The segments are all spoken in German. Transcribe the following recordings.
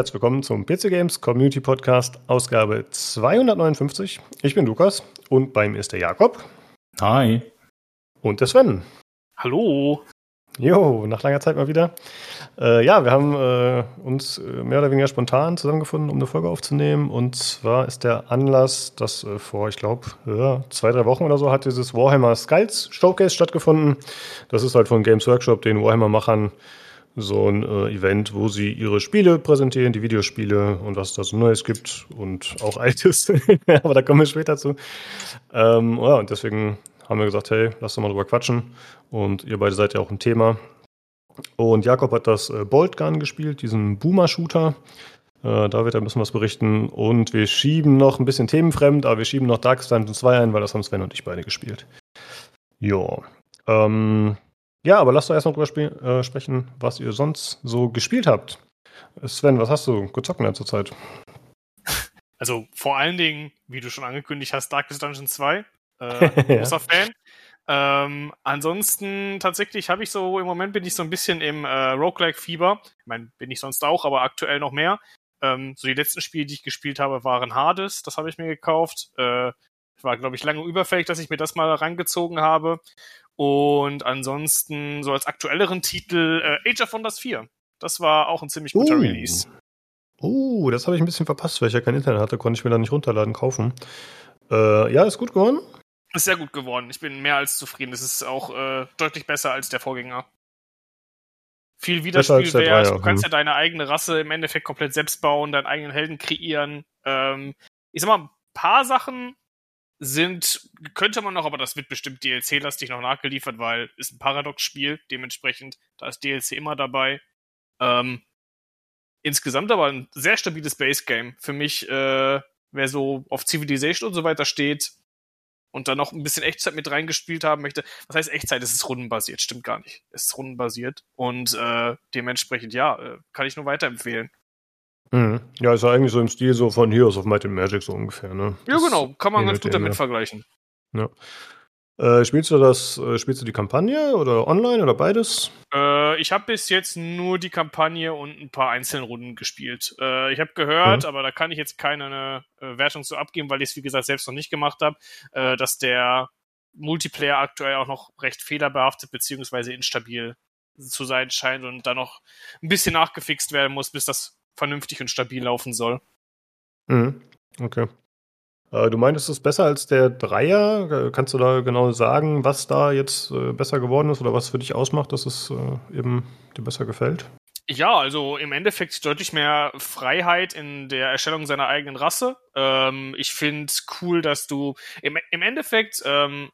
Herzlich willkommen zum PC Games Community Podcast, Ausgabe 259. Ich bin Lukas und bei mir ist der Jakob. Hi. Und der Sven. Hallo. Jo, nach langer Zeit mal wieder. Äh, ja, wir haben äh, uns äh, mehr oder weniger spontan zusammengefunden, um eine Folge aufzunehmen. Und zwar ist der Anlass, dass äh, vor, ich glaube, ja, zwei, drei Wochen oder so hat dieses Warhammer Skulls Showcase stattgefunden. Das ist halt von Games Workshop, den Warhammer-Machern, so ein äh, Event, wo sie ihre Spiele präsentieren, die Videospiele und was da so Neues gibt und auch Altes. Aber da kommen wir später zu. Ähm, ja, und deswegen haben wir gesagt, hey, lass doch mal drüber quatschen. Und ihr beide seid ja auch ein Thema. Und Jakob hat das äh, Bolt Gun gespielt, diesen Boomer-Shooter. Äh, da wird er ein bisschen was berichten. Und wir schieben noch ein bisschen themenfremd, aber wir schieben noch Darkest Dungeon 2 ein, weil das haben Sven und ich beide gespielt. Jo. Ähm, ja, aber lasst doch erstmal drüber äh, sprechen, was ihr sonst so gespielt habt. Sven, was hast du gezockt in letzter Zeit? Also vor allen Dingen, wie du schon angekündigt hast, Darkest Dungeon 2. Äh, großer. Fan. Ähm, ansonsten tatsächlich habe ich so, im Moment bin ich so ein bisschen im äh, Roguelike-Fieber. Ich meine, bin ich sonst auch, aber aktuell noch mehr. Ähm, so die letzten Spiele, die ich gespielt habe, waren Hades, das habe ich mir gekauft. Äh, war, glaube ich, lange überfällig, dass ich mir das mal rangezogen habe. Und ansonsten, so als aktuelleren Titel, äh, Age of Wonders 4. Das war auch ein ziemlich guter uh. Release. Oh, das habe ich ein bisschen verpasst, weil ich ja kein Internet hatte, konnte ich mir da nicht runterladen, kaufen. Äh, ja, ist gut geworden. Ist sehr gut geworden. Ich bin mehr als zufrieden. Es ist auch äh, deutlich besser als der Vorgänger. Viel Wiederspielwert. Du kannst ja deine eigene Rasse im Endeffekt komplett selbst bauen, deinen eigenen Helden kreieren. Ähm, ich sag mal, ein paar Sachen sind, könnte man noch, aber das wird bestimmt DLC-lastig noch nachgeliefert, weil ist ein Paradox-Spiel, dementsprechend, da ist DLC immer dabei. Ähm, insgesamt aber ein sehr stabiles Base-Game. Für mich, äh, wer so auf Civilization und so weiter steht, und dann noch ein bisschen Echtzeit mit reingespielt haben möchte. Was heißt Echtzeit? Es ist rundenbasiert, stimmt gar nicht. Es ist rundenbasiert und äh, dementsprechend, ja, äh, kann ich nur weiterempfehlen. Mhm. Ja, ist ja eigentlich so im Stil so von Heroes of Might and Magic so ungefähr, ne? Ja, genau, kann man ganz gut damit vergleichen. Ja. Äh, spielst du das, äh, spielst du die Kampagne oder online oder beides? Äh, ich habe bis jetzt nur die Kampagne und ein paar einzelne Runden gespielt. Äh, ich habe gehört, mhm. aber da kann ich jetzt keine äh, Wertung zu abgeben, weil ich es wie gesagt selbst noch nicht gemacht habe, äh, dass der Multiplayer aktuell auch noch recht fehlerbehaftet bzw. instabil zu sein scheint und da noch ein bisschen nachgefixt werden muss, bis das vernünftig und stabil laufen soll. Mhm. Okay. Äh, du meintest es besser als der Dreier. Äh, kannst du da genau sagen, was da jetzt äh, besser geworden ist oder was für dich ausmacht, dass es eben dir besser gefällt? Ja, also im Endeffekt deutlich mehr Freiheit in der Erstellung seiner eigenen Rasse. Ähm, ich finde cool, dass du im, im Endeffekt ähm,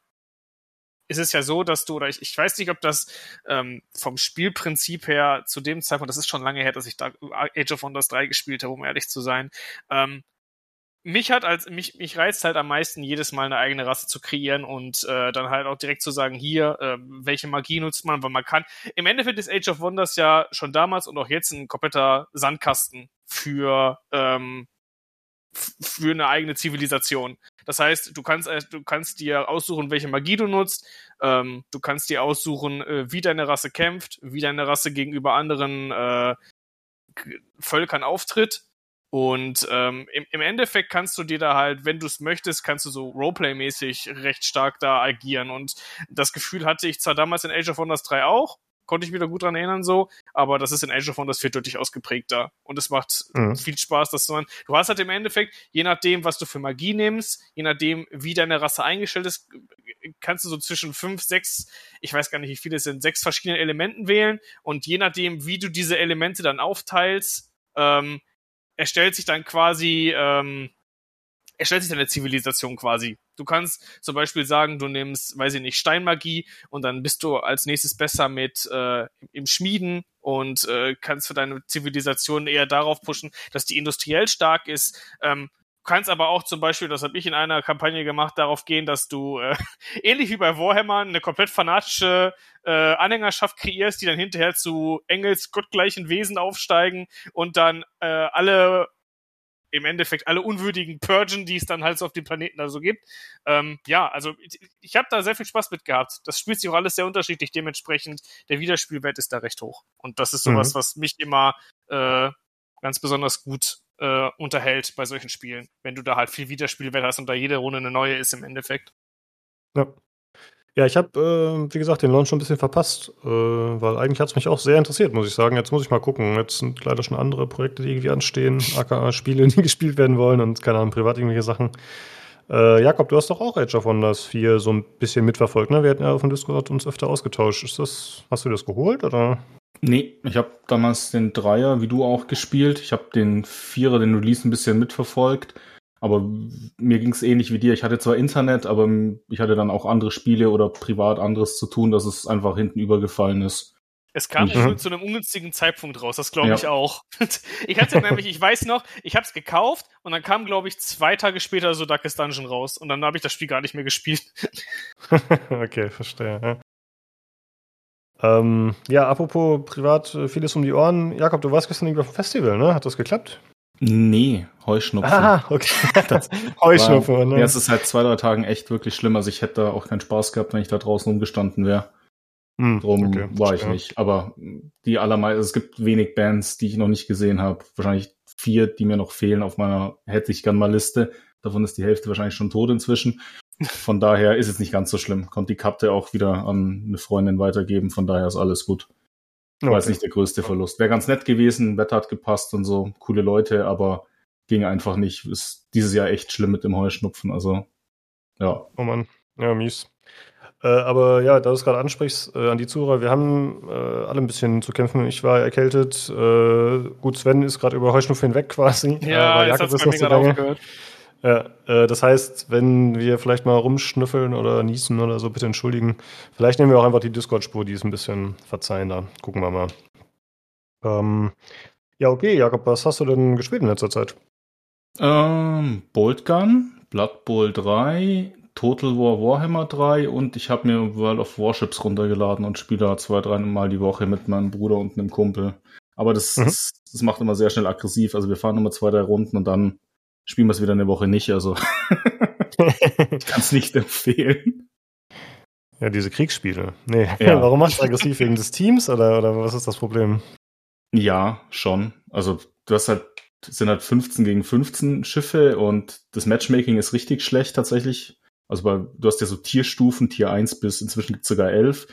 ist es ja so, dass du, oder ich, ich weiß nicht, ob das ähm, vom Spielprinzip her zu dem Zeitpunkt, das ist schon lange her, dass ich da Age of Wonders 3 gespielt habe, um ehrlich zu sein, ähm, mich hat als mich mich reizt halt am meisten jedes Mal eine eigene Rasse zu kreieren und äh, dann halt auch direkt zu sagen hier äh, welche Magie nutzt man, weil man kann. Im Endeffekt ist Age of Wonders ja schon damals und auch jetzt ein kompletter Sandkasten für ähm, für eine eigene Zivilisation. Das heißt, du kannst äh, du kannst dir aussuchen, welche Magie du nutzt. Ähm, du kannst dir aussuchen, äh, wie deine Rasse kämpft, wie deine Rasse gegenüber anderen äh, Völkern auftritt und ähm, im, im Endeffekt kannst du dir da halt, wenn du es möchtest, kannst du so Roleplay-mäßig recht stark da agieren. Und das Gefühl hatte ich zwar damals in Age of Wonders 3 auch, konnte ich mich da gut dran erinnern so, aber das ist in Age of Wonders 4 deutlich ausgeprägter. Und es macht mhm. viel Spaß, dass man, du hast halt im Endeffekt, je nachdem, was du für Magie nimmst, je nachdem, wie deine Rasse eingestellt ist, kannst du so zwischen fünf, sechs, ich weiß gar nicht, wie viele es sind, sechs verschiedenen Elementen wählen. Und je nachdem, wie du diese Elemente dann aufteilst, ähm, erstellt sich dann quasi, ähm, erstellt sich deine Zivilisation quasi. Du kannst zum Beispiel sagen, du nimmst, weiß ich nicht, Steinmagie und dann bist du als nächstes besser mit äh, im Schmieden und äh, kannst für deine Zivilisation eher darauf pushen, dass die industriell stark ist. Ähm, kannst aber auch zum Beispiel, das habe ich in einer Kampagne gemacht, darauf gehen, dass du äh, ähnlich wie bei Warhammer eine komplett fanatische äh, Anhängerschaft kreierst, die dann hinterher zu Engels gottgleichen Wesen aufsteigen und dann äh, alle im Endeffekt alle unwürdigen Purgen, die es dann halt so auf dem Planeten da so gibt. Ähm, ja, also ich, ich habe da sehr viel Spaß mit gehabt. Das spielt sich auch alles sehr unterschiedlich. Dementsprechend, der Wiederspielwert ist da recht hoch. Und das ist sowas, mhm. was mich immer äh, ganz besonders gut äh, unterhält bei solchen Spielen, wenn du da halt viel Wiederspielwert hast und da jede Runde eine neue ist im Endeffekt. Ja. Ja, ich habe, äh, wie gesagt, den Launch schon ein bisschen verpasst, äh, weil eigentlich hat es mich auch sehr interessiert, muss ich sagen. Jetzt muss ich mal gucken. Jetzt sind leider schon andere Projekte, die irgendwie anstehen, aka Spiele, die gespielt werden wollen und keine Ahnung, privat irgendwelche Sachen. Äh, Jakob, du hast doch auch Age of Wonders 4 so ein bisschen mitverfolgt, ne? Wir hatten ja auf dem Discord uns öfter ausgetauscht. Ist das, hast du das geholt oder? Nee, ich habe damals den Dreier, wie du auch, gespielt. Ich habe den Vierer, den Release ein bisschen mitverfolgt. Aber mir ging es ähnlich wie dir. Ich hatte zwar Internet, aber ich hatte dann auch andere Spiele oder privat anderes zu tun, dass es einfach hinten übergefallen ist. Es kam mhm. zu einem ungünstigen Zeitpunkt raus, das glaube ja. ich auch. ich hatte nämlich, ich weiß noch, ich habe es gekauft und dann kam, glaube ich, zwei Tage später so Darkest Dungeon raus und dann habe ich das Spiel gar nicht mehr gespielt. okay, verstehe. Ja. Ähm, ja, apropos privat äh, vieles um die Ohren. Jakob, du warst gestern auf dem Festival, ne? Hat das geklappt? Nee, Heuschnupfen. Ah, okay. Heuschnupfen, war, ne? Ja, es ist seit zwei, drei Tagen echt wirklich schlimm. Also ich hätte da auch keinen Spaß gehabt, wenn ich da draußen umgestanden wäre. Hm, Drum okay, war ich ja. nicht. Aber die allermeisten, also es gibt wenig Bands, die ich noch nicht gesehen habe. Wahrscheinlich vier, die mir noch fehlen auf meiner hätte ich gern mal Liste. Davon ist die Hälfte wahrscheinlich schon tot inzwischen. Von daher ist es nicht ganz so schlimm. Konnte die Karte auch wieder an eine Freundin weitergeben. Von daher ist alles gut. Okay. War jetzt nicht der größte Verlust. Wäre ganz nett gewesen, Wetter hat gepasst und so, coole Leute, aber ging einfach nicht. Ist dieses Jahr echt schlimm mit dem Heuschnupfen, also ja. Oh Mann, ja, mies. Äh, aber ja, da du es gerade ansprichst, äh, an die Zuhörer, wir haben äh, alle ein bisschen zu kämpfen. Ich war erkältet. Äh, gut, Sven ist gerade über Heuschnupfen hinweg quasi. Ja, äh, jetzt hat es bei mir gerade aufgehört. Ja, äh, das heißt, wenn wir vielleicht mal rumschnüffeln oder niesen oder so, bitte entschuldigen. Vielleicht nehmen wir auch einfach die Discord-Spur, die ist ein bisschen verzeihender. Gucken wir mal. Ähm, ja, okay, Jakob, was hast du denn gespielt in letzter Zeit? Ähm, Bolt Gun, Blood Bowl 3, Total War Warhammer 3 und ich habe mir World of Warships runtergeladen und spiele da zwei, drei Mal die Woche mit meinem Bruder und einem Kumpel. Aber das, mhm. das, das macht immer sehr schnell aggressiv. Also wir fahren immer zwei, drei Runden und dann spielen wir es wieder eine Woche nicht. Also ich kann es nicht empfehlen. Ja, diese Kriegsspiele. Nee, ja. warum machst du aggressiv? Wegen des Teams oder, oder was ist das Problem? Ja, schon. Also du hast halt, sind halt 15 gegen 15 Schiffe und das Matchmaking ist richtig schlecht tatsächlich. Also bei, du hast ja so Tierstufen, Tier 1 bis inzwischen gibt es sogar 11.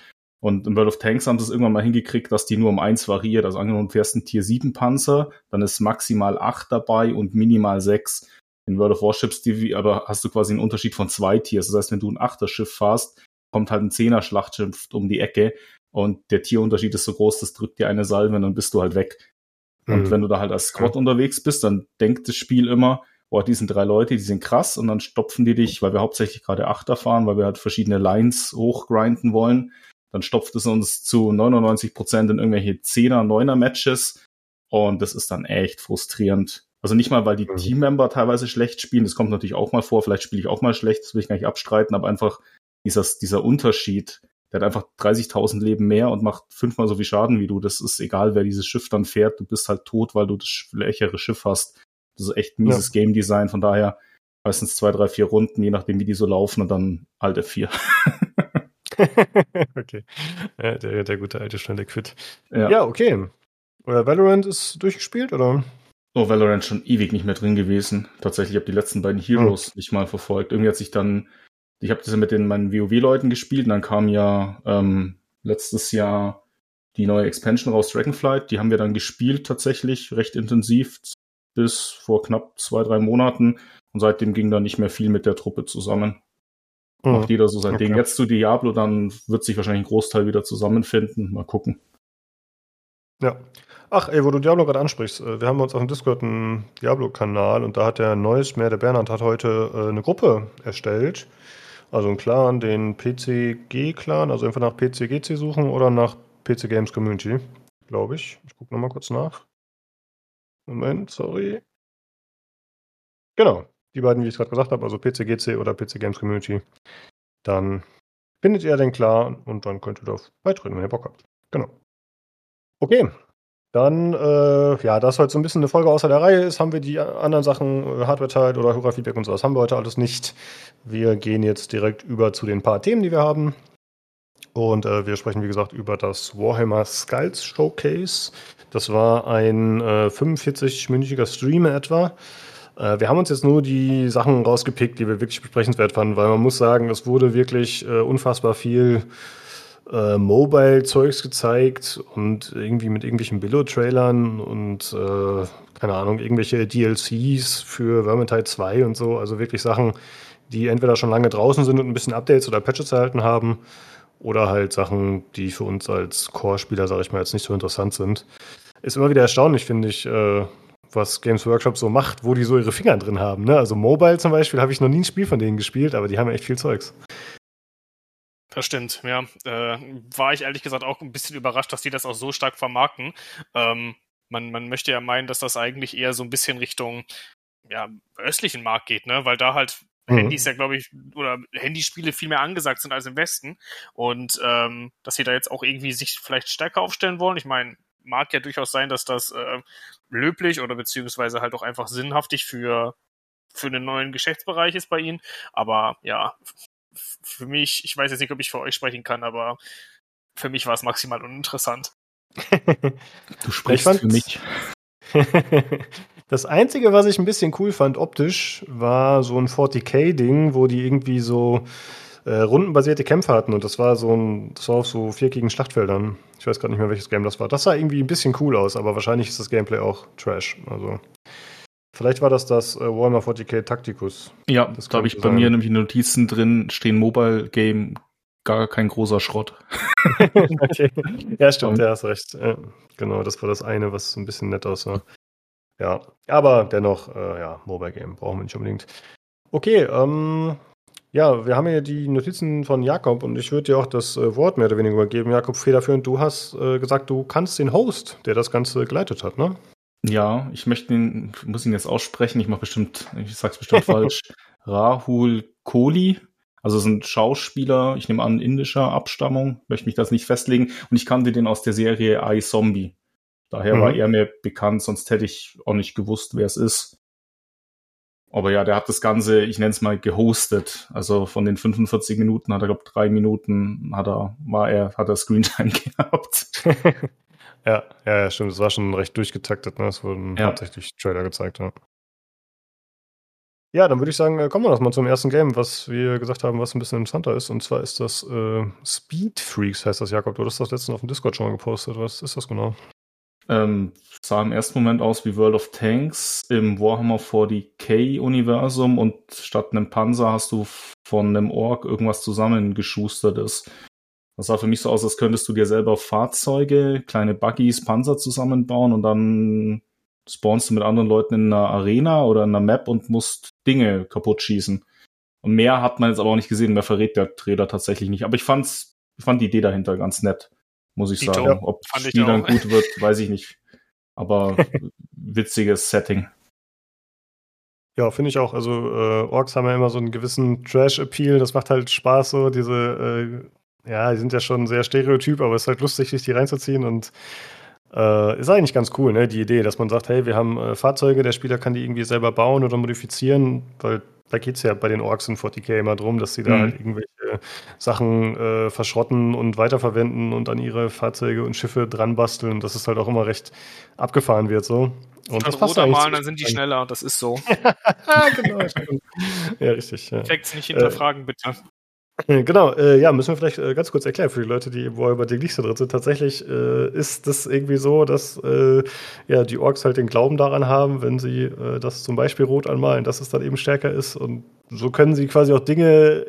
Und in World of Tanks haben sie es irgendwann mal hingekriegt, dass die nur um eins variiert. Also angenommen, du fährst einen Tier 7 Panzer, dann ist maximal 8 dabei und minimal 6. In World of Warships die, aber hast du quasi einen Unterschied von zwei Tiers. Das heißt, wenn du ein 8er Schiff fährst, kommt halt ein 10er Schlachtschiff um die Ecke und der Tierunterschied ist so groß, das drückt dir eine Salve und dann bist du halt weg. Und mhm. wenn du da halt als Squad unterwegs bist, dann denkt das Spiel immer, boah, die sind drei Leute, die sind krass und dann stopfen die dich, weil wir hauptsächlich gerade Achter fahren, weil wir halt verschiedene Lines hochgrinden wollen dann stopft es uns zu 99 Prozent in irgendwelche 10er, 9er Matches und das ist dann echt frustrierend. Also nicht mal, weil die mhm. Teammember teilweise schlecht spielen, das kommt natürlich auch mal vor, vielleicht spiele ich auch mal schlecht, das will ich gar nicht abstreiten, aber einfach dieser, dieser Unterschied, der hat einfach 30.000 Leben mehr und macht fünfmal so viel Schaden wie du. Das ist egal, wer dieses Schiff dann fährt. Du bist halt tot, weil du das schwächere Schiff hast. Das ist echt mieses ja. Game Design. Von daher meistens zwei, drei, vier Runden, je nachdem, wie die so laufen und dann alte vier. okay. Ja, der, der gute alte schnelle Quit. Ja, ja okay. Oder Valorant ist durchgespielt, oder? Oh, Valorant schon ewig nicht mehr drin gewesen. Tatsächlich, ich habe die letzten beiden Heroes hm. nicht mal verfolgt. Irgendwie hat sich dann, ich habe das mit den meinen WoW-Leuten gespielt und dann kam ja ähm, letztes Jahr die neue Expansion raus, Dragonflight. Die haben wir dann gespielt tatsächlich, recht intensiv, bis vor knapp zwei, drei Monaten. Und seitdem ging da nicht mehr viel mit der Truppe zusammen. Macht jeder so sein okay. Ding. Jetzt zu Diablo, dann wird sich wahrscheinlich ein Großteil wieder zusammenfinden. Mal gucken. Ja. Ach, ey, wo du Diablo gerade ansprichst, äh, wir haben uns auf dem Discord einen Diablo-Kanal und da hat der Neues mehr, der Bernhard, hat heute äh, eine Gruppe erstellt. Also einen Clan, den PCG-Clan, also einfach nach PCGC suchen oder nach PC Games Community, glaube ich. Ich gucke nochmal kurz nach. Moment, sorry. Genau die beiden, wie ich es gerade gesagt habe, also PCGC oder PC Games Community, dann findet ihr den klar und dann könnt ihr da beitreten, wenn ihr Bock habt. Genau. Okay. Dann, äh, ja, das heute so ein bisschen eine Folge außer der Reihe ist, haben wir die anderen Sachen, äh, Hardware-Teil oder Hörerfeedback und so, das haben wir heute alles nicht. Wir gehen jetzt direkt über zu den paar Themen, die wir haben. Und äh, wir sprechen, wie gesagt, über das Warhammer Skulls Showcase. Das war ein äh, 45-minütiger Stream etwa. Äh, wir haben uns jetzt nur die Sachen rausgepickt, die wir wirklich besprechenswert fanden, weil man muss sagen, es wurde wirklich äh, unfassbar viel äh, Mobile-Zeugs gezeigt und irgendwie mit irgendwelchen Billo-Trailern und äh, keine Ahnung, irgendwelche DLCs für Vermintide 2 und so. Also wirklich Sachen, die entweder schon lange draußen sind und ein bisschen Updates oder Patches erhalten haben oder halt Sachen, die für uns als Core-Spieler, sage ich mal, jetzt nicht so interessant sind. Ist immer wieder erstaunlich, finde ich, äh, was Games Workshop so macht, wo die so ihre Finger drin haben. Ne? Also Mobile zum Beispiel habe ich noch nie ein Spiel von denen gespielt, aber die haben echt viel Zeugs. Das stimmt, ja. Äh, war ich ehrlich gesagt auch ein bisschen überrascht, dass die das auch so stark vermarkten. Ähm, man, man möchte ja meinen, dass das eigentlich eher so ein bisschen Richtung ja, östlichen Markt geht, ne? Weil da halt mhm. Handys ja, glaube ich, oder Handyspiele viel mehr angesagt sind als im Westen. Und ähm, dass sie da jetzt auch irgendwie sich vielleicht stärker aufstellen wollen. Ich meine, mag ja durchaus sein, dass das äh, löblich oder beziehungsweise halt auch einfach sinnhaftig für, für einen neuen Geschäftsbereich ist bei ihnen. Aber ja, für mich, ich weiß jetzt nicht, ob ich für euch sprechen kann, aber für mich war es maximal uninteressant. du sprichst für mich. das Einzige, was ich ein bisschen cool fand optisch, war so ein 40k-Ding, wo die irgendwie so äh, rundenbasierte Kämpfe hatten und das war so ein, das war auf so viereckigen Schlachtfeldern. Ich weiß gerade nicht mehr, welches Game das war. Das sah irgendwie ein bisschen cool aus, aber wahrscheinlich ist das Gameplay auch Trash. Also vielleicht war das das äh, Warhammer 40k Tacticus. Ja, das da habe ich bei mir nämlich Notizen drin stehen Mobile Game gar kein großer Schrott. okay. Ja, stimmt, ja, hast recht. Ja, genau, das war das eine, was so ein bisschen nett aussah. Ja, aber dennoch, äh, ja, Mobile Game brauchen wir nicht unbedingt. Okay, ähm, ja, wir haben hier die Notizen von Jakob und ich würde dir auch das äh, Wort mehr oder weniger übergeben. Jakob, federführend, du hast äh, gesagt, du kannst den Host, der das Ganze geleitet hat, ne? Ja, ich möchte ihn, muss ihn jetzt aussprechen, ich mache bestimmt, ich sag's bestimmt falsch. Rahul Kohli, also ist ein Schauspieler, ich nehme an, indischer Abstammung, möchte mich das nicht festlegen. Und ich kannte den aus der Serie iZombie. Daher mhm. war er mir bekannt, sonst hätte ich auch nicht gewusst, wer es ist. Aber ja, der hat das Ganze, ich nenne es mal, gehostet. Also von den 45 Minuten hat er, glaube drei Minuten hat er, war er, hat er Screentime gehabt. ja, ja, stimmt. Das war schon recht durchgetaktet, ne? Es wurden ja. hauptsächlich Trailer gezeigt, ja. Ja, dann würde ich sagen, äh, kommen wir noch mal zum ersten Game, was wir gesagt haben, was ein bisschen interessanter ist. Und zwar ist das äh, Speed Freaks, heißt das, Jakob. Du hast das letztens auf dem Discord schon mal gepostet. Was ist das genau? Ähm, sah im ersten Moment aus wie World of Tanks im Warhammer 40k-Universum und statt einem Panzer hast du von einem Ork irgendwas zusammengeschustertes. Das sah für mich so aus, als könntest du dir selber Fahrzeuge, kleine Buggies, Panzer zusammenbauen und dann spawnst du mit anderen Leuten in einer Arena oder in einer Map und musst Dinge kaputt schießen. Und mehr hat man jetzt aber auch nicht gesehen, mehr verrät der Trailer tatsächlich nicht. Aber ich fand's, ich fand die Idee dahinter ganz nett muss ich sagen. Ja, Ob das Spiel dann gut wird, weiß ich nicht. Aber witziges Setting. Ja, finde ich auch. Also äh, Orks haben ja immer so einen gewissen Trash-Appeal. Das macht halt Spaß so. Diese, äh, ja, die sind ja schon sehr stereotyp, aber es ist halt lustig, sich die reinzuziehen und äh, ist eigentlich ganz cool, ne? Die Idee, dass man sagt, hey, wir haben äh, Fahrzeuge, der Spieler kann die irgendwie selber bauen oder modifizieren, weil da geht es ja bei den Orks in 40k immer drum, dass sie da mhm. halt irgendwelche Sachen äh, verschrotten und weiterverwenden und an ihre Fahrzeuge und Schiffe dran basteln. dass es halt auch immer recht abgefahren wird so. Und das passt malen, dann sind die schneller, das ist so. genau, ja, richtig. Ja. Facts nicht hinterfragen, äh, bitte. Genau, äh, ja, müssen wir vielleicht äh, ganz kurz erklären für die Leute, die wo über die nicht so drin sind. Tatsächlich äh, ist das irgendwie so, dass äh, ja, die Orks halt den Glauben daran haben, wenn sie äh, das zum Beispiel rot anmalen, dass es dann eben stärker ist. Und so können sie quasi auch Dinge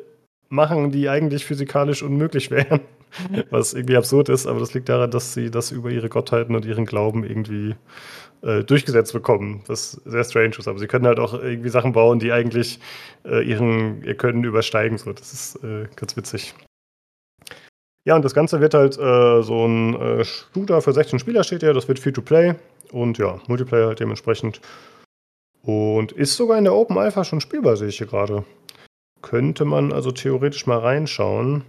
machen, die eigentlich physikalisch unmöglich wären. Was irgendwie absurd ist, aber das liegt daran, dass sie das über ihre Gottheiten und ihren Glauben irgendwie äh, durchgesetzt bekommen, was sehr strange ist. Aber sie können halt auch irgendwie Sachen bauen, die eigentlich äh, ihren, ihr Können übersteigen. So, das ist äh, ganz witzig. Ja, und das Ganze wird halt äh, so ein äh, Shooter für 16 Spieler steht ja, das wird Free-to-Play und ja, Multiplayer halt dementsprechend. Und ist sogar in der Open Alpha schon spielbar, sehe ich hier gerade. Könnte man also theoretisch mal reinschauen.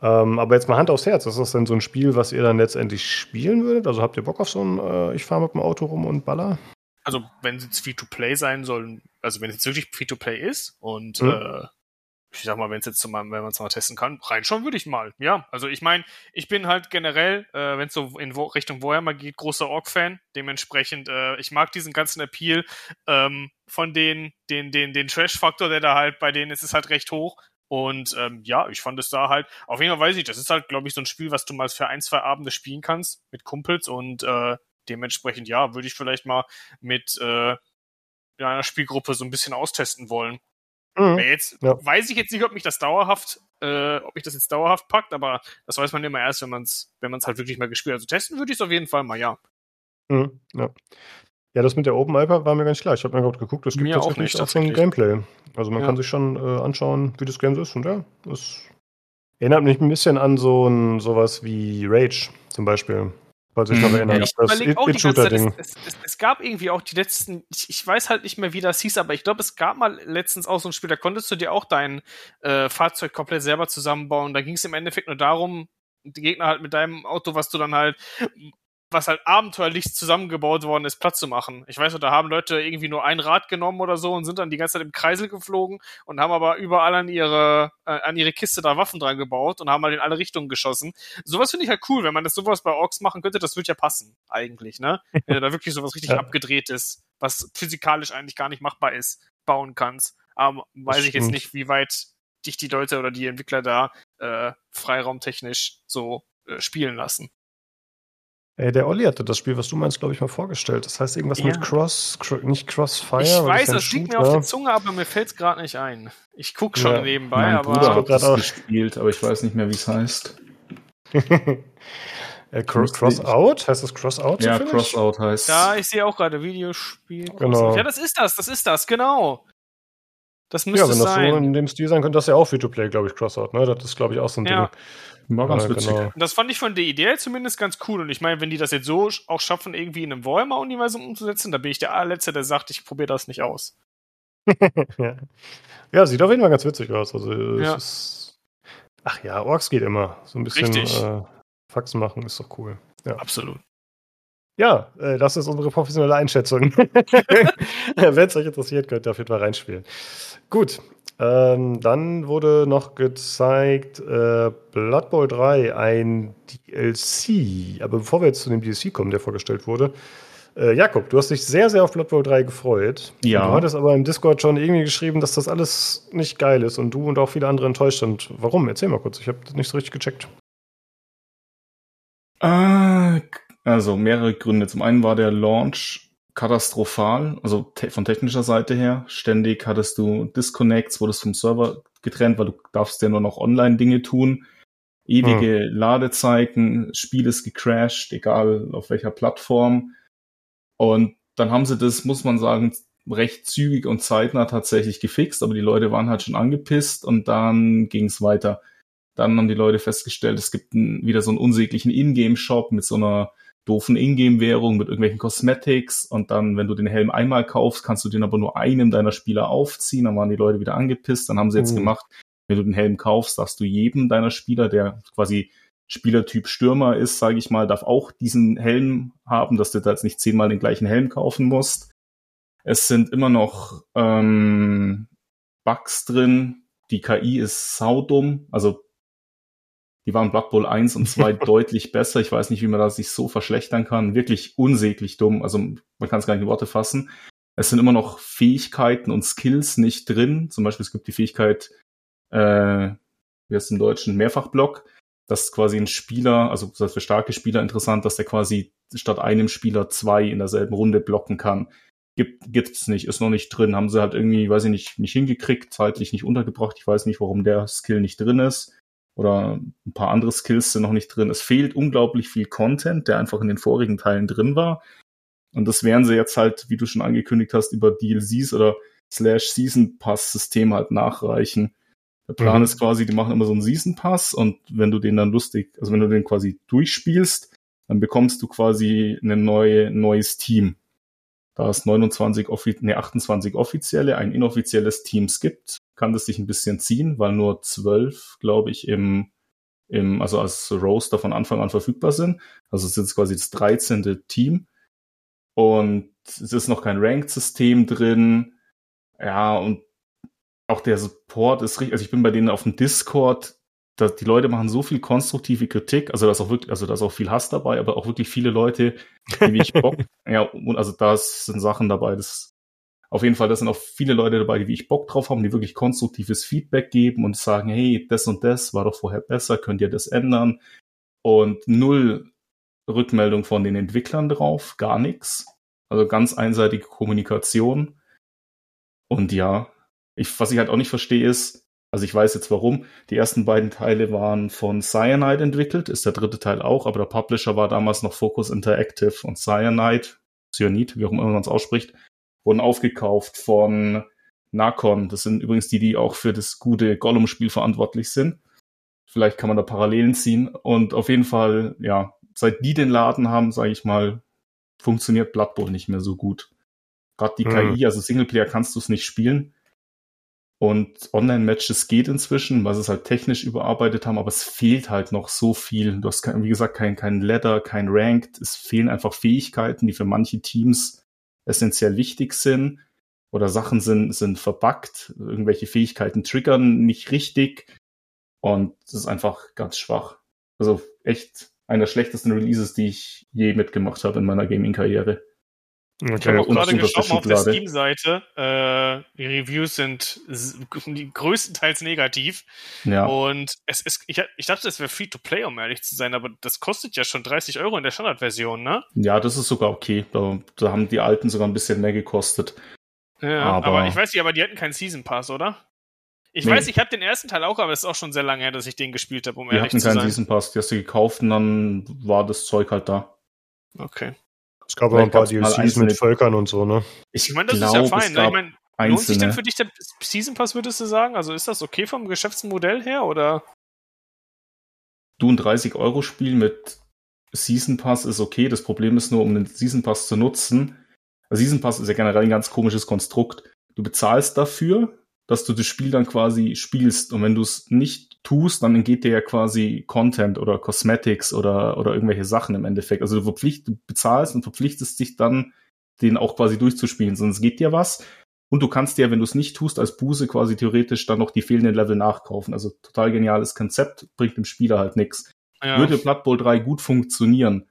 Ähm, aber jetzt mal Hand aufs Herz, ist das denn so ein Spiel, was ihr dann letztendlich spielen würdet? Also habt ihr Bock auf so ein, äh, ich fahre mit dem Auto rum und baller? Also wenn es jetzt Free-to-Play sein soll, also wenn es jetzt wirklich Free-to-Play ist und mhm. äh, ich sag mal, wenn es jetzt mal, wenn man es mal testen kann, reinschauen würde ich mal. Ja, also ich meine, ich bin halt generell, äh, wenn es so in Wo Richtung Warhammer geht, großer Orc-Fan. Dementsprechend, äh, ich mag diesen ganzen Appeal ähm, von den, den, den, den Trash-Faktor, der da halt bei denen ist, ist halt recht hoch. Und ähm, ja, ich fand es da halt, auf jeden Fall weiß ich, das ist halt, glaube ich, so ein Spiel, was du mal für ein, zwei Abende spielen kannst mit Kumpels und äh, dementsprechend, ja, würde ich vielleicht mal mit äh, einer Spielgruppe so ein bisschen austesten wollen. Mhm. Jetzt ja. weiß ich jetzt nicht, ob mich das dauerhaft, äh, ob mich das jetzt dauerhaft packt, aber das weiß man immer erst, wenn man es, wenn man es halt wirklich mal gespielt hat. Also testen würde ich es auf jeden Fall mal, ja. Mhm, ja. Ja, das mit der Open Alpha war mir ganz klar. Ich habe mir gerade geguckt, das gibt mir auch nicht auch schon Gameplay. Also man ja. kann sich schon äh, anschauen, wie das Game so ist. Und ja, das erinnert mich ein bisschen an so ein sowas wie Rage zum Beispiel. Falls ich noch mhm. erinnere. Ich das auch die ganze Zeit, es, es, es, gab irgendwie auch die letzten, ich, ich, weiß halt nicht mehr, wie das hieß, aber ich glaube, es gab mal letztens auch so ein Spiel, da konntest du dir auch dein äh, Fahrzeug komplett selber zusammenbauen. Da ging es im Endeffekt nur darum, die Gegner halt mit deinem Auto, was du dann halt was halt abenteuerlich zusammengebaut worden ist, Platz zu machen. Ich weiß noch, da haben Leute irgendwie nur ein Rad genommen oder so und sind dann die ganze Zeit im Kreisel geflogen und haben aber überall an ihre, äh, an ihre Kiste da Waffen dran gebaut und haben halt in alle Richtungen geschossen. Sowas finde ich halt cool, wenn man das sowas bei Orks machen könnte, das würde ja passen, eigentlich, ne? Wenn du da wirklich sowas richtig ja. abgedreht ist, was physikalisch eigentlich gar nicht machbar ist, bauen kannst. Aber weiß ich jetzt nicht, wie weit dich die Leute oder die Entwickler da äh, freiraumtechnisch so äh, spielen lassen. Ey, der Olli hatte das Spiel, was du meinst, glaube ich, mal vorgestellt. Das heißt irgendwas ja. mit Cross, cr nicht Crossfire. Ich weiß, es liegt mir auf der Zunge, aber mir fällt es gerade nicht ein. Ich gucke schon ja. nebenbei, mein aber. Bruder hat das gespielt, aber ich weiß nicht mehr, wie es heißt. äh, Cross, Cross Out? Heißt das Cross Out? Ja, Cross Out heißt. Ja, ich sehe auch gerade Videospiel. Genau. Ja, das ist das, das ist das, genau. Das müsste ja, wenn das sein. so in dem Stil sein könnte, das ja auch Free-to-Play, glaube ich, Cross Out. Ne? Das ist, glaube ich, auch so ein ja. Ding. War ganz ja, witzig. Genau. Das fand ich von der Idee zumindest ganz cool. Und ich meine, wenn die das jetzt so auch schaffen, irgendwie in einem Warhammer-Universum umzusetzen, da bin ich der allerletzte, der sagt, ich probiere das nicht aus. ja. ja. sieht auf jeden Fall ganz witzig aus. Also, ja. Ist, ach ja, Orks geht immer. So ein bisschen äh, Faxen machen ist doch cool. Ja. Absolut. Ja, äh, das ist unsere professionelle Einschätzung. Wenn es euch interessiert, könnt ihr auf jeden Fall reinspielen. Gut, ähm, dann wurde noch gezeigt äh, Blood Bowl 3, ein DLC. Aber bevor wir jetzt zu dem DLC kommen, der vorgestellt wurde, äh, Jakob, du hast dich sehr, sehr auf Blood Bowl 3 gefreut. Ja. Du hattest aber im Discord schon irgendwie geschrieben, dass das alles nicht geil ist und du und auch viele andere enttäuscht sind. Warum? Erzähl mal kurz, ich habe das nicht so richtig gecheckt. Äh, also mehrere Gründe. Zum einen war der Launch katastrophal, also te von technischer Seite her. Ständig hattest du Disconnects, wurdest vom Server getrennt, weil du darfst ja nur noch Online-Dinge tun. Ewige hm. Ladezeiten, Spiel ist gecrashed, egal auf welcher Plattform. Und dann haben sie das, muss man sagen, recht zügig und zeitnah tatsächlich gefixt, aber die Leute waren halt schon angepisst und dann ging es weiter. Dann haben die Leute festgestellt, es gibt einen, wieder so einen unsäglichen Ingame-Shop mit so einer doofen Ingame-Währung mit irgendwelchen Cosmetics und dann, wenn du den Helm einmal kaufst, kannst du den aber nur einem deiner Spieler aufziehen. Dann waren die Leute wieder angepisst. Dann haben sie jetzt mhm. gemacht, wenn du den Helm kaufst, darfst du jedem deiner Spieler, der quasi Spielertyp Stürmer ist, sage ich mal, darf auch diesen Helm haben, dass du da jetzt nicht zehnmal den gleichen Helm kaufen musst. Es sind immer noch ähm, Bugs drin. Die KI ist saudumm. Also die waren Blood Bowl 1 und 2 deutlich besser. Ich weiß nicht, wie man das sich so verschlechtern kann. Wirklich unsäglich dumm. Also man kann es gar nicht in Worte fassen. Es sind immer noch Fähigkeiten und Skills nicht drin. Zum Beispiel, es gibt die Fähigkeit, äh, wie heißt es im Deutschen, Mehrfachblock. Das ist quasi ein Spieler, also das heißt für starke Spieler interessant, dass der quasi statt einem Spieler zwei in derselben Runde blocken kann. Gibt, gibt's nicht, ist noch nicht drin. Haben sie halt irgendwie, weiß ich nicht, nicht hingekriegt, zeitlich nicht untergebracht. Ich weiß nicht, warum der Skill nicht drin ist oder ein paar andere Skills sind noch nicht drin. Es fehlt unglaublich viel Content, der einfach in den vorigen Teilen drin war. Und das werden sie jetzt halt, wie du schon angekündigt hast, über DLCs oder Slash Season Pass System halt nachreichen. Der Plan mhm. ist quasi, die machen immer so einen Season Pass und wenn du den dann lustig, also wenn du den quasi durchspielst, dann bekommst du quasi ein neue, neues Team. Da es 29, nee, 28 offizielle, ein inoffizielles Teams gibt, kann das sich ein bisschen ziehen, weil nur zwölf, glaube ich, im, im, also als Roster von Anfang an verfügbar sind. Also es ist jetzt quasi das 13. Team. Und es ist noch kein Ranked-System drin. Ja, und auch der Support ist richtig, also ich bin bei denen auf dem Discord, da, die Leute machen so viel konstruktive Kritik, also da ist auch wirklich, also da ist auch viel Hass dabei, aber auch wirklich viele Leute, die wie ich Bock, ja, und also da sind Sachen dabei, das auf jeden Fall, da sind auch viele Leute dabei, die wie ich Bock drauf haben, die wirklich konstruktives Feedback geben und sagen, hey, das und das war doch vorher besser, könnt ihr das ändern? Und null Rückmeldung von den Entwicklern drauf, gar nichts. Also ganz einseitige Kommunikation. Und ja, ich, was ich halt auch nicht verstehe ist, also ich weiß jetzt warum, die ersten beiden Teile waren von Cyanide entwickelt, ist der dritte Teil auch, aber der Publisher war damals noch Focus Interactive und Cyanide, Cyanide, wie auch immer man es ausspricht, wurden aufgekauft von Nakon. Das sind übrigens die, die auch für das gute Gollum-Spiel verantwortlich sind. Vielleicht kann man da Parallelen ziehen. Und auf jeden Fall, ja, seit die den Laden haben, sage ich mal, funktioniert Blood Bowl nicht mehr so gut. Gerade die mhm. KI, also Singleplayer kannst du es nicht spielen. Und Online-Matches geht inzwischen, weil sie es halt technisch überarbeitet haben, aber es fehlt halt noch so viel. Du hast, kein, wie gesagt, kein, kein Ladder, kein Ranked. Es fehlen einfach Fähigkeiten, die für manche Teams essentiell wichtig sind. Oder Sachen sind, sind verbuggt. Irgendwelche Fähigkeiten triggern nicht richtig. Und es ist einfach ganz schwach. Also echt einer der schlechtesten Releases, die ich je mitgemacht habe in meiner Gaming-Karriere. Okay. Ich habe auch gerade geschaut auf der Steam-Seite. Äh, die Reviews sind größtenteils negativ. Ja. Und es ist, ich, ich dachte, es wäre free to play, um ehrlich zu sein, aber das kostet ja schon 30 Euro in der Standardversion, ne? Ja, das ist sogar okay. Da, da haben die alten sogar ein bisschen mehr gekostet. Ja, aber, aber ich weiß nicht, aber die hatten keinen Season Pass, oder? Ich nee. weiß, ich habe den ersten Teil auch, aber es ist auch schon sehr lange her, dass ich den gespielt habe, um Wir ehrlich zu sein. Wir hatten keinen Season Pass, die hast du gekauft und dann war das Zeug halt da. Okay. Es gab auch ein paar DLCs mit Völkern und so, ne? Ich, ich meine, das glaub, ist ja fein. Ne? Ich meine, lohnt sich denn für dich der Season Pass, würdest du sagen? Also ist das okay vom Geschäftsmodell her, oder? Du ein 30-Euro-Spiel mit Season Pass ist okay. Das Problem ist nur, um den Season Pass zu nutzen. Also Season Pass ist ja generell ein ganz komisches Konstrukt. Du bezahlst dafür, dass du das Spiel dann quasi spielst. Und wenn du es nicht tust, dann entgeht dir ja quasi Content oder Cosmetics oder, oder irgendwelche Sachen im Endeffekt. Also du verpflicht, du bezahlst und verpflichtest dich dann, den auch quasi durchzuspielen. Sonst geht dir was. Und du kannst dir, wenn du es nicht tust, als Buße quasi theoretisch dann noch die fehlenden Level nachkaufen. Also total geniales Konzept, bringt dem Spieler halt nichts. Ja. Würde Blood Bowl 3 gut funktionieren,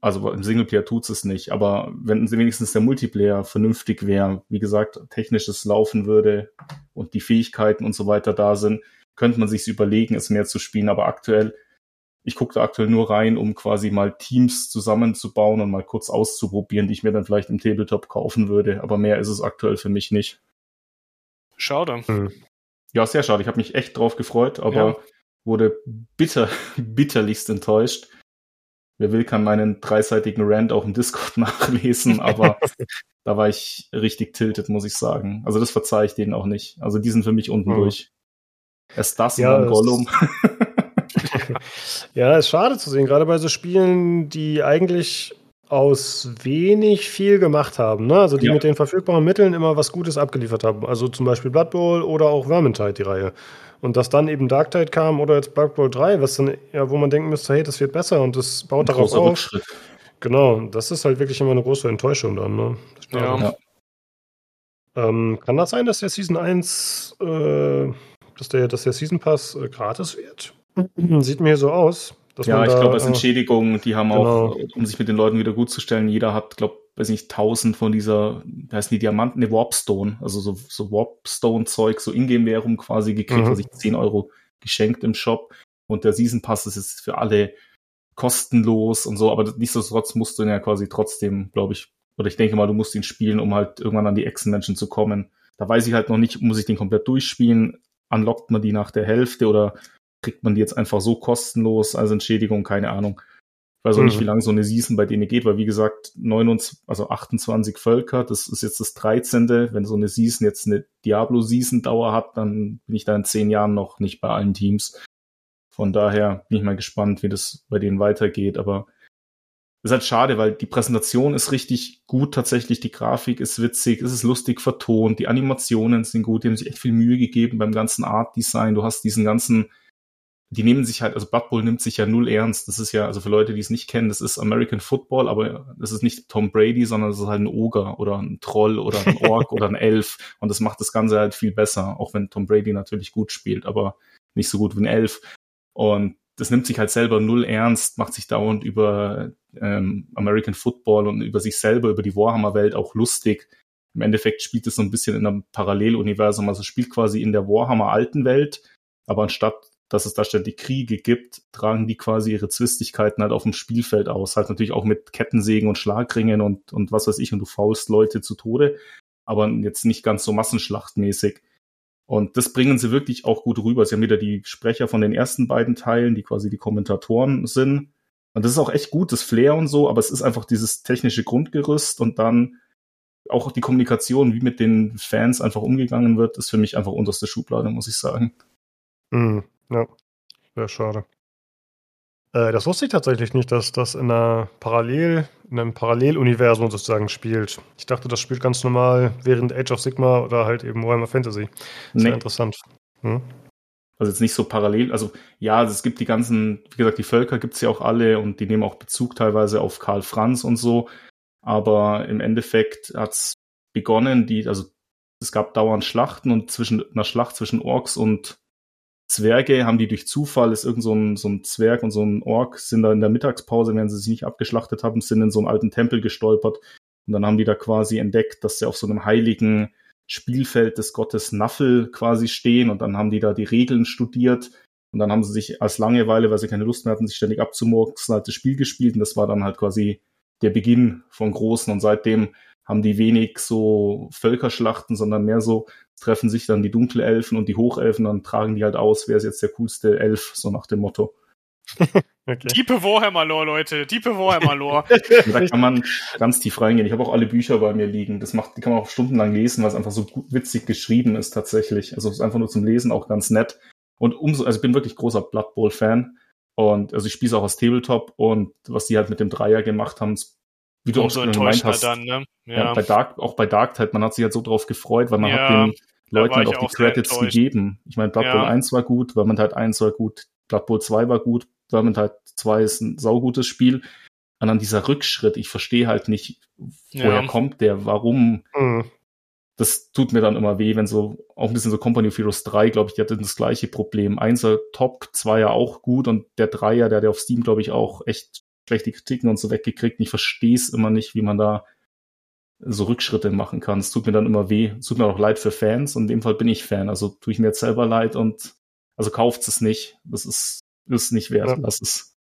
also im Singleplayer tut's es nicht, aber wenn wenigstens der Multiplayer vernünftig wäre, wie gesagt, technisches laufen würde und die Fähigkeiten und so weiter da sind, könnte man sich überlegen, es mehr zu spielen. Aber aktuell, ich gucke da aktuell nur rein, um quasi mal Teams zusammenzubauen und mal kurz auszuprobieren, die ich mir dann vielleicht im Tabletop kaufen würde. Aber mehr ist es aktuell für mich nicht. Schade. Hm. Ja, sehr schade. Ich habe mich echt drauf gefreut, aber ja. wurde bitter, bitterlichst enttäuscht. Wer will, kann meinen dreiseitigen Rant auch im Discord nachlesen, aber da war ich richtig tiltet, muss ich sagen. Also das verzeihe ich denen auch nicht. Also die sind für mich unten mhm. durch. Erst das ja, und dann Gollum. ja, ist schade zu sehen, gerade bei so Spielen, die eigentlich aus wenig viel gemacht haben. Ne? Also die ja. mit den verfügbaren Mitteln immer was Gutes abgeliefert haben. Also zum Beispiel Blood Bowl oder auch Vermintide, die Reihe. Und dass dann eben Dark Tide kam oder jetzt Blood Bowl 3, was dann, ja, wo man denken müsste, hey, das wird besser und das baut Ein darauf auf. Rückschritt. Genau, das ist halt wirklich immer eine große Enttäuschung dann. Ne? Ja. ja. Ähm, kann das sein, dass der Season 1, äh, dass, der, dass der Season Pass äh, gratis wird? Sieht mir so aus ja, ich glaube, es sind Schädigungen, die haben genau. auch, um sich mit den Leuten wieder gut zu stellen, jeder hat, glaube weiß nicht, tausend von dieser, da heißen die Diamanten, ne, Warpstone, also so, so Warpstone-Zeug, so Ingame-Währung quasi gekriegt, mhm. also ich 10 Euro geschenkt im Shop. Und der Season Pass ist jetzt für alle kostenlos und so, aber nichtsdestotrotz musst du ihn ja quasi trotzdem, glaube ich, oder ich denke mal, du musst ihn spielen, um halt irgendwann an die Echsenmenschen zu kommen. Da weiß ich halt noch nicht, muss ich den komplett durchspielen? Unlockt man die nach der Hälfte oder kriegt man die jetzt einfach so kostenlos als Entschädigung, keine Ahnung. Weiß auch mhm. nicht, wie lange so eine Season bei denen geht, weil wie gesagt, 29, also 28 Völker, das ist jetzt das 13. Wenn so eine Season jetzt eine Diablo-Season-Dauer hat, dann bin ich da in zehn Jahren noch nicht bei allen Teams. Von daher bin ich mal gespannt, wie das bei denen weitergeht, aber ist halt schade, weil die Präsentation ist richtig gut tatsächlich, die Grafik ist witzig, es ist lustig vertont, die Animationen sind gut, die haben sich echt viel Mühe gegeben beim ganzen Art Design. Du hast diesen ganzen die nehmen sich halt, also Blood Bowl nimmt sich ja null ernst. Das ist ja, also für Leute, die es nicht kennen, das ist American Football, aber das ist nicht Tom Brady, sondern das ist halt ein Oger oder ein Troll oder ein Ork oder ein Elf. Und das macht das Ganze halt viel besser, auch wenn Tom Brady natürlich gut spielt, aber nicht so gut wie ein Elf. Und das nimmt sich halt selber null ernst, macht sich dauernd über ähm, American Football und über sich selber, über die Warhammer-Welt auch lustig. Im Endeffekt spielt es so ein bisschen in einem Paralleluniversum, also spielt quasi in der Warhammer-alten Welt, aber anstatt dass es da ständig Kriege gibt, tragen die quasi ihre Zwistigkeiten halt auf dem Spielfeld aus. Halt natürlich auch mit Kettensägen und Schlagringen und, und was weiß ich, und du faulst Leute zu Tode, aber jetzt nicht ganz so massenschlachtmäßig. Und das bringen sie wirklich auch gut rüber. Sie haben wieder die Sprecher von den ersten beiden Teilen, die quasi die Kommentatoren sind. Und das ist auch echt gut, das Flair und so, aber es ist einfach dieses technische Grundgerüst und dann auch die Kommunikation, wie mit den Fans einfach umgegangen wird, ist für mich einfach unterste Schublade, muss ich sagen. Mhm. Ja, sehr schade. Äh, das wusste ich tatsächlich nicht, dass das in einer Parallel, in einem Paralleluniversum sozusagen spielt. Ich dachte, das spielt ganz normal während Age of Sigma oder halt eben Warhammer Fantasy. Sehr nee. interessant. Hm? Also jetzt nicht so parallel, also ja, also es gibt die ganzen, wie gesagt, die Völker gibt's ja auch alle und die nehmen auch Bezug teilweise auf Karl Franz und so. Aber im Endeffekt hat's begonnen, die, also es gab dauernd Schlachten und zwischen einer Schlacht zwischen Orks und Zwerge haben die durch Zufall, ist irgend so ein, so ein Zwerg und so ein Ork, sind da in der Mittagspause, wenn sie sich nicht abgeschlachtet haben, sind in so einen alten Tempel gestolpert. Und dann haben die da quasi entdeckt, dass sie auf so einem heiligen Spielfeld des Gottes Naffel quasi stehen. Und dann haben die da die Regeln studiert. Und dann haben sie sich als Langeweile, weil sie keine Lust mehr hatten, sich ständig abzumurksen, halt das Spiel gespielt. Und das war dann halt quasi der Beginn von Großen. Und seitdem haben die wenig so Völkerschlachten, sondern mehr so, treffen sich dann die Dunkelelfen und die Hochelfen, dann tragen die halt aus, wer ist jetzt der coolste Elf, so nach dem Motto. okay. Diepe Warhammer-Lore, Leute, Diepe Warhammer-Lore. da kann man ganz tief reingehen. Ich habe auch alle Bücher bei mir liegen. Das macht, die kann man auch stundenlang lesen, weil es einfach so gut, witzig geschrieben ist tatsächlich. Also es ist einfach nur zum Lesen auch ganz nett. Und umso, also ich bin wirklich großer Blood Bowl-Fan. Und also ich spiele auch aus Tabletop und was die halt mit dem Dreier gemacht haben, wie du Umso auch schon gemeint hast. Dann, ne? ja. ja. bei Dark, auch bei Dark Tide, man hat sich halt so drauf gefreut, weil man ja, hat den Leuten halt auch die Credits gegeben. Ich meine, Blood Bowl ja. 1 war gut, Vermintide 1 war gut, Blood Bowl 2 war gut, Vermintide 2 ist ein saugutes Spiel. Und dann dieser Rückschritt, ich verstehe halt nicht, woher ja. kommt der, warum. Mhm. Das tut mir dann immer weh, wenn so, auch ein bisschen so Company of Heroes 3, glaube ich, die hatte das gleiche Problem. Einser top, Zweier auch gut und der Dreier, der hat ja auf Steam, glaube ich, auch echt schlechte Kritiken und so weggekriegt. Und ich verstehe es immer nicht, wie man da so Rückschritte machen kann. Es tut mir dann immer weh. Es tut mir auch leid für Fans und in dem Fall bin ich Fan. Also tue ich mir jetzt selber leid und also kauft es nicht. Das ist, ist nicht wert. Ja. Lass es.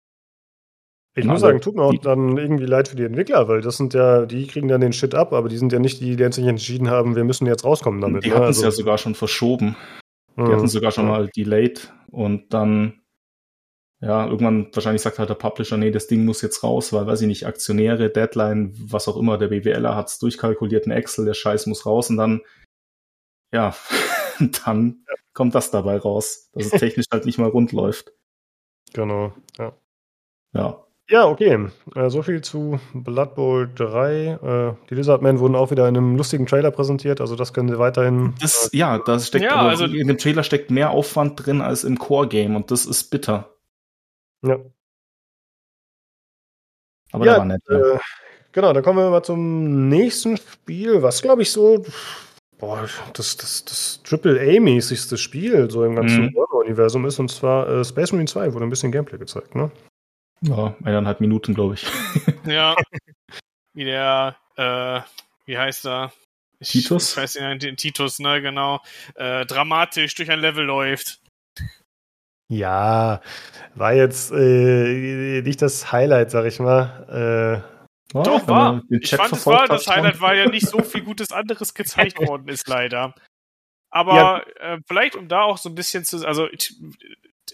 Ich muss sagen, tut mir auch dann irgendwie leid für die Entwickler, weil das sind ja, die kriegen dann den Shit ab, aber die sind ja nicht die, die jetzt sich entschieden haben, wir müssen jetzt rauskommen damit. Die ne? hatten es also, ja sogar schon verschoben. Die mhm. hatten sogar schon mal delayed und dann ja, irgendwann wahrscheinlich sagt halt der Publisher, nee, das Ding muss jetzt raus, weil, weiß ich nicht, Aktionäre, Deadline, was auch immer, der BWLer hat's durchkalkuliert in Excel, der Scheiß muss raus und dann, ja, dann kommt das dabei raus, dass es technisch halt nicht mal rund läuft. Genau, ja. Ja. Ja, okay. Äh, so viel zu Blood Bowl 3. Äh, die Lizardmen wurden auch wieder in einem lustigen Trailer präsentiert, also das können sie weiterhin. Das, äh, ja, da steckt ja, also in dem Trailer steckt mehr Aufwand drin als im Core-Game und das ist bitter. Ja. Aber ja, der war nett. Ja. Äh, genau, dann kommen wir mal zum nächsten Spiel, was glaube ich so boah, das, das, das Triple-A-mäßigste Spiel so im ganzen mhm. Universum ist, und zwar äh, Space Marine 2, wurde ein bisschen Gameplay gezeigt, ne? Ja, eineinhalb Minuten, glaube ich. ja. Wie der, äh, wie heißt er? Ich, Titus? Ich weiß nicht, Titus, ne, genau. Äh, dramatisch durch ein Level läuft. Ja, war jetzt äh, nicht das Highlight, sag ich mal. Äh, Doch, war. Ich fand, es war. Das Highlight war ja nicht so viel Gutes anderes gezeigt worden ist, leider. Aber ja. äh, vielleicht, um da auch so ein bisschen zu, also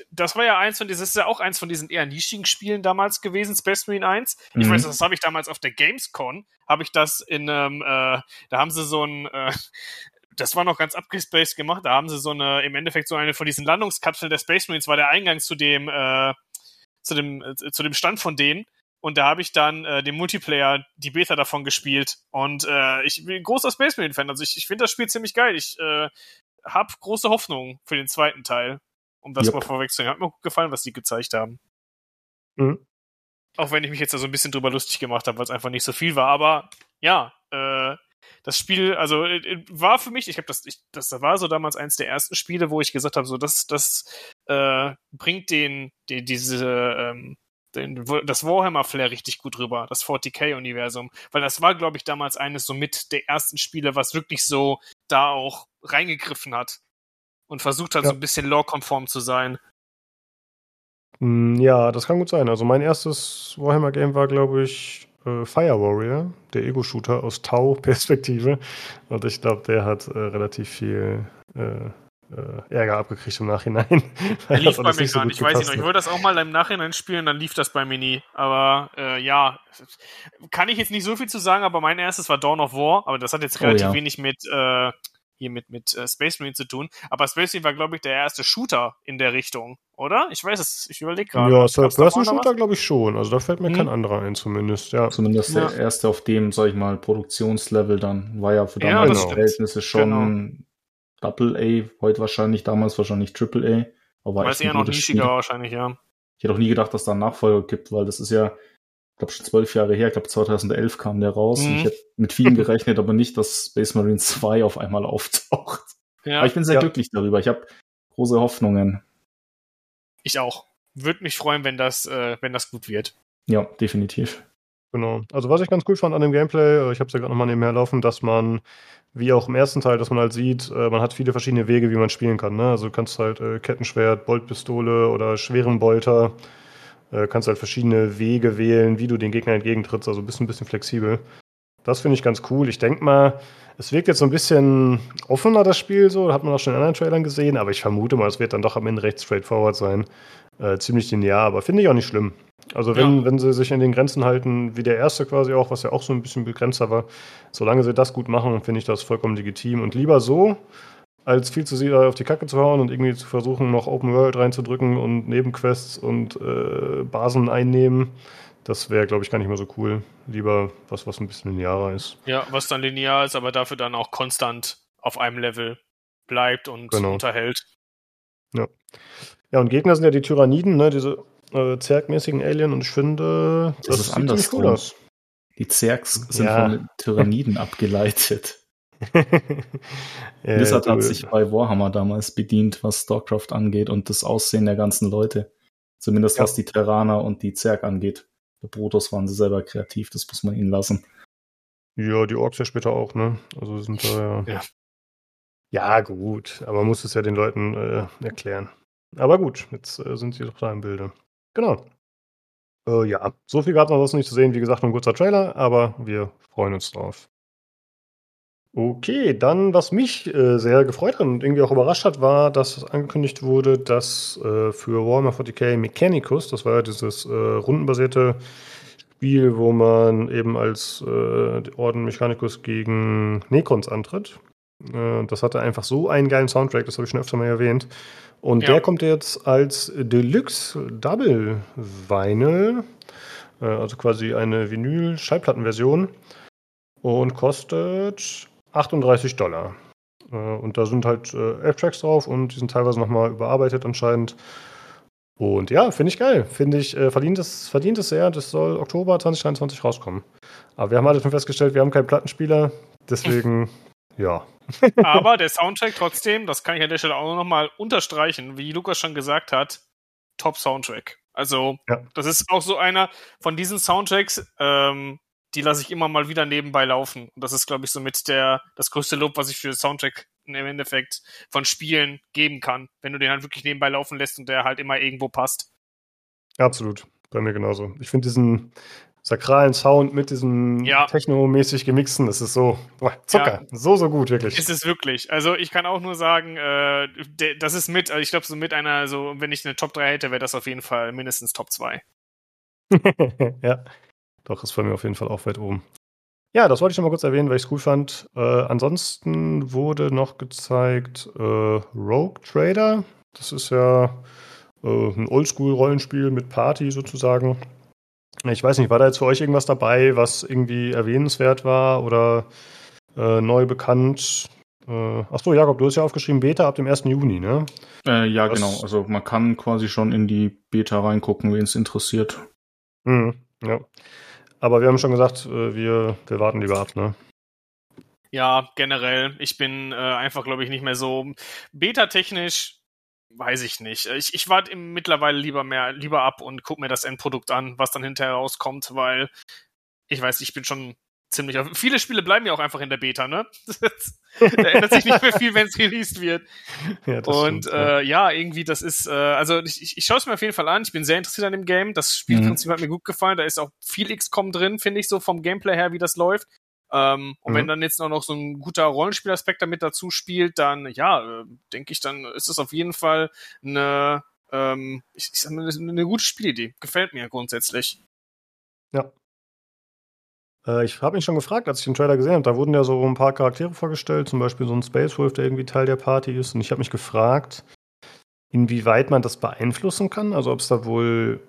das war ja eins von diesen, das ist ja auch eins von diesen eher nischigen Spielen damals gewesen, Space Marine 1. Ich mhm. weiß, das habe ich damals auf der Gamescon, habe ich das in einem, äh, da haben sie so ein, äh, das war noch ganz abgespaced gemacht. Da haben sie so eine, im Endeffekt so eine von diesen Landungskapseln der Space Marines war der Eingang zu dem, äh, zu dem, äh, zu dem Stand von denen. Und da habe ich dann äh, den Multiplayer, die Beta davon gespielt. Und äh, ich bin großer Space Marine Fan. Also ich, ich finde das Spiel ziemlich geil. Ich äh, habe große Hoffnung für den zweiten Teil. Um das Yep. mal vorwegzunehmen. Hat mir gut gefallen, was die gezeigt haben. Mhm. Auch wenn ich mich jetzt da so ein bisschen drüber lustig gemacht habe, weil es einfach nicht so viel war. Aber ja, äh, das Spiel, also äh, äh, war für mich, ich glaube, das, ich, das war so damals eins der ersten Spiele, wo ich gesagt habe, so das, das äh, bringt den, die, diese, ähm, den, das Warhammer-Flair richtig gut rüber, das 40k-Universum. Weil das war, glaube ich, damals eines so mit der ersten Spiele, was wirklich so da auch reingegriffen hat. Und versucht hat, Ja. so ein bisschen lore-konform zu sein. Mm, Ja, das kann gut sein. Also mein erstes Warhammer-Game war, glaube ich, äh, Fire Warrior, der Ego-Shooter aus Tau-Perspektive. Und ich glaube, der hat äh, relativ viel äh, äh, Ärger abgekriegt im Nachhinein. Der lief bei mir so gar nicht, weiß ich gepasst noch. Ich wollte das auch mal im Nachhinein spielen, dann lief das bei mir nie. Aber äh, ja, kann ich jetzt nicht so viel zu sagen, aber mein erstes war Dawn of War, aber das hat jetzt Oh, relativ ja. wenig mit äh, hier mit, mit äh, Space Marine zu tun. Aber Space Marine war, glaube ich, der erste Shooter in der Richtung, oder? Ich weiß es, ich überlege gerade. Ja, Third-Person-Shooter glaube ich schon. Also da fällt mir Hm. kein anderer ein, zumindest. Ja. Zumindest Ja. der erste auf dem, sag ich mal, Produktionslevel dann. War ja für Ja, damalige das stimmt. Verhältnisse schon Genau. Double A, heute wahrscheinlich, damals wahrscheinlich Triple A. Aber war es eher noch nischiger wahrscheinlich, ja. Ich hätte auch nie gedacht, dass da einen Nachfolger gibt, weil das ist ja, glaube schon zwölf Jahre her, ich glaube 2011 kam der raus. Mhm. ich hätte mit vielen gerechnet, aber nicht, dass Space Marine 2 auf einmal auftaucht. Ja, Aber ich bin sehr Ja. glücklich darüber. Ich habe große Hoffnungen. ich auch. Würde mich freuen, wenn das, äh, wenn das gut wird. Ja, definitiv. Genau. Also was ich ganz cool fand an dem Gameplay, äh, ich habe es ja gerade nochmal nebenher laufen, dass man, wie auch im ersten Teil, dass man halt sieht, äh, man hat viele verschiedene Wege, wie man spielen kann. Ne? Also du kannst halt äh, Kettenschwert, Boltpistole oder schweren Bolter, äh, kannst halt verschiedene Wege wählen, wie du den Gegner entgegentrittst, also bist ein bisschen flexibel. Das finde ich ganz cool. Ich denke mal, es wirkt jetzt so ein bisschen offener, das Spiel, so, hat man auch schon in anderen Trailern gesehen, aber ich vermute mal, es wird dann doch am Ende recht straightforward sein. Äh, ziemlich linear, aber finde ich auch nicht schlimm. Also wenn, Ja. wenn sie sich in den Grenzen halten, wie der erste quasi auch, was ja auch so ein bisschen begrenzter war, solange sie das gut machen, finde ich das vollkommen legitim. Und lieber so, als viel zu sehr auf die Kacke zu hauen und irgendwie zu versuchen, noch Open World reinzudrücken und Nebenquests und äh, Basen einnehmen. Das wäre, glaube ich, gar nicht mehr so cool. Lieber was, was ein bisschen linearer ist. Ja, was dann linear ist, aber dafür dann auch konstant auf einem Level bleibt und Genau. unterhält. Ja, und Gegner sind ja die Tyranniden, ne? diese äh, zergmäßigen Alien. Und ich finde, Das ist sieht ziemlich andersrum. cool aus. Die Zergs sind Ja. von den Tyranniden abgeleitet. Äh, Blizzard hat sich bei Warhammer damals bedient, was StarCraft angeht und das Aussehen der ganzen Leute. Zumindest Ja. was die Terraner und die Zerg angeht. Bei Protoss waren sie selber kreativ, das muss man ihnen lassen. Ja, die Orks ja später auch, ne? Also sind da ja. Ja. Ja, gut, aber man muss es ja den Leuten äh, erklären. Aber gut, jetzt äh, sind sie doch da im Bilde. Genau. Äh, ja, so viel gab es ansonsten nicht zu sehen. Wie gesagt, nur ein kurzer Trailer, aber wir freuen uns drauf. Okay, dann, was mich äh, sehr gefreut hat und irgendwie auch überrascht hat, war, dass angekündigt wurde, dass äh, für Warhammer 40k Mechanicus, das war ja dieses äh, rundenbasierte Spiel, wo man eben als äh, Orden Mechanicus gegen Necrons antritt. Äh, das hatte einfach so einen geilen Soundtrack, das habe ich schon öfter mal erwähnt. Und Ja. der kommt jetzt als Deluxe Double Vinyl, äh, also quasi eine Vinyl-Schallplattenversion und kostet 38 Dollar. Äh, und da sind halt äh, elf Tracks drauf und die sind teilweise nochmal überarbeitet anscheinend. Und ja, finde ich geil. Finde ich, äh, verdient, es, verdient es sehr. Das soll Oktober 2023 rauskommen. Aber wir haben alle schon festgestellt, wir haben keinen Plattenspieler. Deswegen, ja. Aber der Soundtrack trotzdem, das kann ich an der Stelle auch nochmal unterstreichen, wie Lukas schon gesagt hat, Top-Soundtrack. Also, Ja. das ist auch so einer von diesen Soundtracks, ähm, die lasse ich immer mal wieder nebenbei laufen. Und das ist, glaube ich, somit der, das größte Lob, was ich für Soundtrack im Endeffekt von Spielen geben kann. Wenn du den halt wirklich nebenbei laufen lässt und der halt immer irgendwo passt. Absolut. Bei mir genauso. Ich finde diesen sakralen Sound mit diesem Ja. technomäßig gemixten, das ist so boah, Zucker. So, so gut, wirklich. Ist es wirklich. Also ich kann auch nur sagen, äh, de- das ist mit, also ich glaube, so mit einer, so, wenn ich eine Top 3 hätte, wäre das auf jeden Fall mindestens Top 2. ja. Doch, ist bei mir auf jeden Fall auch weit oben. Ja, das wollte ich noch mal kurz erwähnen, weil ich es cool fand. Äh, ansonsten wurde noch gezeigt äh, Rogue Trader. Das ist ja äh, ein Oldschool-Rollenspiel mit Party sozusagen. Ich weiß nicht, war da jetzt für euch irgendwas dabei, was irgendwie erwähnenswert war oder äh, neu bekannt? Äh, achso, Jakob, du hast ja aufgeschrieben Beta ab dem 1. Juni, ne? Äh, ja, Was? genau. Also man kann quasi schon in die Beta reingucken, wen es interessiert. Mhm, ja. Aber wir haben schon gesagt, äh, wir, wir warten lieber ab, ne? Ja, generell. Ich bin äh, einfach, glaube ich, nicht mehr so beta-technisch. Weiß ich nicht. Ich, ich warte mittlerweile lieber mehr, lieber ab und gucke mir das Endprodukt an, was dann hinterher rauskommt, weil ich weiß, ich bin schon ziemlich. Viele Spiele bleiben ja auch einfach in der Beta, ne? da ändert sich nicht mehr viel, wenn es released wird. Ja, und stimmt, äh, ja. ja. irgendwie, das ist, äh, also ich, ich, ich schaue es mir auf jeden Fall an. Ich bin sehr interessiert an dem Game. Das Spielprinzip mhm. hat mir gut gefallen. Da ist auch viel XCOM drin, finde ich, so vom Gameplay her, wie das läuft. Ähm, und mhm. wenn dann jetzt noch so ein guter Rollenspielaspekt damit dazu spielt, dann ja, äh, denke ich, dann ist es auf jeden Fall eine, ähm, ich, ich sag mal, eine gute Spielidee. Gefällt mir grundsätzlich. Ja, äh, ich habe mich schon gefragt, als ich den Trailer gesehen habe, da wurden ja so ein paar Charaktere vorgestellt, zum Beispiel so ein Space Wolf, der irgendwie Teil der Party ist. Und ich habe mich gefragt, inwieweit man das beeinflussen kann. Also ob es da wohl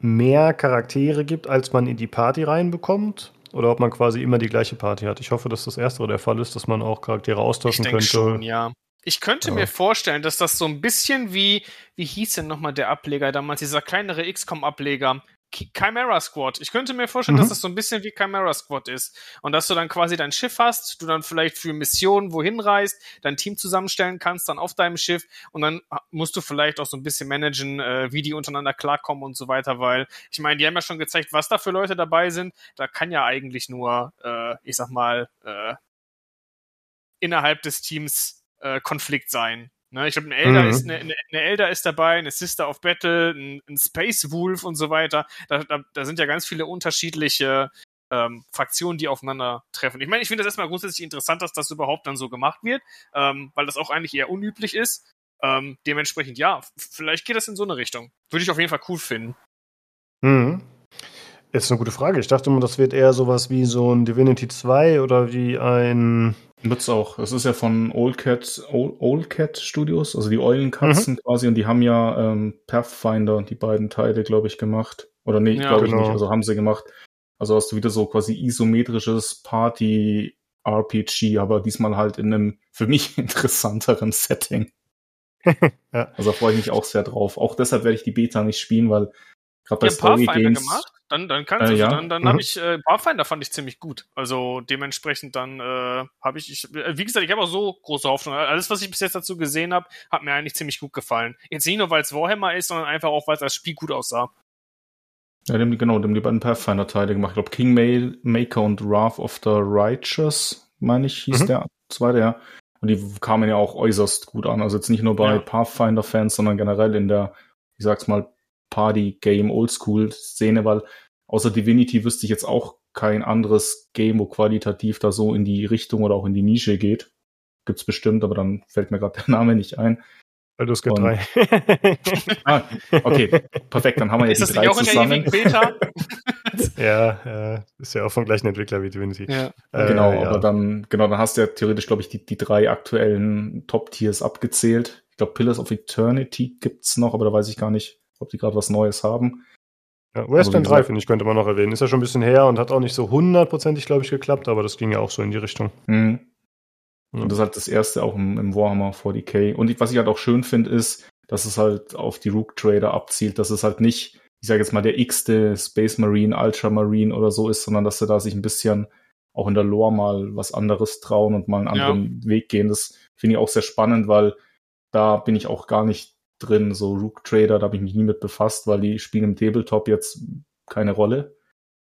mehr Charaktere gibt, als man in die Party reinbekommt. Oder ob man quasi immer die gleiche Party hat. Ich hoffe, dass das Erste der Fall ist, dass man auch Charaktere austauschen ich könnte. Schon, ja. Ich könnte ja. mir vorstellen, dass das so ein bisschen wie, wie hieß denn nochmal der Ableger damals, dieser kleinere XCOM-Ableger, Chimera Squad. Ich könnte mir vorstellen, mhm. dass das so ein bisschen wie Chimera Squad ist. Und dass du dann quasi dein Schiff hast, du dann vielleicht für Missionen wohin reist, dein Team zusammenstellen kannst, dann auf deinem Schiff und dann musst du vielleicht auch so ein bisschen managen, äh, wie die untereinander klarkommen und so weiter, weil ich meine, die haben ja schon gezeigt, was da für Leute dabei sind. Da kann ja eigentlich nur, äh, ich sag mal, äh, innerhalb des Teams äh, Konflikt sein. Ne, ich glaube, ein Elder mhm. ist eine, eine, eine, Elder ist dabei, eine Sister of Battle, ein, ein Space Wolf und so weiter. Da, da, da sind ja ganz viele unterschiedliche ähm, Fraktionen, die aufeinandertreffen. Ich meine, ich finde das erstmal grundsätzlich interessant, dass das überhaupt dann so gemacht wird, ähm, weil das auch eigentlich eher unüblich ist. Ähm, dementsprechend, ja, vielleicht geht das in so eine Richtung. Würde ich auf jeden Fall cool finden. Mhm. Jetzt eine gute Frage. Ich dachte immer, das wird eher sowas wie so ein Divinity 2 oder wie ein Wird's auch. Es ist ja von Old Cat, Old, Old Cat Studios, also die Eulenkatzen mhm. quasi, und die haben ja ähm, Pathfinder, die beiden Teile, glaube ich, gemacht. Oder nee, ja, glaube genau. ich nicht, also haben sie gemacht. Also hast du wieder so quasi isometrisches Party-RPG, aber diesmal halt in einem für mich interessanteren Setting. ja. Also da freue ich mich auch sehr drauf. Auch deshalb werde ich die Beta nicht spielen, weil gerade bei Story Games. Gemacht? Dann, dann kannst du, äh, ja. dann, dann mhm. habe ich, äh, Pathfinder fand ich ziemlich gut. Also dementsprechend dann äh, habe ich, ich, äh, wie gesagt, ich habe auch so große Hoffnung. Alles, was ich bis jetzt dazu gesehen habe, hat mir eigentlich ziemlich gut gefallen. Jetzt nicht nur, weil es Warhammer ist, sondern einfach auch, weil es das Spiel gut aussah. Ja, dem, genau, dem die beiden Pathfinder-Teile gemacht. Ich glaube, King Maker und Wrath of the Righteous, meine ich, hieß mhm. der zweite, ja. Und die kamen ja auch äußerst gut an. Also jetzt nicht nur bei ja. Pathfinder-Fans, sondern generell in der, ich sag's mal, Party-Game, Oldschool-Szene, weil außer Divinity wüsste ich jetzt auch kein anderes Game, wo qualitativ da so in die Richtung oder auch in die Nische geht. Gibt's bestimmt, aber dann fällt mir gerade der Name nicht ein. Baldur's Gate 3. ah, okay, perfekt, dann haben wir jetzt die drei zusammen. ja, ja, ist ja auch vom gleichen Entwickler wie Divinity. Ja. Äh, genau, ja. aber dann, genau, dann hast du ja theoretisch, glaube ich, die, die drei aktuellen Top-Tiers abgezählt. Ich glaube, Pillars of Eternity gibt's noch, aber da weiß ich gar nicht, ob die gerade was Neues haben. Ja, Wasteland 3, finde ich, könnte man noch erwähnen. Ist ja schon ein bisschen her und hat auch nicht so hundertprozentig, glaube ich, geklappt, aber das ging ja auch so in die Richtung. Mhm. Und das ist halt das erste auch im, im Warhammer 40k. Und was ich halt auch schön finde, ist, dass es halt auf die Rook Trader abzielt, dass es halt nicht, ich sage jetzt mal, der x-te Space Marine, Ultramarine oder so ist, sondern dass sie da sich ein bisschen auch in der Lore mal was anderes trauen und mal einen anderen ja. Weg gehen. Das finde ich auch sehr spannend, weil da bin ich auch gar nicht drin, so Rook Trader, da habe ich mich nie mit befasst, weil die spielen im Tabletop jetzt keine Rolle.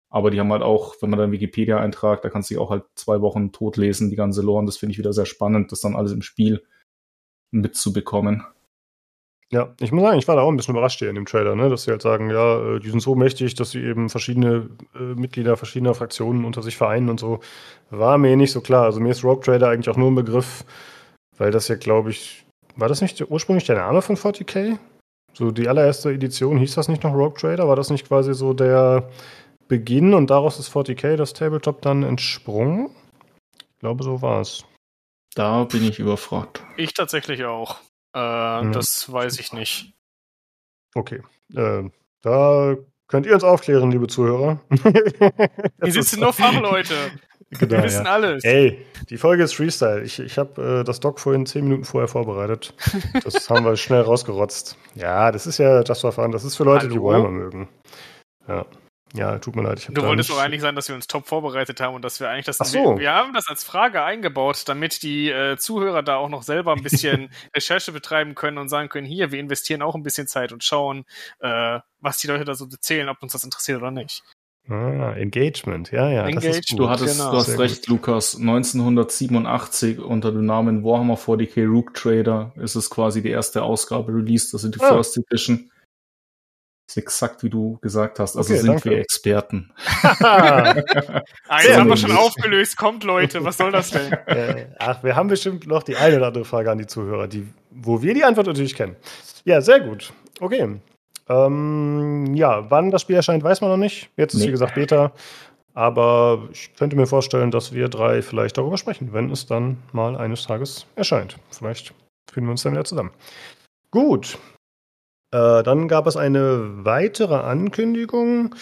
Aber die haben halt auch, wenn man dann Wikipedia eintragt, da kannst du dich auch halt zwei Wochen tot lesen, die ganze Lore. Und das finde ich wieder sehr spannend, das dann alles im Spiel mitzubekommen. Ja, ich muss sagen, ich war da auch ein bisschen überrascht hier in dem Trailer, ne? dass sie halt sagen, ja, äh, die sind so mächtig, dass sie eben verschiedene äh, Mitglieder verschiedener Fraktionen unter sich vereinen und so. War mir nicht so klar. Also mir ist Rogue Trader eigentlich auch nur ein Begriff, weil das ja, glaube ich, war das nicht ursprünglich der Name von 40k? So die allererste Edition hieß das nicht noch Rogue Trader? War das nicht quasi so der Beginn und daraus ist 40k das Tabletop dann entsprungen? Ich glaube, so war es. Da bin ich überfragt. Ich tatsächlich auch. Äh, mhm. Das weiß ich nicht. Okay. Äh, da könnt ihr uns aufklären, liebe Zuhörer. Hier sitzen nur Fachleute. Genau, Wir wissen ja. alles. Ey, die Folge ist Freestyle. Ich, ich habe äh, das Doc vorhin zehn Minuten vorher vorbereitet. Das haben wir schnell rausgerotzt. Ja, das ist ja Just for Fun. Das ist für Leute, die Hallo? Warhammer mögen. Ja. Ja, tut mir leid. Ich Du wolltest doch eigentlich sagen, dass wir uns top vorbereitet haben und dass wir eigentlich das. Ach so. wir, wir haben das als Frage eingebaut, damit die äh, Zuhörer da auch noch selber ein bisschen Recherche betreiben können und sagen können: Hier, wir investieren auch ein bisschen Zeit und schauen, äh, was die Leute da so erzählen, ob uns das interessiert oder nicht. Ah, Engagement. Ja, ja. Das ist Engagement. gut. Du hattest, genau, du hast sehr recht, Lukas. 1987 unter dem Namen Warhammer 40k Rook Trader ist es quasi die erste Ausgabe released, also die Ah. First Edition. Ist exakt wie du gesagt hast. Also Okay, sind danke. wir Experten. Ah, jetzt haben wir schon aufgelöst. Kommt, Leute, was soll das denn? äh, ach, wir haben bestimmt noch die eine oder andere Frage an die Zuhörer, die, wo wir die Antwort natürlich kennen. Ja, sehr gut. Okay. Ähm, ja, wann das Spiel erscheint, weiß man noch nicht. Jetzt ist, Nee. wie gesagt, Beta. Aber ich könnte mir vorstellen, dass wir drei vielleicht darüber sprechen, wenn es dann mal eines Tages erscheint. Vielleicht finden wir uns dann wieder zusammen. Gut. Äh, dann gab es eine weitere Ankündigung.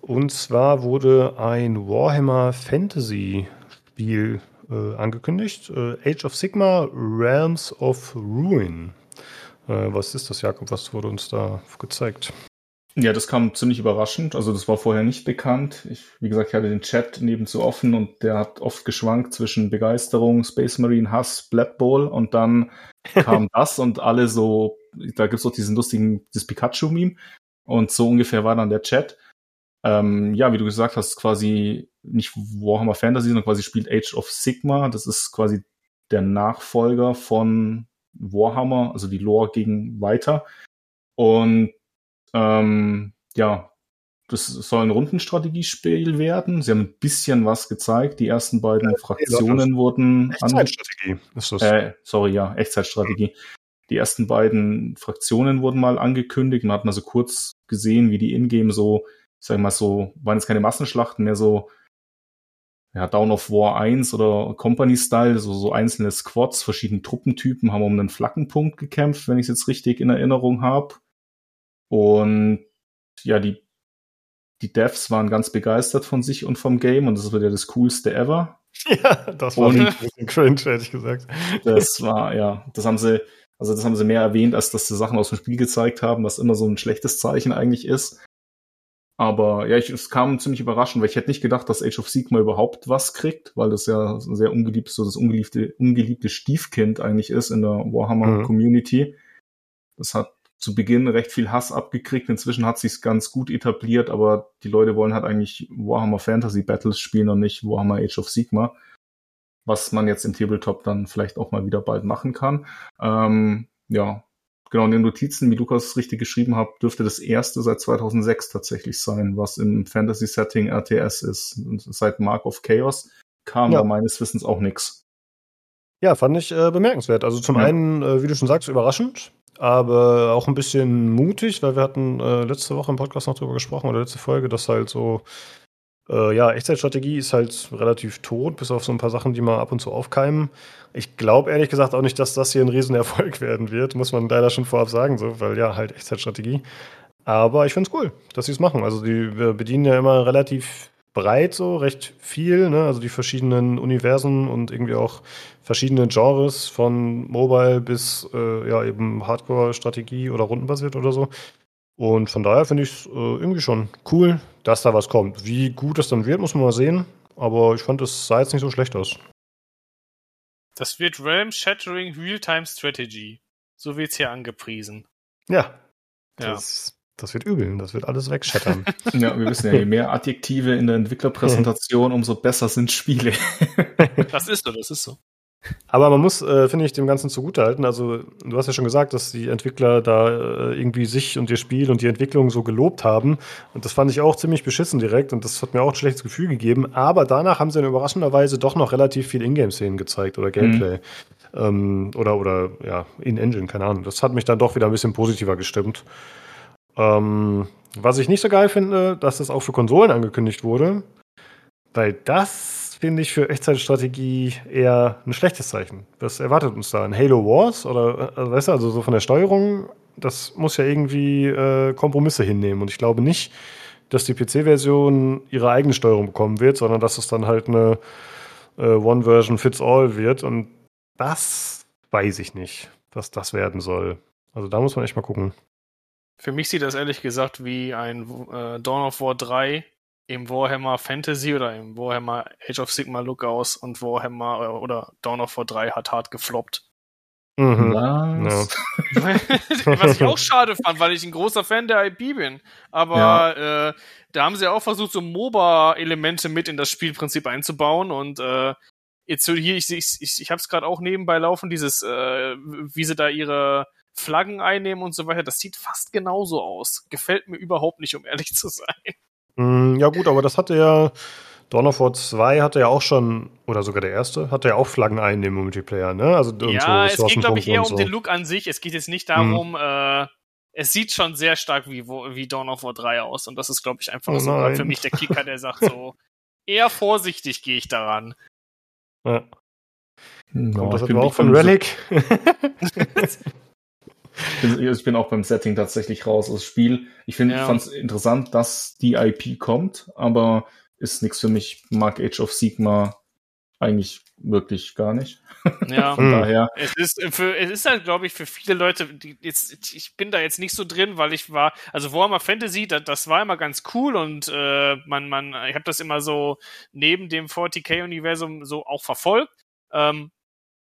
Und zwar wurde ein Warhammer Fantasy Spiel äh, angekündigt. Äh, Age of Sigma Realms of Ruin. Äh, was ist das, Jakob? Was wurde uns da gezeigt? Ja, das kam ziemlich überraschend. Also das war vorher nicht bekannt. Ich, wie gesagt, ich hatte den Chat nebenzu offen und der hat oft geschwankt zwischen Begeisterung, Space Marine, Hass, Blood Bowl und dann kam das und alle so, da gibt's auch diesen lustigen, das Pikachu-Meme und so ungefähr war dann der Chat. Ähm, ja, wie du gesagt hast, quasi nicht Warhammer Fantasy, sondern quasi spielt Age of Sigma. Das ist quasi der Nachfolger von Warhammer, also die Lore ging weiter. Und ähm, ja, das soll ein Rundenstrategiespiel werden. Sie haben ein bisschen was gezeigt. Die ersten beiden Fraktionen wurden ange Echtzeitstrategie ist das. äh, sorry, ja, Echtzeitstrategie. Die ersten beiden Fraktionen wurden mal angekündigt. Man hat mal so kurz gesehen, wie die Ingame so, ich sag mal so, waren jetzt keine Massenschlachten mehr so, ja, Down of War 1 oder Company-Style, so, so einzelne Squads, verschiedene Truppentypen haben um einen Flaggenpunkt gekämpft, wenn ich es jetzt richtig in Erinnerung habe. Und ja, die, die Devs waren ganz begeistert von sich und vom Game und das wird ja das coolste ever. ja, das war Und- ein bisschen cringe, hätte ich gesagt. Das war, ja, das haben sie, also das haben sie mehr erwähnt, als dass sie Sachen aus dem Spiel gezeigt haben, was immer so ein schlechtes Zeichen eigentlich ist. Aber ja, ich, es kam ziemlich überraschend, weil ich hätte nicht gedacht, dass Age of Sigma überhaupt was kriegt, weil das ja ein sehr ungeliebt, so das ungeliebte, ungeliebte Stiefkind eigentlich ist in der Warhammer Mhm. Community. Das hat zu Beginn recht viel Hass abgekriegt. Inzwischen hat sich's ganz gut etabliert, aber die Leute wollen halt eigentlich Warhammer Fantasy Battles spielen und nicht Warhammer Age of Sigma. Was man jetzt im Tabletop dann vielleicht auch mal wieder bald machen kann. Ähm, ja, genau, in den Notizen, wie Lukas es richtig geschrieben hat, dürfte das erste seit 2006 tatsächlich sein, was im Fantasy-Setting RTS ist. Und seit Mark of Chaos kam Ja. da meines Wissens auch nix. Ja, fand ich äh, bemerkenswert. Also zum Ja. einen, äh, wie du schon sagst, überraschend, aber auch ein bisschen mutig, weil wir hatten äh, letzte Woche im Podcast noch drüber gesprochen oder letzte Folge, dass halt so, äh, ja, Echtzeitstrategie ist halt relativ tot, bis auf so ein paar Sachen, die mal ab und zu aufkeimen. Ich glaube ehrlich gesagt auch nicht, dass das hier ein Riesenerfolg werden wird, muss man leider schon vorab sagen, so, weil ja, halt Echtzeitstrategie. Aber ich finde es cool, dass sie es machen. Also die bedienen ja immer relativ breit so, recht viel, ne? Also die verschiedenen Universen und irgendwie auch verschiedene Genres von Mobile bis äh, ja eben Hardcore-Strategie oder rundenbasiert oder so. Und von daher finde ich es äh, irgendwie schon cool, dass da was kommt. Wie gut es dann wird, muss man mal sehen. Aber ich fand, es sah jetzt nicht so schlecht aus. Das wird Realm Shattering Real-Time Strategy. So wird's hier angepriesen. Ja, Ja. das, das wird übel. Das wird alles wegschattern. Ja, wir wissen ja, je mehr Adjektive in der Entwicklerpräsentation, umso besser sind Spiele. Das ist so, das ist so. Aber man muss, äh, finde ich, dem Ganzen zugutehalten. Also, du hast ja schon gesagt, dass die Entwickler da äh, irgendwie sich und ihr Spiel und die Entwicklung so gelobt haben. Und das fand ich auch ziemlich beschissen direkt und das hat mir auch ein schlechtes Gefühl gegeben. Aber danach haben sie in überraschenderweise doch noch relativ viel Ingame-Szenen gezeigt oder Gameplay. Ähm, oder, oder, ja, in-Engine, keine Ahnung. Das hat mich dann doch wieder ein bisschen positiver gestimmt. Ähm, was ich nicht so geil finde, dass das auch für Konsolen angekündigt wurde. Weil das finde ich für Echtzeitstrategie eher ein schlechtes Zeichen. Was erwartet uns da? Ein Halo Wars? Oder, äh, weißt du, also so von der Steuerung, das muss ja irgendwie äh, Kompromisse hinnehmen. Und ich glaube nicht, dass die PC-Version ihre eigene Steuerung bekommen wird, sondern dass es dann halt eine äh, One-Version-Fits-All wird. Und das weiß ich nicht, was das werden soll. Also da muss man echt mal gucken. Für mich sieht das ehrlich gesagt wie ein äh, Dawn of War 3 im Warhammer Fantasy oder im Warhammer Age of Sigma Look aus und Warhammer äh, oder Dawn of War 3 hat hart gefloppt. Mhm. Was? Was ich auch schade fand, weil ich ein großer Fan der IP bin. Aber ja. äh, da haben sie auch versucht, so MOBA-Elemente mit in das Spielprinzip einzubauen und äh, jetzt hier, ich, ich, ich, ich habe es gerade auch nebenbei laufen, dieses, äh, wie sie da ihre Flaggen einnehmen und so weiter, das sieht fast genauso aus. Gefällt mir überhaupt nicht, um ehrlich zu sein. Mm, ja gut, aber das hatte ja, Dawn of War 2 hatte ja auch schon, oder sogar der erste, hatte ja auch Flaggen einnehmen im Multiplayer, ne? Also ja, so es geht glaube ich eher um so. den Look an sich. Es geht jetzt nicht darum, mhm. äh, es sieht schon sehr stark wie, wie Dawn of War 3 aus und das ist glaube ich einfach oh so für mich der Kicker, der sagt so, eher vorsichtig gehe ich daran. Ja. No, das hatten wir auch von Relic. Ich bin, auch beim Setting tatsächlich raus aus Spiel. Ich finde, ja. fand es interessant, dass die IP kommt, aber ist nichts für mich. Mag Age of Sigma eigentlich wirklich gar nicht. Ja, von daher. Es ist, für, es ist halt, glaube ich, für viele Leute, die jetzt, ich bin da jetzt nicht so drin, weil ich war, also Warhammer Fantasy, das, das war immer ganz cool und äh, man, man, ich habe das immer so neben dem 40k-Universum so auch verfolgt. Ähm,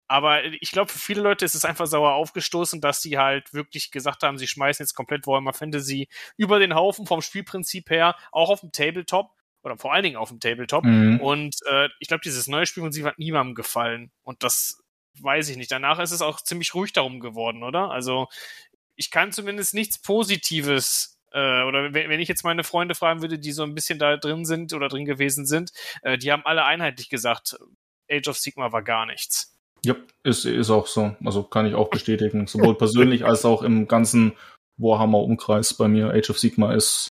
aber ich glaube, für viele Leute ist es einfach sauer aufgestoßen, dass sie halt wirklich gesagt haben, sie schmeißen jetzt komplett Warhammer Fantasy über den Haufen vom Spielprinzip her, auch auf dem Tabletop oder vor allen Dingen auf dem Tabletop. Mhm. Und äh, ich glaube, dieses neue Spielprinzip hat niemandem gefallen. Und das weiß ich nicht. Danach ist es auch ziemlich ruhig darum geworden, oder? Also ich kann zumindest nichts Positives äh, oder wenn ich jetzt meine Freunde fragen würde, die so ein bisschen da drin sind oder drin gewesen sind, äh, die haben alle einheitlich gesagt, Age of Sigma war gar nichts. Ja, ist, ist auch so. Also kann ich auch bestätigen. Sowohl persönlich als auch im ganzen Warhammer-Umkreis bei mir. Age of Sigma ist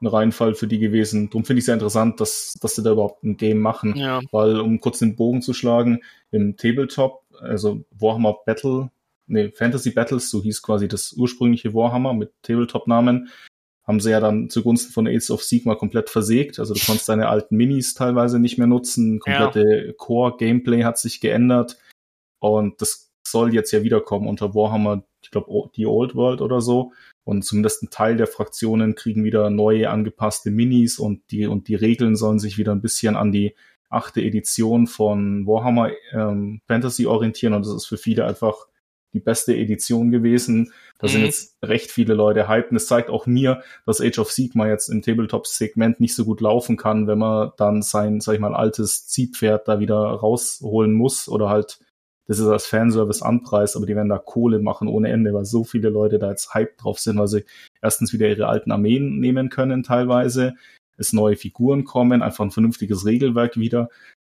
ein Reinfall für die gewesen. Darum finde ich sehr interessant, dass, dass sie da überhaupt ein Game machen. Ja. Weil, um kurz den Bogen zu schlagen, im Tabletop, also Warhammer Battle, nee, Fantasy Battles, so hieß quasi das ursprüngliche Warhammer mit Tabletop-Namen, haben sie ja dann zugunsten von Age of Sigma komplett versägt. Also du konntest deine alten Minis teilweise nicht mehr nutzen. Komplette ja. Core-Gameplay hat sich geändert. Und das soll jetzt ja wiederkommen unter Warhammer, ich glaube, die Old World oder so. Und zumindest ein Teil der Fraktionen kriegen wieder neue angepasste Minis und die, und die Regeln sollen sich wieder ein bisschen an die achte Edition von Warhammer ähm, Fantasy orientieren. Und das ist für viele einfach die beste Edition gewesen. Da mhm. sind jetzt recht viele Leute hyped. Und es zeigt auch mir, dass Age of Sigma jetzt im Tabletop-Segment nicht so gut laufen kann, wenn man dann sein, sag ich mal, altes Ziehpferd da wieder rausholen muss oder halt das ist als Fanservice anpreist, aber die werden da Kohle machen ohne Ende, weil so viele Leute da jetzt hype drauf sind, weil sie erstens wieder ihre alten Armeen nehmen können teilweise, es neue Figuren kommen, einfach ein vernünftiges Regelwerk wieder.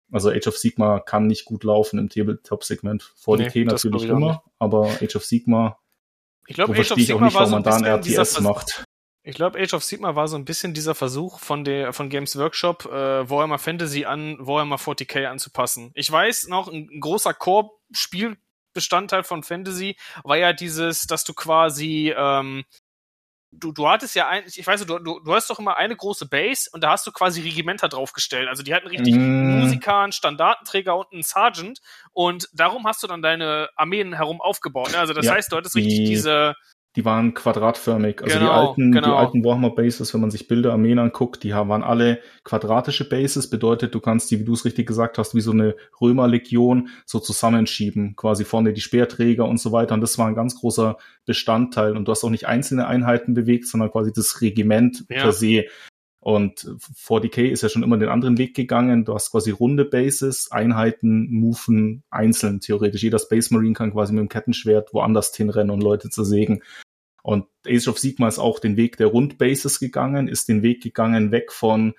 Also Age of Sigma kann nicht gut laufen im Tabletop-Segment. 40k nee, natürlich immer, aber Age of Sigma, ich glaube, Age of Sigma auch nicht, war so man da ein RTS macht. Ich glaube, Age of Sigma war so ein bisschen dieser Versuch von der von Games Workshop, äh, Warhammer Fantasy an Warhammer 40k anzupassen. Ich weiß noch, ein, ein großer Core-Spielbestandteil von Fantasy war ja dieses, dass du quasi ähm, du, du hattest ja ein, ich weiß, du, du, du hast doch immer eine große Base und da hast du quasi Regimenter draufgestellt. Also die hatten richtig mm. Musiker, einen Standartenträger und einen Sergeant und darum hast du dann deine Armeen herum aufgebaut. Ne? Also das ja, heißt, du hattest richtig die, diese die waren quadratförmig. Also genau, die alten, genau. die alten Warhammer Bases, wenn man sich Bilder Armeen anguckt, die waren alle quadratische Bases. Bedeutet, du kannst die, wie du es richtig gesagt hast, wie so eine Römerlegion so zusammenschieben. Quasi vorne die Speerträger und so weiter. Und das war ein ganz großer Bestandteil. Und du hast auch nicht einzelne Einheiten bewegt, sondern quasi das Regiment ja. per se. Und 40k ist ja schon immer den anderen Weg gegangen. Du hast quasi runde Bases, Einheiten, Moven einzeln theoretisch. Jeder Space Marine kann quasi mit dem Kettenschwert woanders hinrennen und Leute zersägen. Und Age of Sigma ist auch den Weg der Rundbases gegangen, ist den Weg gegangen weg von,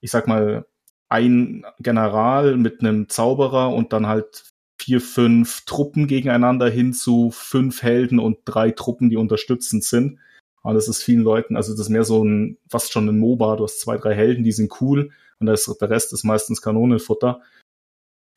ich sag mal, ein General mit einem Zauberer und dann halt vier, fünf Truppen gegeneinander hin zu fünf Helden und drei Truppen, die unterstützend sind. Und das ist vielen Leuten, also das ist mehr so ein, fast schon ein MOBA. Du hast zwei, drei Helden, die sind cool und das, der Rest ist meistens Kanonenfutter.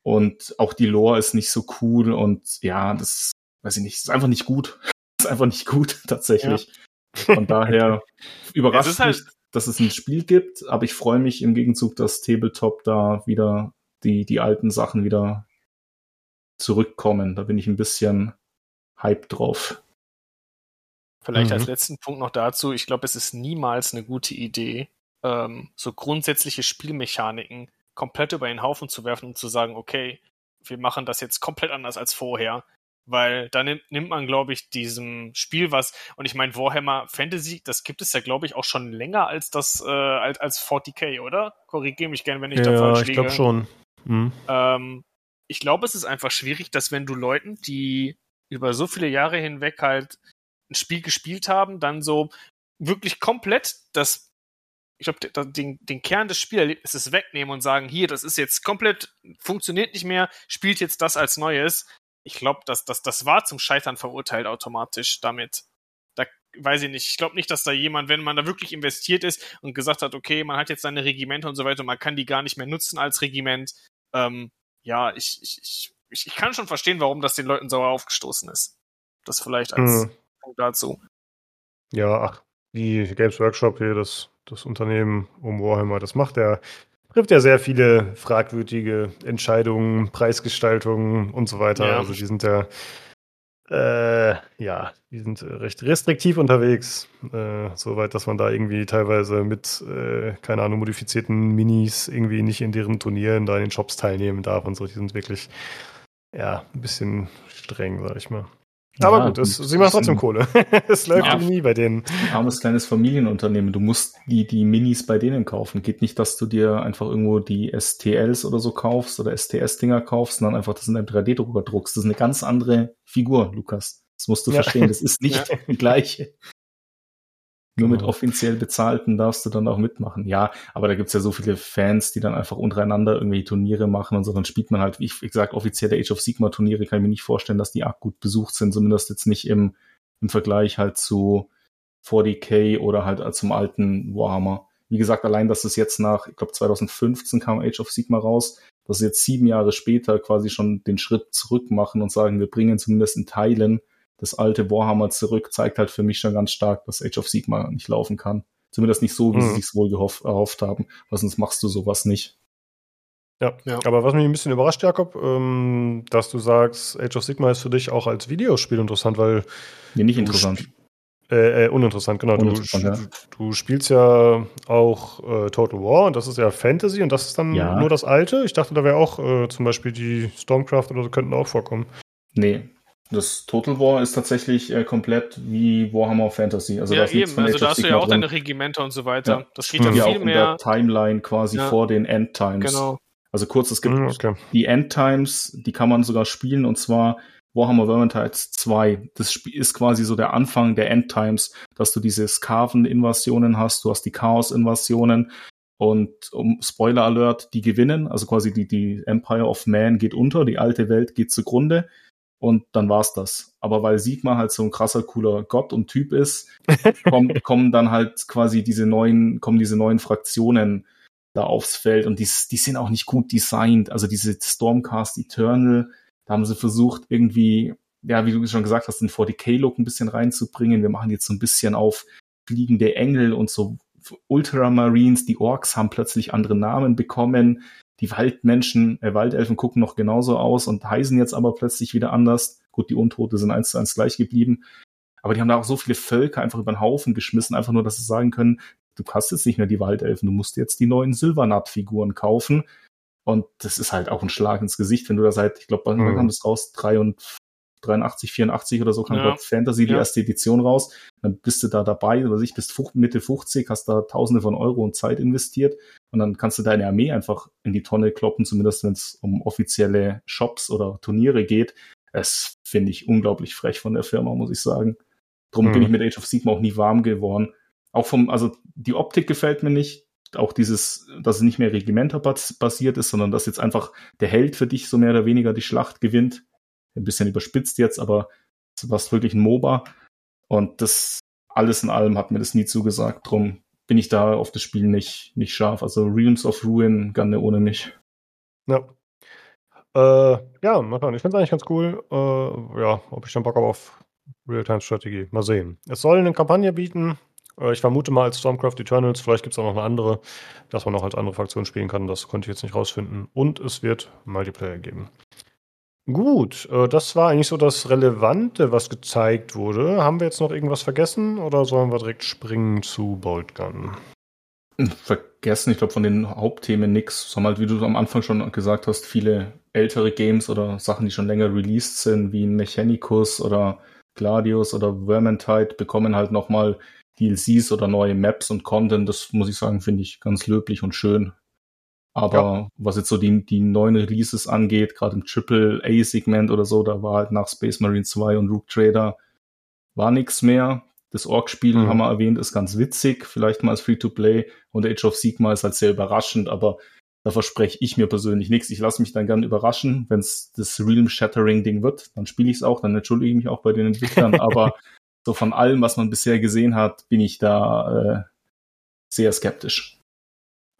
Und auch die Lore ist nicht so cool und ja, das weiß ich nicht, ist einfach nicht gut. ist einfach nicht gut, tatsächlich. Ja. Von daher überrascht halt, mich. dass es ein Spiel gibt, aber ich freue mich im Gegenzug, dass Tabletop da wieder die, die alten Sachen wieder zurückkommen. Da bin ich ein bisschen hype drauf. Vielleicht mhm. als letzten Punkt noch dazu, ich glaube, es ist niemals eine gute Idee, ähm, so grundsätzliche Spielmechaniken komplett über den Haufen zu werfen und zu sagen, okay, wir machen das jetzt komplett anders als vorher. Weil da nimmt, nimmt man, glaube ich, diesem Spiel was, und ich meine, Warhammer Fantasy, das gibt es ja, glaube ich, auch schon länger als das, äh, als, als 40k, oder? Korrigiere mich gerne, wenn ich ja, da falsch liege. Ja, ich glaube schon. Mhm. Ähm, ich glaube, es ist einfach schwierig, dass wenn du Leuten, die über so viele Jahre hinweg halt ein Spiel gespielt haben, dann so wirklich komplett das, ich glaube, den, den Kern des Spielerlebnisses wegnehmen und sagen, hier, das ist jetzt komplett, funktioniert nicht mehr, spielt jetzt das als Neues. Ich glaube, dass das, das war zum Scheitern verurteilt automatisch damit. Da weiß ich nicht. Ich glaube nicht, dass da jemand, wenn man da wirklich investiert ist und gesagt hat, okay, man hat jetzt seine Regimente und so weiter, man kann die gar nicht mehr nutzen als Regiment. Ähm, ja, ich, ich, ich, ich kann schon verstehen, warum das den Leuten sauer aufgestoßen ist. Das vielleicht als mhm. Dazu. Ja, ach, die Games Workshop hier, das, das Unternehmen um Warhammer, das macht ja, trifft ja sehr viele fragwürdige Entscheidungen, Preisgestaltungen und so weiter. Ja. Also die sind ja äh, ja, die sind recht restriktiv unterwegs, äh, soweit, dass man da irgendwie teilweise mit, äh, keine Ahnung, modifizierten Minis irgendwie nicht in deren Turnieren da in den Shops teilnehmen darf und so. Die sind wirklich, ja, ein bisschen streng, sag ich mal. Aber gut, es, sie machen trotzdem Kohle. es läuft ja, nie bei denen. Armes kleines Familienunternehmen. Du musst die, die Minis bei denen kaufen. Geht nicht, dass du dir einfach irgendwo die STLs oder so kaufst oder STS-Dinger kaufst und dann einfach das in deinem 3D-Drucker druckst. Das ist eine ganz andere Figur, Lukas. Das musst du ja. verstehen. Das ist nicht ja. der gleiche. Nur mit genau. offiziell bezahlten darfst du dann auch mitmachen. Ja, aber da gibt's ja so viele Fans, die dann einfach untereinander irgendwelche Turniere machen und so. Dann spielt man halt, wie ich gesagt, offizielle Age of Sigma Turniere kann ich mir nicht vorstellen, dass die arg gut besucht sind, zumindest jetzt nicht im, im Vergleich halt zu 40k oder halt zum alten Warhammer. Wie gesagt, allein, dass es jetzt nach, ich glaube 2015 kam Age of Sigma raus, dass sie jetzt sieben Jahre später quasi schon den Schritt zurück machen und sagen, wir bringen zumindest in Teilen das alte Warhammer zurück, zeigt halt für mich schon ganz stark, dass Age of Sigma nicht laufen kann. Zumindest nicht so, wie mhm. sie sich wohl gehoff, erhofft haben, weil sonst machst du sowas nicht. Ja, ja, aber was mich ein bisschen überrascht, Jakob, ähm, dass du sagst, Age of Sigma ist für dich auch als Videospiel interessant, weil. Nee, nicht interessant. Äh, äh, uninteressant, genau. Uninteressant, du, ja. du, spielst ja auch äh, Total War und das ist ja Fantasy und das ist dann ja. nur das alte. Ich dachte, da wäre auch äh, zum Beispiel die Stormcraft oder so könnten auch vorkommen. Nee, das Total War ist tatsächlich äh, komplett wie Warhammer Fantasy. Also ja, da eben. Also da hast du ja auch drin. deine Regimenter und so weiter. Ja. Das geht ja viel auch mehr. in der Timeline quasi ja. vor den Endtimes. Genau. Also kurz, es gibt mhm, okay. die Endtimes, die kann man sogar spielen und zwar Warhammer Vermintide 2. Das ist quasi so der Anfang der Endtimes, dass du diese Skaven-Invasionen hast, du hast die Chaos-Invasionen und um Spoiler Alert, die gewinnen, also quasi die, die Empire of Man geht unter, die alte Welt geht zugrunde und dann war's das. Aber weil Sigma halt so ein krasser, cooler Gott und Typ ist, kommen, kommen dann halt quasi diese neuen, kommen diese neuen Fraktionen da aufs Feld und die, die sind auch nicht gut designt. Also diese Stormcast Eternal, da haben sie versucht irgendwie, ja, wie du schon gesagt hast, den 40k-Look ein bisschen reinzubringen. Wir machen jetzt so ein bisschen auf fliegende Engel und so Ultramarines, die Orks haben plötzlich andere Namen bekommen die Waldmenschen, äh, Waldelfen gucken noch genauso aus und heißen jetzt aber plötzlich wieder anders. Gut, die Untote sind eins zu eins gleich geblieben. Aber die haben da auch so viele Völker einfach über den Haufen geschmissen, einfach nur, dass sie sagen können, du hast jetzt nicht mehr die Waldelfen, du musst jetzt die neuen Silvernat-Figuren kaufen. Und das ist halt auch ein Schlag ins Gesicht, wenn du da seit, ich glaube, wann mhm. kam das raus? Drei und 83, 84 oder so kam ja. Fantasy die ja. erste Edition raus. Dann bist du da dabei, oder ich bist Mitte 50, hast da Tausende von Euro und Zeit investiert und dann kannst du deine Armee einfach in die Tonne kloppen, zumindest wenn es um offizielle Shops oder Turniere geht. Das finde ich unglaublich frech von der Firma, muss ich sagen. Drum mhm. bin ich mit Age of Sigma auch nie warm geworden. Auch vom, also die Optik gefällt mir nicht. Auch dieses, dass es nicht mehr Regimenter basiert ist, sondern dass jetzt einfach der Held für dich so mehr oder weniger die Schlacht gewinnt ein bisschen überspitzt jetzt, aber es war wirklich ein MOBA. Und das alles in allem hat mir das nie zugesagt. Drum bin ich da auf das Spiel nicht, nicht scharf. Also Realms of Ruin gerne ohne mich. Ja. Äh, ja, mal schauen. Ich finde es eigentlich ganz cool. Äh, ja, ob ich dann Bock habe auf Real-Time-Strategie. Mal sehen. Es soll eine Kampagne bieten Äh, ich vermute mal als Stormcraft Eternals, vielleicht gibt es auch noch eine andere, dass man noch als andere Fraktion spielen kann. Das konnte ich jetzt nicht rausfinden. Und es wird Multiplayer geben. Gut, äh, das war eigentlich so das Relevante, was gezeigt wurde. Haben wir jetzt noch irgendwas vergessen oder sollen wir direkt springen zu Boltgun? Vergessen, ich glaube von den Hauptthemen nix. Haben halt, wie du am Anfang schon gesagt hast, viele ältere Games oder Sachen, die schon länger released sind, wie Mechanicus oder Gladius oder Vermintide, bekommen halt nochmal DLCs oder neue Maps und Content. Das muss ich sagen, finde ich ganz löblich und schön. Aber ja. was jetzt so die, die neuen Releases angeht, gerade im Triple A-Segment oder so, da war halt nach Space Marine 2 und Rook Trader war nichts mehr. Das Org-Spiel mhm. haben wir erwähnt, ist ganz witzig, vielleicht mal als Free-to-Play und Age of Sigma ist halt sehr überraschend, aber da verspreche ich mir persönlich nichts. Ich lasse mich dann gern überraschen, wenn es das Realm Shattering Ding wird, dann spiele ich es auch, dann entschuldige ich mich auch bei den Entwicklern, aber so von allem, was man bisher gesehen hat, bin ich da äh, sehr skeptisch.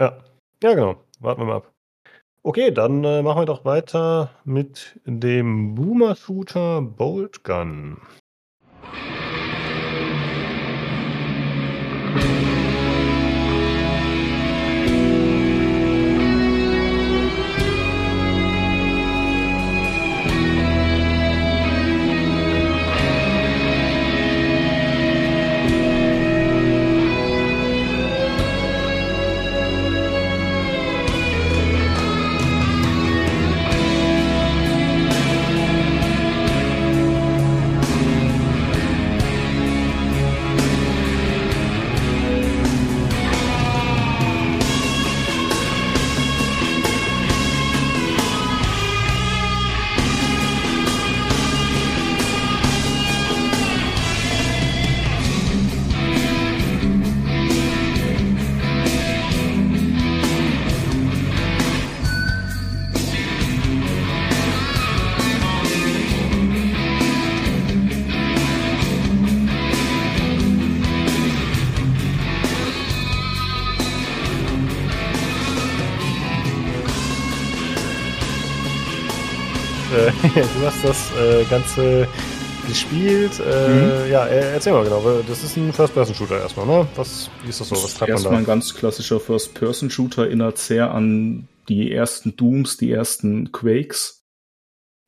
Ja, ja genau. Warten wir mal ab. Okay, dann äh, machen wir doch weiter mit dem Boomer-Shooter Bolt Gun. du hast das äh, Ganze gespielt. Äh, mhm. Ja, erzähl mal genau. Das ist ein First-Person-Shooter erstmal, ne? Was, wie ist das so? Was treibt man da? Erstmal ein ganz klassischer First-Person-Shooter, erinnert sehr an die ersten Dooms, die ersten Quakes.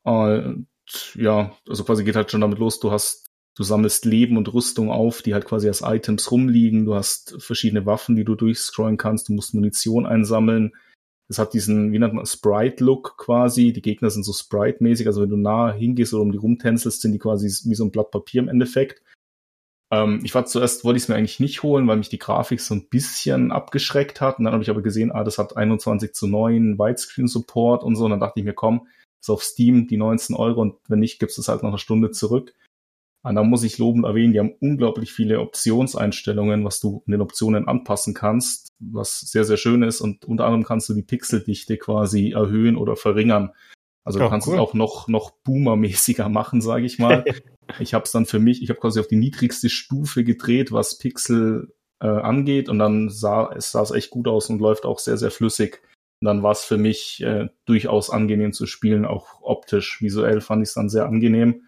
Und ja, also quasi geht halt schon damit los, du hast, du sammelst Leben und Rüstung auf, die halt quasi als Items rumliegen. Du hast verschiedene Waffen, die du durchscrollen kannst. Du musst Munition einsammeln es hat diesen, wie nennt man, Sprite-Look quasi. Die Gegner sind so Sprite-mäßig. Also wenn du nah hingehst oder um die rumtänzelst, sind die quasi wie so ein Blatt Papier im Endeffekt. Ähm, ich war zuerst, wollte ich es mir eigentlich nicht holen, weil mich die Grafik so ein bisschen abgeschreckt hat. Und dann habe ich aber gesehen, ah, das hat 21 zu 9 Widescreen-Support und so. Und dann dachte ich mir, komm, ist auf Steam die 19 Euro und wenn nicht, gibst du es halt nach einer Stunde zurück. Und da muss ich lobend erwähnen, die haben unglaublich viele Optionseinstellungen, was du in den Optionen anpassen kannst, was sehr, sehr schön ist. Und unter anderem kannst du die Pixeldichte quasi erhöhen oder verringern. Also du kannst cool. es auch noch, noch boomermäßiger machen, sage ich mal. ich habe es dann für mich, ich habe quasi auf die niedrigste Stufe gedreht, was Pixel äh, angeht. Und dann sah es sah es echt gut aus und läuft auch sehr, sehr flüssig. Und dann war es für mich äh, durchaus angenehm zu spielen, auch optisch. Visuell fand ich es dann sehr angenehm.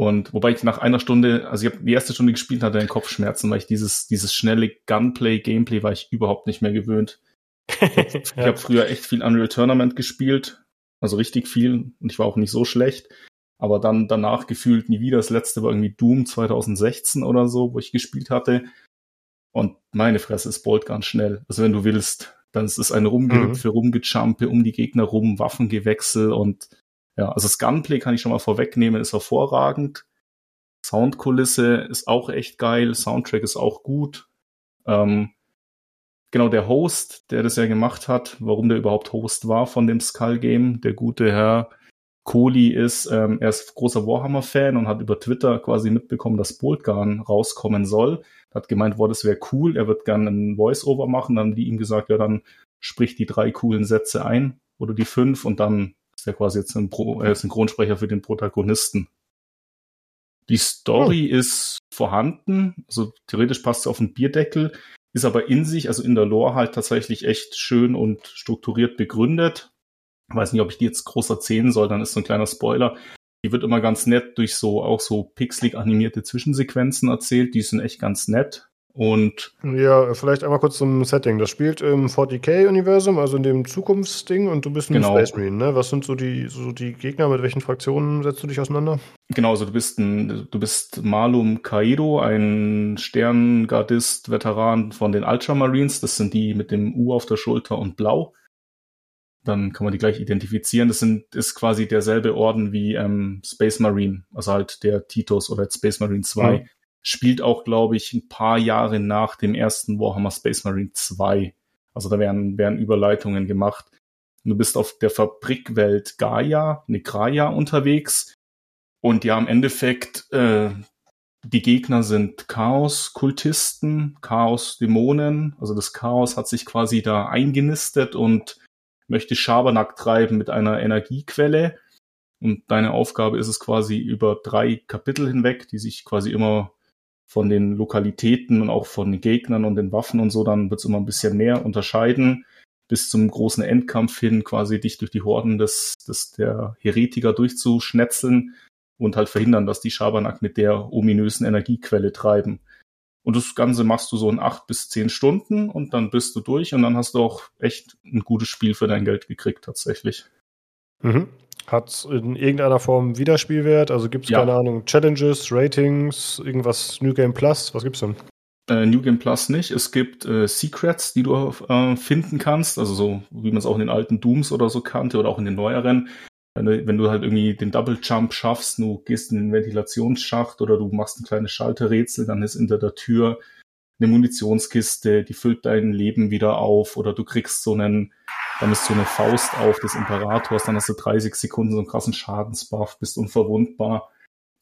Und wobei ich nach einer Stunde, also ich habe die erste Stunde gespielt, hatte einen Kopfschmerzen, weil ich dieses, dieses schnelle Gunplay, Gameplay war ich überhaupt nicht mehr gewöhnt. Ich habe früher echt viel Unreal Tournament gespielt, also richtig viel, und ich war auch nicht so schlecht. Aber dann danach gefühlt nie wieder. Das letzte war irgendwie Doom 2016 oder so, wo ich gespielt hatte. Und meine Fresse ist Bolt ganz schnell. Also wenn du willst, dann ist es ein Rumgehüpfe, mhm. Rumgejumpe um die Gegner rum, Waffengewechsel und ja, also das Gunplay kann ich schon mal vorwegnehmen, ist hervorragend. Soundkulisse ist auch echt geil, Soundtrack ist auch gut. Ähm, genau, der Host, der das ja gemacht hat, warum der überhaupt Host war von dem Skull Game, der gute Herr Kohli ist, ähm, er ist großer Warhammer-Fan und hat über Twitter quasi mitbekommen, dass Boltgun rauskommen soll. Hat gemeint, boah, das wäre cool, er wird gerne ein Voice-Over machen. Dann haben die ihm gesagt, ja, dann sprich die drei coolen Sätze ein oder die fünf und dann ist ja quasi jetzt ein Pro äh, Synchronsprecher für den Protagonisten. Die Story oh. ist vorhanden, also theoretisch passt sie auf einen Bierdeckel, ist aber in sich, also in der Lore halt tatsächlich echt schön und strukturiert begründet. Ich weiß nicht, ob ich die jetzt groß erzählen soll, dann ist so ein kleiner Spoiler. Die wird immer ganz nett durch so auch so pixelig animierte Zwischensequenzen erzählt, die sind echt ganz nett. Und ja, vielleicht einmal kurz zum Setting. Das spielt im 40k-Universum, also in dem Zukunftsding, und du bist ein genau. Space Marine, ne? Was sind so die, so die Gegner, mit welchen Fraktionen setzt du dich auseinander? Genau, also du bist ein, du bist Malum Kaido, ein Sterngardist-Veteran von den Ultramarines. Das sind die mit dem U auf der Schulter und Blau. Dann kann man die gleich identifizieren. Das sind, ist quasi derselbe Orden wie ähm, Space Marine, also halt der Titus oder Space Marine 2. Mhm spielt auch, glaube ich, ein paar Jahre nach dem ersten Warhammer Space Marine 2. Also da werden, werden Überleitungen gemacht. Du bist auf der Fabrikwelt Gaia, Nekraya unterwegs. Und ja, im Endeffekt, äh, die Gegner sind Chaos-Kultisten, Chaos-Dämonen. Also das Chaos hat sich quasi da eingenistet und möchte Schabernack treiben mit einer Energiequelle. Und deine Aufgabe ist es quasi über drei Kapitel hinweg, die sich quasi immer von den Lokalitäten und auch von den Gegnern und den Waffen und so, dann wird es immer ein bisschen mehr unterscheiden, bis zum großen Endkampf hin quasi dich durch die Horden des, des der Heretiker durchzuschnetzeln und halt verhindern, dass die Schabernack mit der ominösen Energiequelle treiben. Und das Ganze machst du so in acht bis zehn Stunden und dann bist du durch und dann hast du auch echt ein gutes Spiel für dein Geld gekriegt tatsächlich. Mhm. Hat in irgendeiner Form Wiederspielwert? Also gibt es, ja. keine Ahnung, Challenges, Ratings, irgendwas New Game Plus? Was gibt's denn? Äh, New Game Plus nicht. Es gibt äh, Secrets, die du äh, finden kannst, also so wie man es auch in den alten Dooms oder so kannte oder auch in den neueren. Wenn du, wenn du halt irgendwie den Double Jump schaffst, du gehst in den Ventilationsschacht oder du machst ein kleines Schalterrätsel, dann ist hinter der Tür eine Munitionskiste, die füllt dein Leben wieder auf oder du kriegst so einen dann ist so eine Faust auf des Imperators, dann hast du 30 Sekunden so einen krassen Schadensbuff, bist unverwundbar.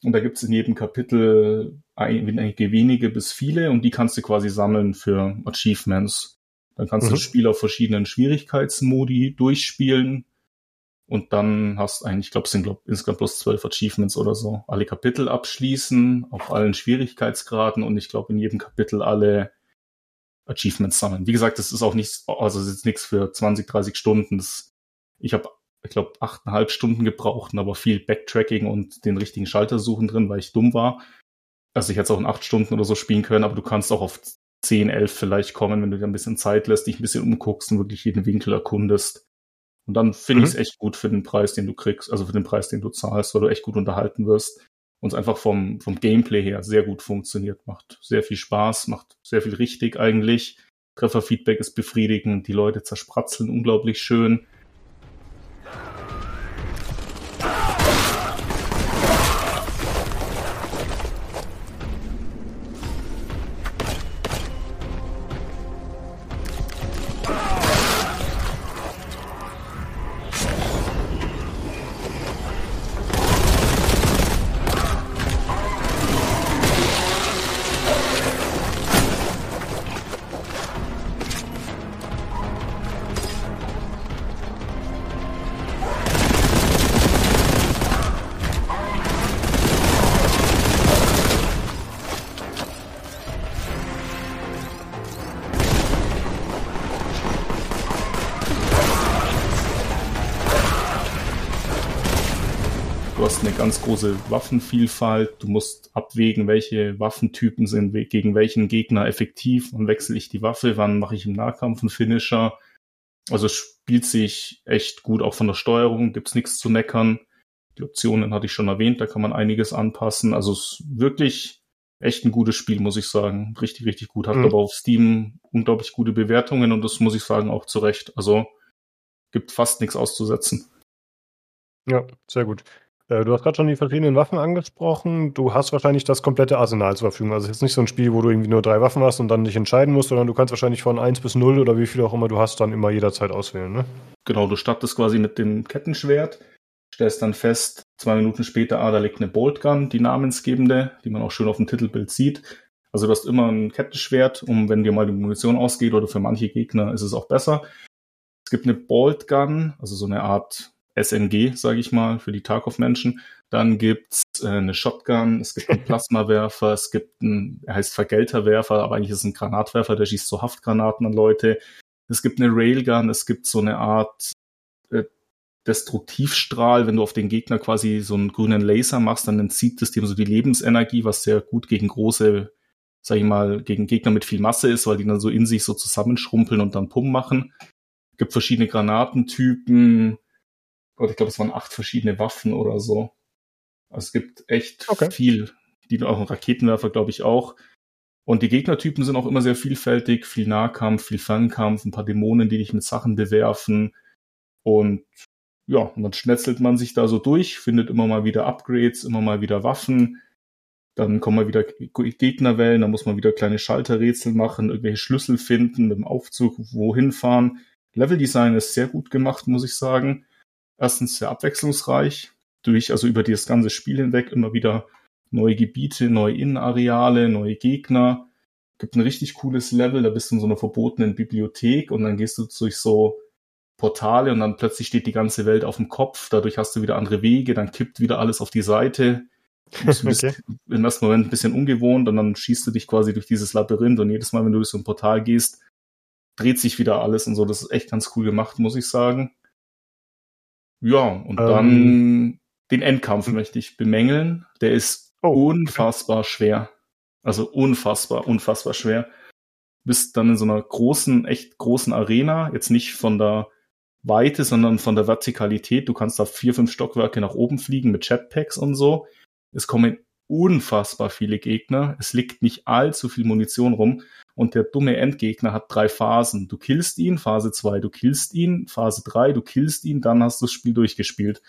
Und da gibt es in jedem Kapitel einige wenige bis viele und die kannst du quasi sammeln für Achievements. Dann kannst mhm. du das Spiel auf verschiedenen Schwierigkeitsmodi durchspielen und dann hast eigentlich, ich glaube, es sind glaub, insgesamt bloß zwölf Achievements oder so. Alle Kapitel abschließen, auf allen Schwierigkeitsgraden und ich glaube in jedem Kapitel alle Achievements sammeln. Wie gesagt, das ist auch nichts, also es ist nichts für 20, 30 Stunden. Das, ich habe, ich glaube, achteinhalb Stunden gebraucht, aber viel Backtracking und den richtigen Schalter suchen drin, weil ich dumm war. Also ich hätte es auch in acht Stunden oder so spielen können, aber du kannst auch auf 10, 11 vielleicht kommen, wenn du dir ein bisschen Zeit lässt, dich ein bisschen umguckst und wirklich jeden Winkel erkundest. Und dann finde mhm. ich es echt gut für den Preis, den du kriegst, also für den Preis, den du zahlst, weil du echt gut unterhalten wirst und es einfach vom, vom Gameplay her sehr gut funktioniert. Macht sehr viel Spaß, macht sehr viel richtig eigentlich. Trefferfeedback ist befriedigend, die Leute zerspratzeln unglaublich schön. Große Waffenvielfalt. Du musst abwägen, welche Waffentypen sind gegen welchen Gegner effektiv. Wann wechsle ich die Waffe? Wann mache ich im Nahkampf einen Finisher? Also spielt sich echt gut. Auch von der Steuerung gibt's nichts zu meckern. Die Optionen hatte ich schon erwähnt, da kann man einiges anpassen. Also es ist wirklich echt ein gutes Spiel, muss ich sagen. Richtig, richtig gut. Hat mhm. aber auf Steam unglaublich gute Bewertungen und das muss ich sagen auch zu Recht. Also gibt fast nichts auszusetzen. Ja, sehr gut. Äh, du hast gerade schon die verschiedenen Waffen angesprochen. Du hast wahrscheinlich das komplette Arsenal zur Verfügung. Also es ist nicht so ein Spiel, wo du irgendwie nur drei Waffen hast und dann dich entscheiden musst, sondern du kannst wahrscheinlich von 1 bis 0 oder wie viel auch immer du hast, dann immer jederzeit auswählen, ne? Genau, du startest quasi mit dem Kettenschwert, stellst dann fest, zwei Minuten später, ah, da liegt eine Boltgun, die namensgebende, die man auch schön auf dem Titelbild sieht. Also du hast immer ein Kettenschwert, um wenn dir mal die Munition ausgeht oder für manche Gegner ist es auch besser. Es gibt eine Boltgun, also so eine Art SNG, sage ich mal, für die Tarkov-Menschen. Dann gibt's äh, eine Shotgun, es gibt einen Plasmawerfer, es gibt einen, er heißt Vergelterwerfer, aber eigentlich ist es ein Granatwerfer, der schießt so Haftgranaten an Leute. Es gibt eine Railgun, es gibt so eine Art äh, Destruktivstrahl, wenn du auf den Gegner quasi so einen grünen Laser machst, dann entzieht das dem so die Lebensenergie, was sehr gut gegen große sag ich mal, gegen Gegner mit viel Masse ist, weil die dann so in sich so zusammenschrumpeln und dann Pum machen. Gibt verschiedene Granatentypen. Gott, ich glaube, es waren acht verschiedene Waffen oder so. Also es gibt echt okay. viel. Die auch einen Raketenwerfer, glaube ich, auch. Und die Gegnertypen sind auch immer sehr vielfältig. Viel Nahkampf, viel Fernkampf, ein paar Dämonen, die dich mit Sachen bewerfen. Und ja, und dann schnetzelt man sich da so durch, findet immer mal wieder Upgrades, immer mal wieder Waffen. Dann kommen mal wieder Gegnerwellen, dann muss man wieder kleine Schalterrätsel machen, irgendwelche Schlüssel finden, mit dem Aufzug wohin fahren. Leveldesign ist sehr gut gemacht, muss ich sagen. Erstens sehr abwechslungsreich, durch, also über das ganze Spiel hinweg immer wieder neue Gebiete, neue Innenareale, neue Gegner. Gibt ein richtig cooles Level, da bist du in so einer verbotenen Bibliothek und dann gehst du durch so Portale und dann plötzlich steht die ganze Welt auf dem Kopf. Dadurch hast du wieder andere Wege, dann kippt wieder alles auf die Seite. Du bist okay. im ersten Moment ein bisschen ungewohnt und dann schießt du dich quasi durch dieses Labyrinth und jedes Mal, wenn du durch so ein Portal gehst, dreht sich wieder alles und so. Das ist echt ganz cool gemacht, muss ich sagen. Ja, und ähm, dann den Endkampf möchte ich bemängeln. Der ist oh, unfassbar okay. schwer. Also unfassbar, unfassbar schwer. Bist dann in so einer großen, echt großen Arena, jetzt nicht von der Weite, sondern von der Vertikalität. Du kannst da vier, fünf Stockwerke nach oben fliegen mit Jetpacks und so. Es kommen unfassbar viele Gegner. Es liegt nicht allzu viel Munition rum. Und der dumme Endgegner hat drei Phasen. Du killst ihn, Phase 2, du killst ihn, Phase 3, du killst ihn, dann hast du das Spiel durchgespielt.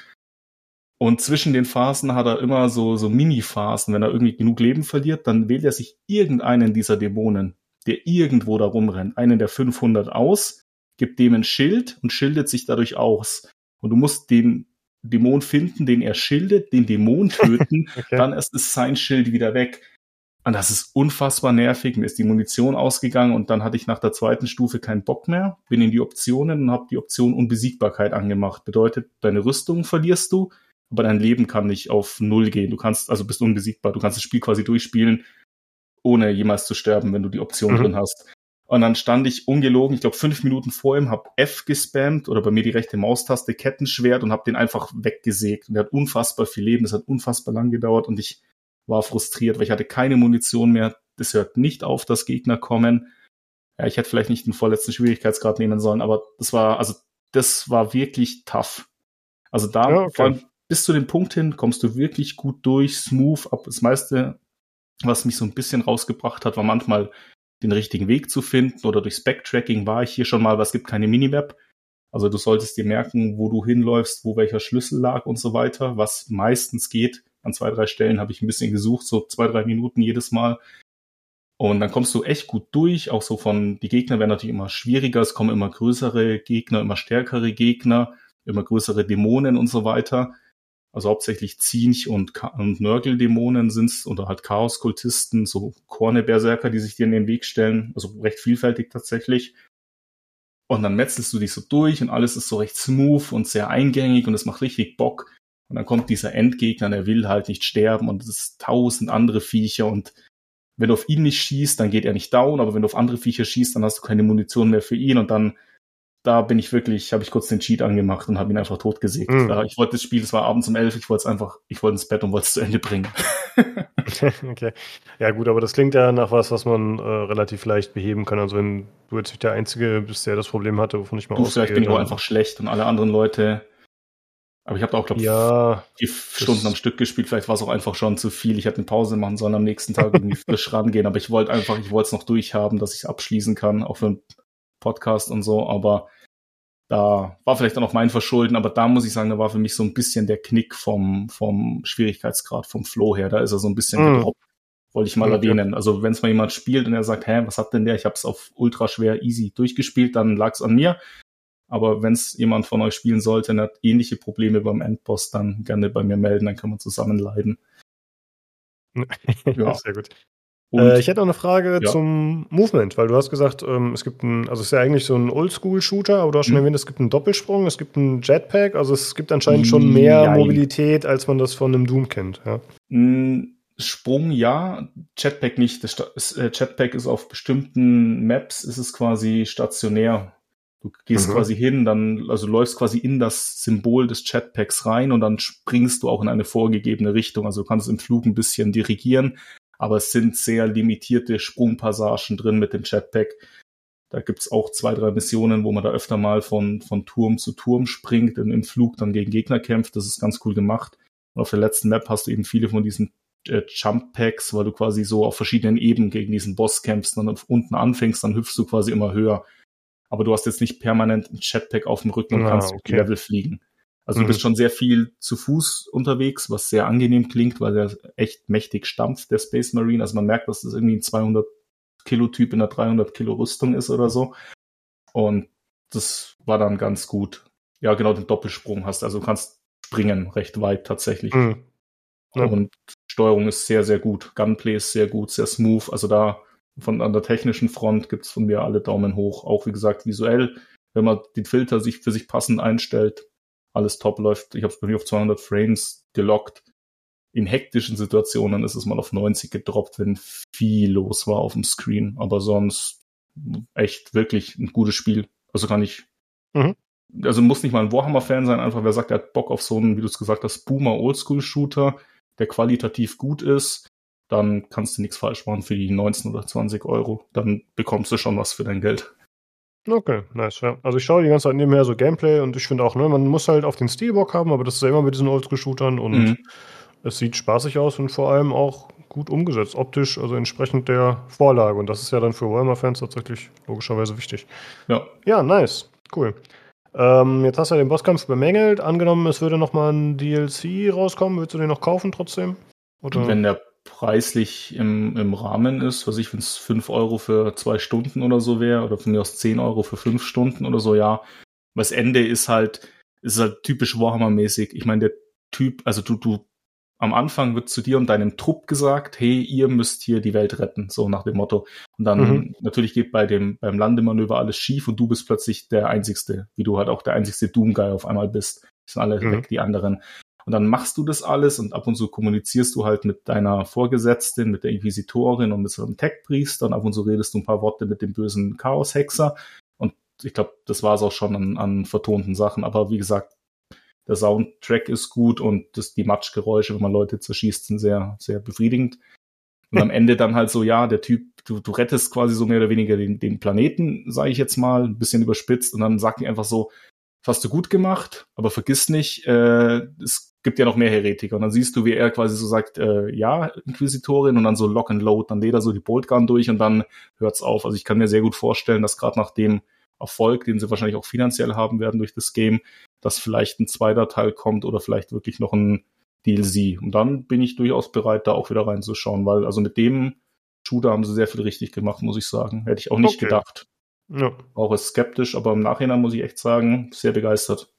Und zwischen den Phasen hat er immer so, so Mini-Phasen. Wenn er irgendwie genug Leben verliert, dann wählt er sich irgendeinen dieser Dämonen, der irgendwo da rumrennt, einen der 500 aus, gibt dem ein Schild und schildet sich dadurch aus. Und du musst den Dämon finden, den er schildet, den Dämon töten, okay. dann erst ist sein Schild wieder weg. Und das ist unfassbar nervig. Mir ist die Munition ausgegangen und dann hatte ich nach der zweiten Stufe keinen Bock mehr. Bin in die Optionen und habe die Option Unbesiegbarkeit angemacht. Bedeutet, deine Rüstung verlierst du, aber dein Leben kann nicht auf Null gehen. Du kannst, also bist unbesiegbar. Du kannst das Spiel quasi durchspielen, ohne jemals zu sterben, wenn du die Option mhm. drin hast. Und dann stand ich ungelogen, ich glaube fünf Minuten vor ihm, habe F gespammt oder bei mir die rechte Maustaste Kettenschwert und habe den einfach weggesägt. Und er hat unfassbar viel Leben, das hat unfassbar lang gedauert und ich war frustriert, weil ich hatte keine Munition mehr. Das hört nicht auf, dass Gegner kommen. Ja, ich hätte vielleicht nicht den vorletzten Schwierigkeitsgrad nehmen sollen, aber das war, also das war wirklich tough. Also da, ja, okay. vor allem bis zu dem Punkt hin, kommst du wirklich gut durch, smooth. Ab das meiste, was mich so ein bisschen rausgebracht hat, war manchmal den richtigen Weg zu finden oder durchs Backtracking war ich hier schon mal, was gibt keine Minimap. Also du solltest dir merken, wo du hinläufst, wo welcher Schlüssel lag und so weiter, was meistens geht. An zwei, drei Stellen habe ich ein bisschen gesucht, so zwei, drei Minuten jedes Mal. Und dann kommst du echt gut durch, auch so von, die Gegner werden natürlich immer schwieriger, es kommen immer größere Gegner, immer stärkere Gegner, immer größere Dämonen und so weiter. Also hauptsächlich Zinch und, und Nörgeldämonen sind's oder halt Chaoskultisten, so Korneberserker, die sich dir in den Weg stellen. Also recht vielfältig tatsächlich. Und dann metzelst du dich so durch und alles ist so recht smooth und sehr eingängig und es macht richtig Bock. Und dann kommt dieser Endgegner, der will halt nicht sterben und es ist tausend andere Viecher und wenn du auf ihn nicht schießt, dann geht er nicht down, aber wenn du auf andere Viecher schießt, dann hast du keine Munition mehr für ihn und dann da bin ich wirklich, habe ich kurz den Cheat angemacht und habe ihn einfach totgesägt. Mhm. Ich wollte das Spiel, es war abends um elf, ich wollte es einfach, ich wollte ins Bett und wollte es zu Ende bringen. okay. Ja gut, aber das klingt ja nach was, was man äh, relativ leicht beheben kann. Also wenn du jetzt nicht der Einzige bist, der das Problem hatte, wovon ich mal du, ausgehe. Vielleicht bin ich auch einfach schlecht und alle anderen Leute aber ich habe auch, glaube ich, ja, vier Stunden am Stück gespielt. Vielleicht war es auch einfach schon zu viel. Ich hätte eine Pause machen sollen, am nächsten Tag irgendwie frisch rangehen. Aber ich wollte einfach, ich wollte es noch durchhaben, dass ich es abschließen kann, auch für ein Podcast und so, aber da war vielleicht dann auch mein Verschulden, aber da muss ich sagen, da war für mich so ein bisschen der Knick vom, vom Schwierigkeitsgrad, vom Flow her. Da ist er so ein bisschen mm. gedroppt, wollte ich mal okay. erwähnen. Also wenn es mal jemand spielt und er sagt, hä, was hat denn der? Ich habe es auf ultra schwer easy durchgespielt, dann lag es an mir. Aber wenn es jemand von euch spielen sollte und hat ähnliche Probleme beim Endboss, dann gerne bei mir melden, dann können wir zusammen leiden. ja, sehr gut. Äh, ich hätte noch eine Frage ja. zum Movement, weil du hast gesagt, ähm, es gibt ein, also es ist ja eigentlich so ein Oldschool-Shooter, aber du hast schon mhm. erwähnt, es gibt einen Doppelsprung, es gibt einen Jetpack, also es gibt anscheinend schon mehr Nein. Mobilität, als man das von einem Doom kennt. Ja. Mm, Sprung ja, Jetpack nicht. Das äh, Jetpack ist auf bestimmten Maps ist es quasi stationär. Du gehst mhm. quasi hin, dann also läufst quasi in das Symbol des Jetpacks rein und dann springst du auch in eine vorgegebene Richtung. Also du kannst im Flug ein bisschen dirigieren, aber es sind sehr limitierte Sprungpassagen drin mit dem Jetpack. Da gibt's auch zwei, drei Missionen, wo man da öfter mal von, von Turm zu Turm springt und im Flug dann gegen Gegner kämpft. Das ist ganz cool gemacht. Und auf der letzten Map hast du eben viele von diesen äh, Jump Packs, weil du quasi so auf verschiedenen Ebenen gegen diesen Boss kämpfst und dann unten anfängst, dann hüpfst du quasi immer höher. Aber du hast jetzt nicht permanent ein Jetpack auf dem Rücken und ah, kannst okay. Level fliegen. Also mhm. du bist schon sehr viel zu Fuß unterwegs, was sehr angenehm klingt, weil der echt mächtig stampft, der Space Marine. Also man merkt, dass das irgendwie ein 200 Kilo Typ in einer 300 Kilo Rüstung ist oder so. Und das war dann ganz gut. Ja, genau, den Doppelsprung hast. Also du kannst springen recht weit tatsächlich. Mhm. Ja. Und Steuerung ist sehr, sehr gut. Gunplay ist sehr gut, sehr smooth. Also da von an der technischen Front gibt's von mir alle Daumen hoch. Auch wie gesagt visuell, wenn man den Filter sich für sich passend einstellt, alles top läuft. Ich habe es bei mir auf 200 Frames gelockt. In hektischen Situationen ist es mal auf 90 gedroppt, wenn viel los war auf dem Screen. Aber sonst echt wirklich ein gutes Spiel. Also kann ich. Mhm. Also muss nicht mal ein Warhammer-Fan sein, einfach wer sagt, er hat Bock auf so einen, wie du es gesagt hast, Boomer Oldschool-Shooter, der qualitativ gut ist, dann kannst du nichts falsch machen für die 19 oder 20 Euro. Dann bekommst du schon was für dein Geld. Okay, nice, ja. Also ich schaue die ganze Zeit nebenher so Gameplay und ich finde auch, ne, man muss halt auf den Steelbock haben, aber das ist ja immer mit diesen Oldschool-Shootern und mhm. es sieht spaßig aus und vor allem auch gut umgesetzt, optisch, also entsprechend der Vorlage. Und das ist ja dann für Warhammer-Fans tatsächlich logischerweise wichtig. Ja. Ja, nice. Cool. Ähm, jetzt hast du ja den Bosskampf bemängelt. Angenommen, es würde nochmal ein DLC rauskommen, würdest du den noch kaufen trotzdem? Oder? Wenn der preislich im, im Rahmen ist, was ich, wenn es 5 Euro für zwei Stunden oder so wäre, oder von mir aus 10 Euro für 5 Stunden oder so, ja. Das Ende ist halt, ist halt typisch Warhammer-mäßig. Ich meine, der Typ, also du, du, am Anfang wird zu dir und deinem Trupp gesagt, hey, ihr müsst hier die Welt retten, so nach dem Motto. Und dann mhm. natürlich geht bei dem, beim Landemanöver alles schief und du bist plötzlich der Einzigste, wie du halt auch der einzigste Doom-Guy auf einmal bist. Die sind alle mhm. weg, die anderen. Und dann machst du das alles und ab und zu kommunizierst du halt mit deiner Vorgesetzten, mit der Inquisitorin und mit so einem Tech-Priester und ab und zu redest du ein paar Worte mit dem bösen Chaos-Hexer. Und ich glaube, das war es auch schon an, an vertonten Sachen. Aber wie gesagt, der Soundtrack ist gut und das, die Matschgeräusche, wenn man Leute zerschießt, sind sehr, sehr befriedigend. Und am Ende dann halt so, ja, der Typ, du, du rettest quasi so mehr oder weniger den, den Planeten, sage ich jetzt mal, ein bisschen überspitzt. Und dann sagt die einfach so, hast du gut gemacht, aber vergiss nicht, äh, es gibt ja noch mehr Heretiker. Und dann siehst du, wie er quasi so sagt, äh, ja, Inquisitorin, und dann so Lock and Load, dann lädt er so die Boltgun durch und dann hört's auf. Also ich kann mir sehr gut vorstellen, dass gerade nach dem Erfolg, den sie wahrscheinlich auch finanziell haben werden durch das Game, dass vielleicht ein zweiter Teil kommt oder vielleicht wirklich noch ein DLC. Und dann bin ich durchaus bereit, da auch wieder reinzuschauen, weil also mit dem Shooter haben sie sehr viel richtig gemacht, muss ich sagen. Hätte ich auch nicht okay. gedacht. Ja. Auch ist skeptisch, aber im Nachhinein muss ich echt sagen, sehr begeistert.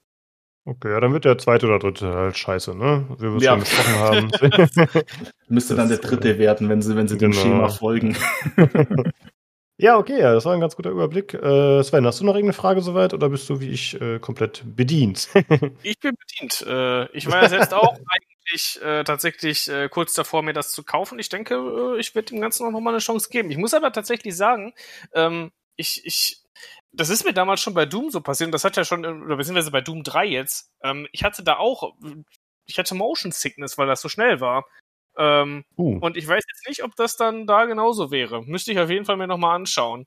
Okay, ja, dann wird der zweite oder dritte halt scheiße, ne? Wie wir es ja. schon besprochen haben. Müsste dann der dritte werden, wenn sie, wenn sie genau. dem Schema folgen. ja, okay, ja, das war ein ganz guter Überblick. Äh, Sven, hast du noch irgendeine Frage soweit oder bist du wie ich äh, komplett bedient? ich bin bedient. Äh, ich war ja selbst auch eigentlich äh, tatsächlich äh, kurz davor, mir das zu kaufen. Ich denke, äh, ich werde dem Ganzen noch mal eine Chance geben. Ich muss aber tatsächlich sagen, ähm, ich, ich das ist mir damals schon bei Doom so passiert und das hat ja schon, oder beziehungsweise bei Doom 3 jetzt, ähm, ich hatte da auch, ich hatte Motion Sickness, weil das so schnell war. Ähm, uh. Und ich weiß jetzt nicht, ob das dann da genauso wäre. Müsste ich auf jeden Fall mir nochmal anschauen.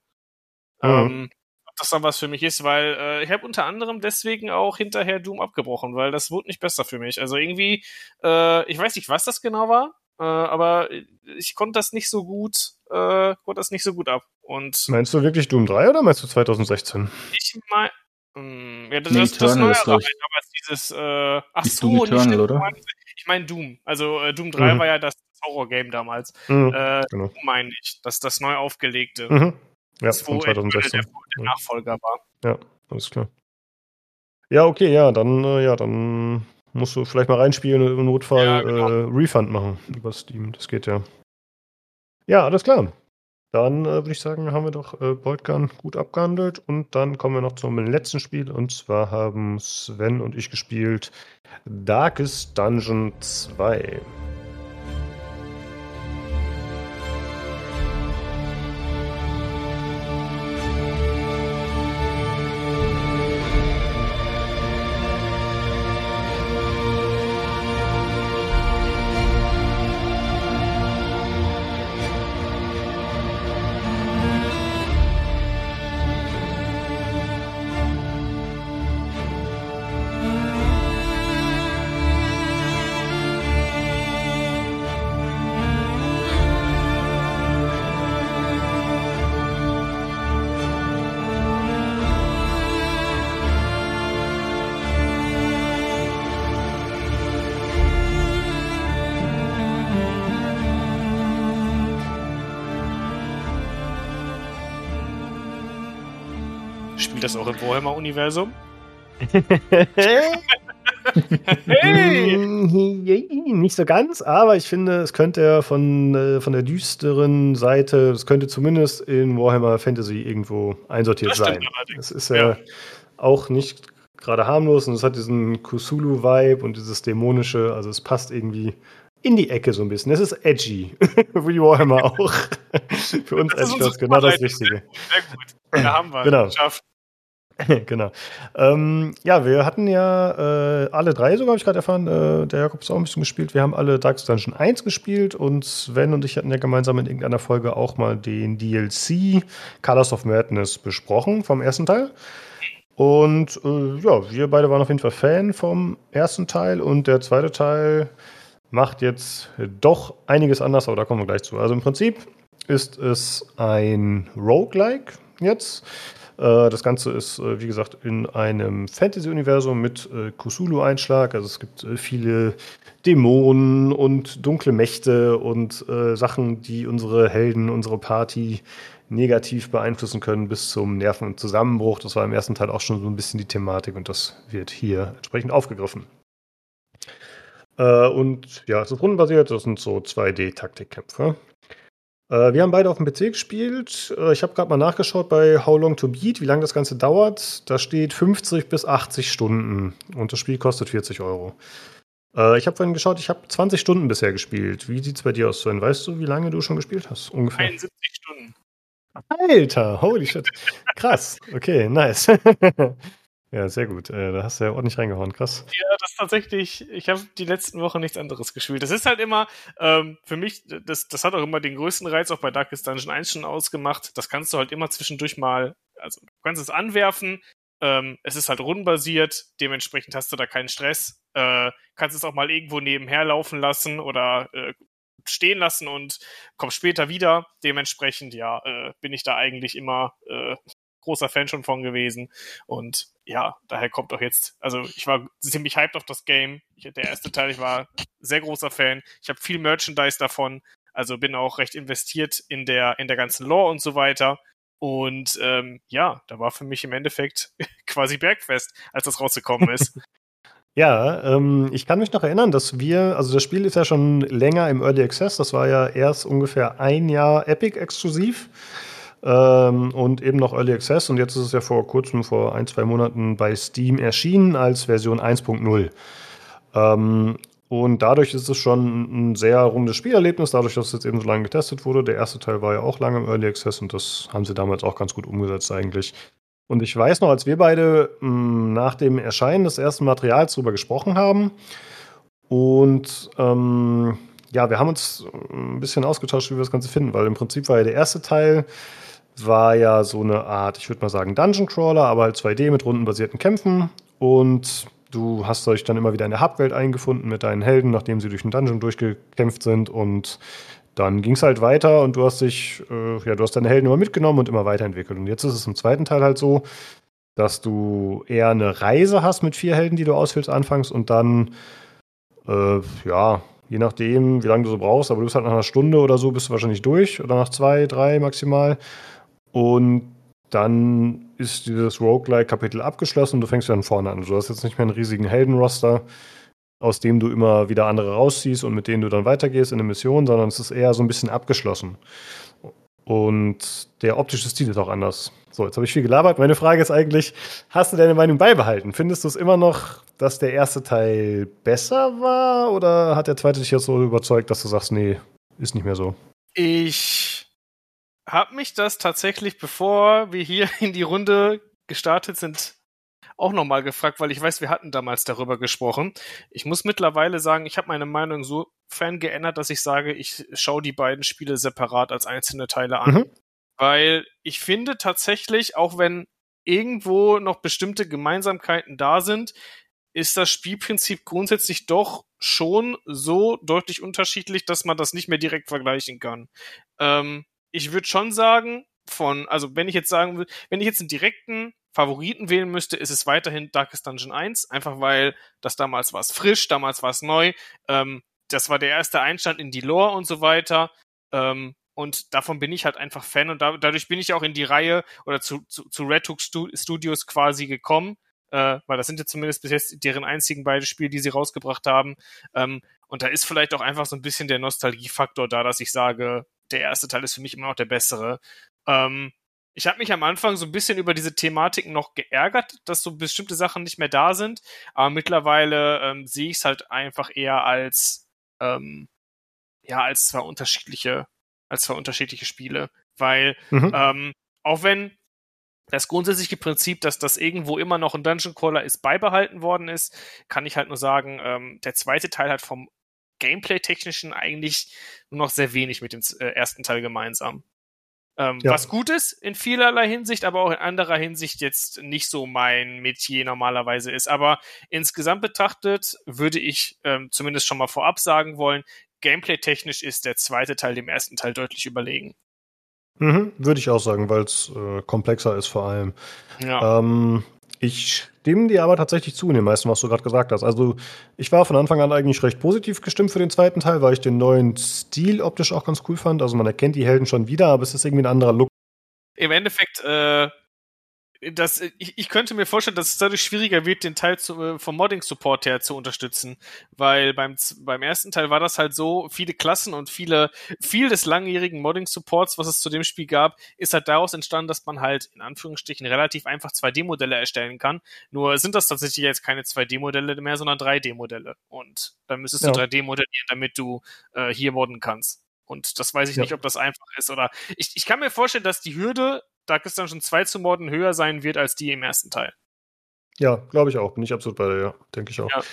Uh. Ähm, ob das dann was für mich ist, weil äh, ich habe unter anderem deswegen auch hinterher Doom abgebrochen, weil das wurde nicht besser für mich. Also irgendwie, äh, ich weiß nicht, was das genau war, äh, aber ich konnte das nicht so gut, äh, konnte das nicht so gut ab. Und meinst du wirklich Doom 3 oder meinst du 2016? Ich meine, hm, ja, das, nee, das, das neue aber dieses, äh, ach so, Doom Eternal, oder? Ich meine Doom. Also äh, Doom 3 mhm. war ja das Horror-Game damals. Mhm, äh, genau. Doom meine ich, das das neu aufgelegte. Mhm. Ja, das, von 2016. Der, der Nachfolger war. Ja, alles klar. Ja, okay, ja, dann, äh, ja, dann musst du vielleicht mal reinspielen und im Notfall ja, genau. äh, Refund machen über Steam. Das geht ja. Ja, alles klar. Dann äh, würde ich sagen, haben wir doch äh, Boltgun gut abgehandelt und dann kommen wir noch zum letzten Spiel und zwar haben Sven und ich gespielt Darkest Dungeon 2. Warhammer-Universum. hey! Nicht so ganz, aber ich finde, es könnte ja von, äh, von der düsteren Seite, es könnte zumindest in Warhammer Fantasy irgendwo einsortiert sein. Es ist ja, ja, auch nicht gerade harmlos und es hat diesen Kusulu-Vibe und dieses dämonische, also es passt irgendwie in die Ecke so ein bisschen. Es ist edgy, wie Warhammer auch. Für uns das ist genau das Richtige. Sehr gut. Da haben wir genau. geschafft. genau. Ähm, ja, wir hatten ja äh, alle drei sogar, habe ich gerade erfahren. Äh, der ist auch ein bisschen gespielt. Wir haben alle Dark Dungeon 1 gespielt und Sven und ich hatten ja gemeinsam in irgendeiner Folge auch mal den DLC Colors of Madness besprochen vom ersten Teil. Und äh, ja, wir beide waren auf jeden Fall Fan vom ersten Teil und der zweite Teil macht jetzt doch einiges anders, aber da kommen wir gleich zu. Also im Prinzip ist es ein Roguelike jetzt. Äh, das Ganze ist, äh, wie gesagt, in einem Fantasy-Universum mit äh, Kusulu-Einschlag. Also es gibt viele Dämonen und dunkle Mächte und Sachen, die unsere Helden, unsere Party negativ beeinflussen können bis zum Nerven- und Zusammenbruch. Das war im ersten Teil auch schon so ein bisschen die Thematik und das wird hier entsprechend aufgegriffen. und ja, es ist rundenbasiert, das sind so 2D-Taktikkämpfe. Äh, wir haben beide auf dem PC gespielt. Äh, ich habe gerade mal nachgeschaut bei How Long to Beat, wie lange das Ganze dauert. Da steht 50 bis 80 Stunden und das Spiel kostet 40 Euro. Äh, ich habe vorhin geschaut, ich habe 20 Stunden bisher gespielt. Wie sieht es bei dir aus, Sven? Weißt du, wie lange du schon gespielt hast? Ungefähr. 71 Stunden. Alter, holy shit. Krass. Okay, nice. Ja, sehr gut. Äh, da hast du ja ordentlich reingehauen, krass. Ja, das ist tatsächlich, ich habe die letzten Wochen nichts anderes gespielt. Das ist halt immer, ähm, für mich, das, das hat auch immer den größten Reiz auch bei Darkest Dungeon 1 schon ausgemacht. Das kannst du halt immer zwischendurch mal, also du kannst es anwerfen, ähm, es ist halt rundenbasiert, dementsprechend hast du da keinen Stress. Äh, kannst es auch mal irgendwo nebenher laufen lassen oder äh, stehen lassen und kommst später wieder. Dementsprechend, ja, äh, bin ich da eigentlich immer äh, großer Fan schon von gewesen. Und ja, daher kommt auch jetzt, also ich war ziemlich hyped auf das Game. Ich, der erste Teil, ich war sehr großer Fan. Ich habe viel Merchandise davon, also bin auch recht investiert in der, in der ganzen Lore und so weiter. Und ähm, ja, da war für mich im Endeffekt quasi Bergfest, als das rausgekommen ist. Ja, ähm, ich kann mich noch erinnern, dass wir, also das Spiel ist ja schon länger im Early Access, das war ja erst ungefähr ein Jahr Epic exklusiv ähm, und eben noch Early Access. Und jetzt ist es ja vor kurzem, vor ein, zwei Monaten bei Steam erschienen als Version 1.0. Ähm, und dadurch ist es schon ein sehr rundes Spielerlebnis, dadurch, dass es jetzt eben so lange getestet wurde. Der erste Teil war ja auch lange im Early Access und das haben sie damals auch ganz gut umgesetzt eigentlich. Und ich weiß noch, als wir beide mh, hm, nach dem Erscheinen des ersten Materials darüber gesprochen haben und ähm, ja, wir haben uns ein bisschen ausgetauscht, wie wir das Ganze finden, weil im Prinzip war ja der erste Teil war ja so eine Art, ich würde mal sagen, Dungeon Crawler, aber halt 2D mit rundenbasierten Kämpfen. Und du hast euch dann immer wieder in der Hubwelt eingefunden mit deinen Helden, nachdem sie durch den Dungeon durchgekämpft sind. Und dann ging es halt weiter und du hast dich, äh, ja, du hast deine Helden immer mitgenommen und immer weiterentwickelt. Und jetzt ist es im zweiten Teil halt so, dass du eher eine Reise hast mit vier Helden, die du ausfüllst anfangs und dann, äh, ja, je nachdem, wie lange du so brauchst, aber du bist halt nach einer Stunde oder so bist du wahrscheinlich durch oder nach zwei, drei maximal. Und dann ist dieses Roguelike-Kapitel abgeschlossen und du fängst dann vorne an. Du hast jetzt nicht mehr einen riesigen Heldenroster, aus dem du immer wieder andere rausziehst und mit denen du dann weitergehst in eine Mission, sondern es ist eher so ein bisschen abgeschlossen. Und der optische Stil ist auch anders. So, jetzt habe ich viel gelabert. Meine Frage ist eigentlich, hast du deine Meinung beibehalten? Findest du es immer noch, dass der erste Teil besser war oder hat der zweite dich jetzt so überzeugt, dass du sagst, nee, ist nicht mehr so? Ich habe mich das tatsächlich, bevor wir hier in die Runde gestartet sind, auch nochmal gefragt, weil ich weiß, wir hatten damals darüber gesprochen. Ich muss mittlerweile sagen, ich habe meine Meinung so fern geändert, dass ich sage, ich schaue die beiden Spiele separat als einzelne Teile an. Mhm. Weil ich finde tatsächlich, auch wenn irgendwo noch bestimmte Gemeinsamkeiten da sind, ist das Spielprinzip grundsätzlich doch schon so deutlich unterschiedlich, dass man das nicht mehr direkt vergleichen kann. Ähm, ich würde schon sagen, von, also wenn ich jetzt sagen will, wenn ich jetzt einen direkten Favoriten wählen müsste, ist es weiterhin Darkest Dungeon 1, einfach weil das damals war es frisch, damals war es neu, ähm, das war der erste Einstand in die Lore und so weiter. Ähm, und davon bin ich halt einfach Fan und da, dadurch bin ich auch in die Reihe oder zu, zu, zu Red Hook Studios quasi gekommen, äh, weil das sind ja zumindest bis jetzt deren einzigen beide Spiele, die sie rausgebracht haben. Ähm, und da ist vielleicht auch einfach so ein bisschen der Nostalgiefaktor da, dass ich sage, der erste Teil ist für mich immer noch der bessere. Ähm, ich habe mich am Anfang so ein bisschen über diese Thematiken noch geärgert, dass so bestimmte Sachen nicht mehr da sind, aber mittlerweile ähm, sehe ich es halt einfach eher als ähm, ja als zwei unterschiedliche als zwei unterschiedliche Spiele, weil mhm. ähm, auch wenn das grundsätzliche Prinzip, dass das irgendwo immer noch ein Dungeon Crawler ist, beibehalten worden ist, kann ich halt nur sagen, ähm, der zweite Teil hat vom Gameplay-technischen eigentlich nur noch sehr wenig mit dem äh, ersten Teil gemeinsam. Ähm, ja. Was gut ist in vielerlei Hinsicht, aber auch in anderer Hinsicht jetzt nicht so mein Metier normalerweise ist. Aber insgesamt betrachtet würde ich ähm, zumindest schon mal vorab sagen wollen, gameplay-technisch ist der zweite Teil dem ersten Teil deutlich überlegen. Mhm, würde ich auch sagen, weil es äh, komplexer ist vor allem. Ja. Ähm, ich stimme dir aber tatsächlich zu in den meisten, was du gerade gesagt hast. Also ich war von Anfang an eigentlich recht positiv gestimmt für den zweiten Teil, weil ich den neuen Stil optisch auch ganz cool fand. Also man erkennt die Helden schon wieder, aber es ist irgendwie ein anderer Look. Im Endeffekt äh, das, ich, ich könnte mir vorstellen, dass es dadurch schwieriger wird, den Teil zu, äh, vom Modding-Support her zu unterstützen. Weil beim, beim ersten Teil war das halt so, viele Klassen und viele, viel des langjährigen Modding-Supports, was es zu dem Spiel gab, ist halt daraus entstanden, dass man halt in Anführungsstrichen relativ einfach 2D-Modelle erstellen kann. Nur sind das tatsächlich jetzt keine 2D-Modelle mehr, sondern 3D-Modelle. Und dann müsstest ja. du 3D modellieren, damit du äh, hier modden kannst. Und das weiß ich ja. nicht, ob das einfach ist. Oder ich, ich kann mir vorstellen, dass die Hürde Dark Dungeon 2 zu morden höher sein wird als die im ersten Teil. Ja, glaube ich auch. Bin ich absolut bei dir, ja. Denke ich auch. Ja.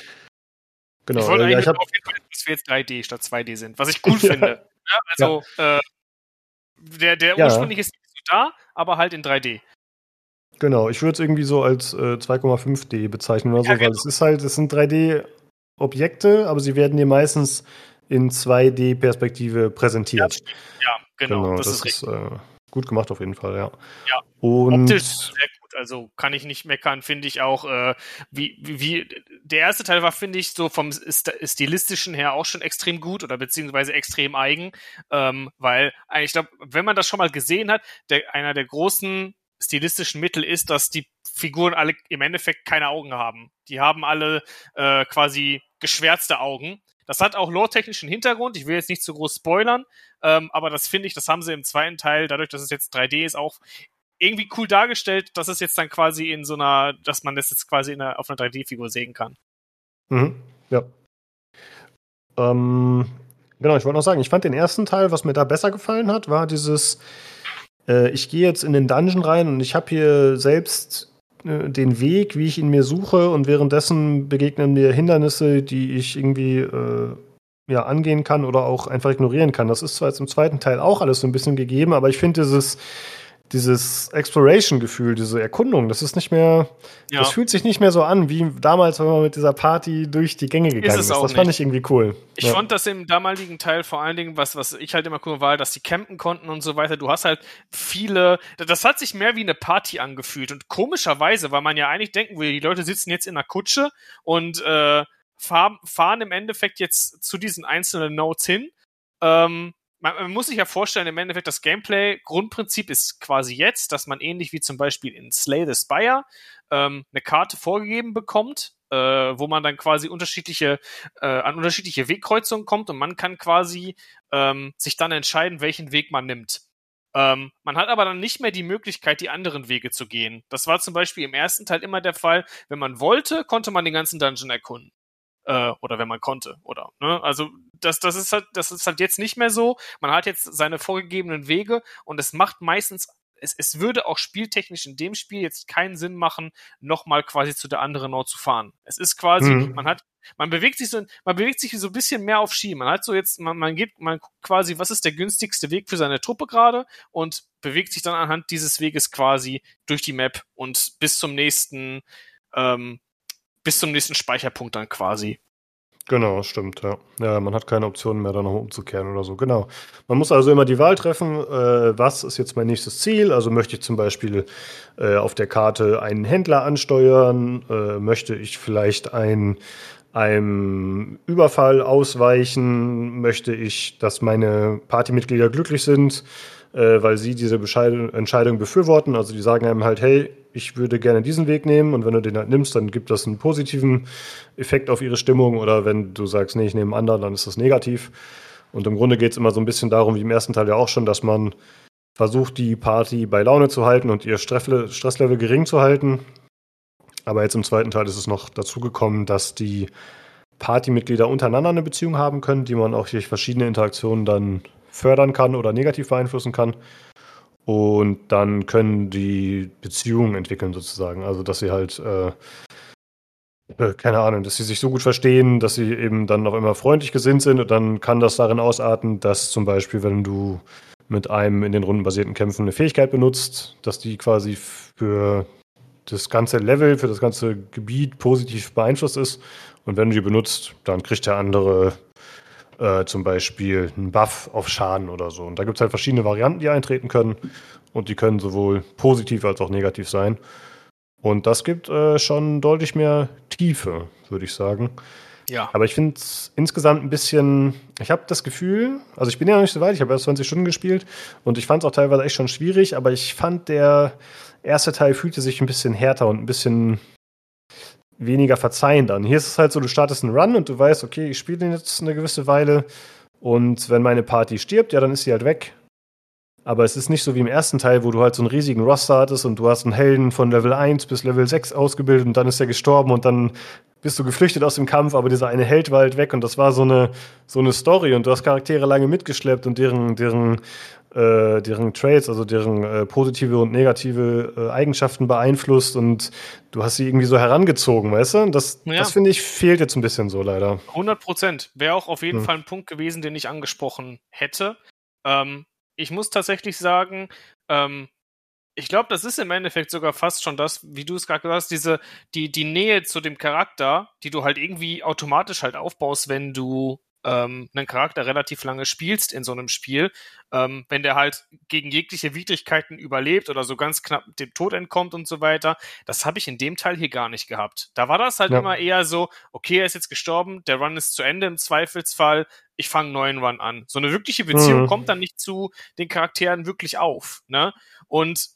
Genau. Ich wollte äh, eigentlich ja, ich auf jeden Fall, dass wir jetzt 3D statt 2D sind, was ich cool ja. finde. Ja, also, äh, der, der ursprünglich ist nicht so da, aber halt in 3D. Genau, ich würde es irgendwie so als äh, 2,5D bezeichnen oder so, weil genau. es ist halt, es sind 3D-Objekte, aber sie werden dir meistens in 2D-Perspektive präsentiert. Ja, genau, genau das, das, ist, ist äh, gut gemacht auf jeden Fall, ja. Ja. Und optisch sehr gut, also kann ich nicht meckern, finde ich auch, äh, wie, wie, wie, der erste Teil war, finde ich, so vom stilistischen her auch schon extrem gut oder beziehungsweise extrem eigen, ähm, weil ich glaube, wenn man das schon mal gesehen hat, der, einer der großen stilistischen Mittel ist, dass die Figuren alle im Endeffekt keine Augen haben. Die haben alle äh, quasi geschwärzte Augen das hat auch lore-technischen Hintergrund. Ich will jetzt nicht zu groß spoilern, ähm, aber das finde ich, das haben sie im zweiten Teil, dadurch, dass es jetzt 3D ist, auch irgendwie cool dargestellt, dass es jetzt dann quasi in so einer, dass man das jetzt quasi einer, auf einer 3D-Figur sehen kann. Mhm, ja. Ähm, genau, ich wollte noch sagen, ich fand den ersten Teil, was mir da besser gefallen hat, war dieses, äh, ich gehe jetzt in den Dungeon rein und ich habe hier selbst den Weg, wie ich ihn mir suche und währenddessen begegnen mir Hindernisse, die ich irgendwie äh, ja, angehen kann oder auch einfach ignorieren kann. Das ist zwar jetzt im zweiten Teil auch alles so ein bisschen gegeben, aber ich finde dieses dieses Exploration-Gefühl, diese Erkundung, das ist nicht mehr, ja. das fühlt sich nicht mehr so an, wie damals, wenn man mit dieser Party durch die Gänge gegangen ist. ist. Das nicht. fand ich irgendwie cool. Ich ja. fand das im damaligen Teil vor allen Dingen, was, was ich halt immer cool war, dass die campen konnten und so weiter. Du hast halt viele, das hat sich mehr wie eine Party angefühlt und komischerweise, weil man ja eigentlich denken will, die Leute sitzen jetzt in einer Kutsche und äh, fahren, fahren im Endeffekt jetzt zu diesen einzelnen Notes hin. Ähm, man, man, muss sich ja vorstellen, im Endeffekt das Gameplay-Grundprinzip ist quasi jetzt, dass man ähnlich wie zum Beispiel in Slay the Spire ähm, eine Karte vorgegeben bekommt, äh, wo man dann quasi unterschiedliche äh, an unterschiedliche Wegkreuzungen kommt und man kann quasi ähm, sich dann entscheiden, welchen Weg man nimmt. Ähm, man hat aber dann nicht mehr die Möglichkeit, die anderen Wege zu gehen. Das war zum Beispiel im ersten Teil immer der Fall. Wenn man wollte, konnte man den ganzen Dungeon erkunden äh, oder wenn man konnte, oder ne? Also das, das ist halt, das ist halt jetzt nicht mehr so. Man hat jetzt seine vorgegebenen Wege und es macht meistens es, es würde auch spieltechnisch in dem Spiel jetzt keinen Sinn machen, nochmal quasi zu der anderen Nord zu fahren. Es ist quasi, mhm. man hat, man bewegt sich so, man bewegt sich so ein bisschen mehr auf Ski. Man hat so jetzt, man, man geht, man guckt quasi, was ist der günstigste Weg für seine Truppe gerade und bewegt sich dann anhand dieses Weges quasi durch die Map und bis zum nächsten, ähm, bis zum nächsten Speicherpunkt dann quasi. Genau, stimmt, ja. Ja, man hat keine Optionen mehr, da noch umzukehren oder so. Genau. Man muss also immer die Wahl treffen, äh, was ist jetzt mein nächstes Ziel? Also möchte ich zum Beispiel äh, auf der Karte einen Händler ansteuern? Äh, möchte ich vielleicht ein einem Überfall ausweichen? Möchte ich, dass meine Partymitglieder glücklich sind, äh, weil sie diese Bescheid Entscheidung befürworten? Also die sagen einem halt, hey, ich würde gerne diesen Weg nehmen und wenn du den halt nimmst, dann gibt das einen positiven Effekt auf ihre Stimmung oder wenn du sagst, nee, ich nehme einen anderen, dann ist das negativ. Und im Grunde geht es immer so ein bisschen darum, wie im ersten Teil ja auch schon, dass man versucht, die Party bei Laune zu halten und ihr Stresslevel gering zu halten. Aber jetzt im zweiten Teil ist es noch dazu gekommen, dass die Partymitglieder untereinander eine Beziehung haben können, die man auch durch verschiedene Interaktionen dann fördern kann oder negativ beeinflussen kann. Und dann können die Beziehungen entwickeln sozusagen. Also dass sie halt, äh, äh, keine Ahnung, dass sie sich so gut verstehen, dass sie eben dann auch immer freundlich gesinnt sind. Und dann kann das darin ausarten, dass zum Beispiel, wenn du mit einem in den rundenbasierten Kämpfen eine Fähigkeit benutzt, dass die quasi für das ganze Level, für das ganze Gebiet positiv beeinflusst ist. Und wenn du die benutzt, dann kriegt der andere äh, zum Beispiel einen Buff auf Schaden oder so. Und da gibt es halt verschiedene Varianten, die eintreten können. Und die können sowohl positiv als auch negativ sein. Und das gibt äh, schon deutlich mehr Tiefe, würde ich sagen. Ja. Aber ich finde es insgesamt ein bisschen, ich habe das Gefühl, also ich bin ja noch nicht so weit, ich habe erst 20 Stunden gespielt und ich fand es auch teilweise echt schon schwierig, aber ich fand der erste Teil fühlte sich ein bisschen härter und ein bisschen weniger verzeihend an. Hier ist es halt so, du startest einen Run und du weißt, okay, ich spiele den jetzt eine gewisse Weile und wenn meine Party stirbt, ja, dann ist sie halt weg. Aber es ist nicht so wie im ersten Teil, wo du halt so einen riesigen Roster hattest und du hast einen Helden von Level 1 bis Level 6 ausgebildet und dann ist er gestorben und dann bist du geflüchtet aus dem Kampf, aber dieser eine Held war halt weg und das war so eine, so eine Story und du hast Charaktere lange mitgeschleppt und deren, deren, äh, deren Traits, also deren äh, positive und negative äh, Eigenschaften beeinflusst und du hast sie irgendwie so herangezogen, weißt du? Das, ja. das finde ich fehlt jetzt ein bisschen so leider. 100 Prozent. Wäre auch auf jeden hm. Fall ein Punkt gewesen, den ich angesprochen hätte. Ähm, ich muss tatsächlich sagen, ähm, ich glaube, das ist im Endeffekt sogar fast schon das, wie du es gerade gesagt hast, diese, die, die Nähe zu dem Charakter, die du halt irgendwie automatisch halt aufbaust, wenn du ähm, einen Charakter relativ lange spielst in so einem Spiel, ähm, wenn der halt gegen jegliche Widrigkeiten überlebt oder so ganz knapp dem Tod entkommt und so weiter, das habe ich in dem Teil hier gar nicht gehabt. Da war das halt ja. immer eher so, okay, er ist jetzt gestorben, der Run ist zu Ende im Zweifelsfall, ich fange einen neuen Run an. So eine wirkliche Beziehung mhm. kommt dann nicht zu den Charakteren wirklich auf, ne? Und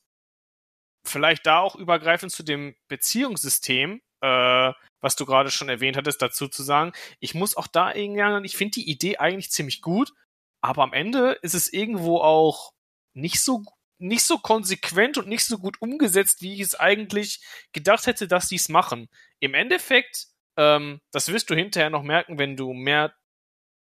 vielleicht da auch übergreifend zu dem Beziehungssystem, äh, was du gerade schon erwähnt hattest, dazu zu sagen, ich muss auch da irgendwie, ich finde die Idee eigentlich ziemlich gut, aber am Ende ist es irgendwo auch nicht so nicht so konsequent und nicht so gut umgesetzt, wie ich es eigentlich gedacht hätte, dass sie es machen. Im Endeffekt, ähm, das wirst du hinterher noch merken, wenn du mehr,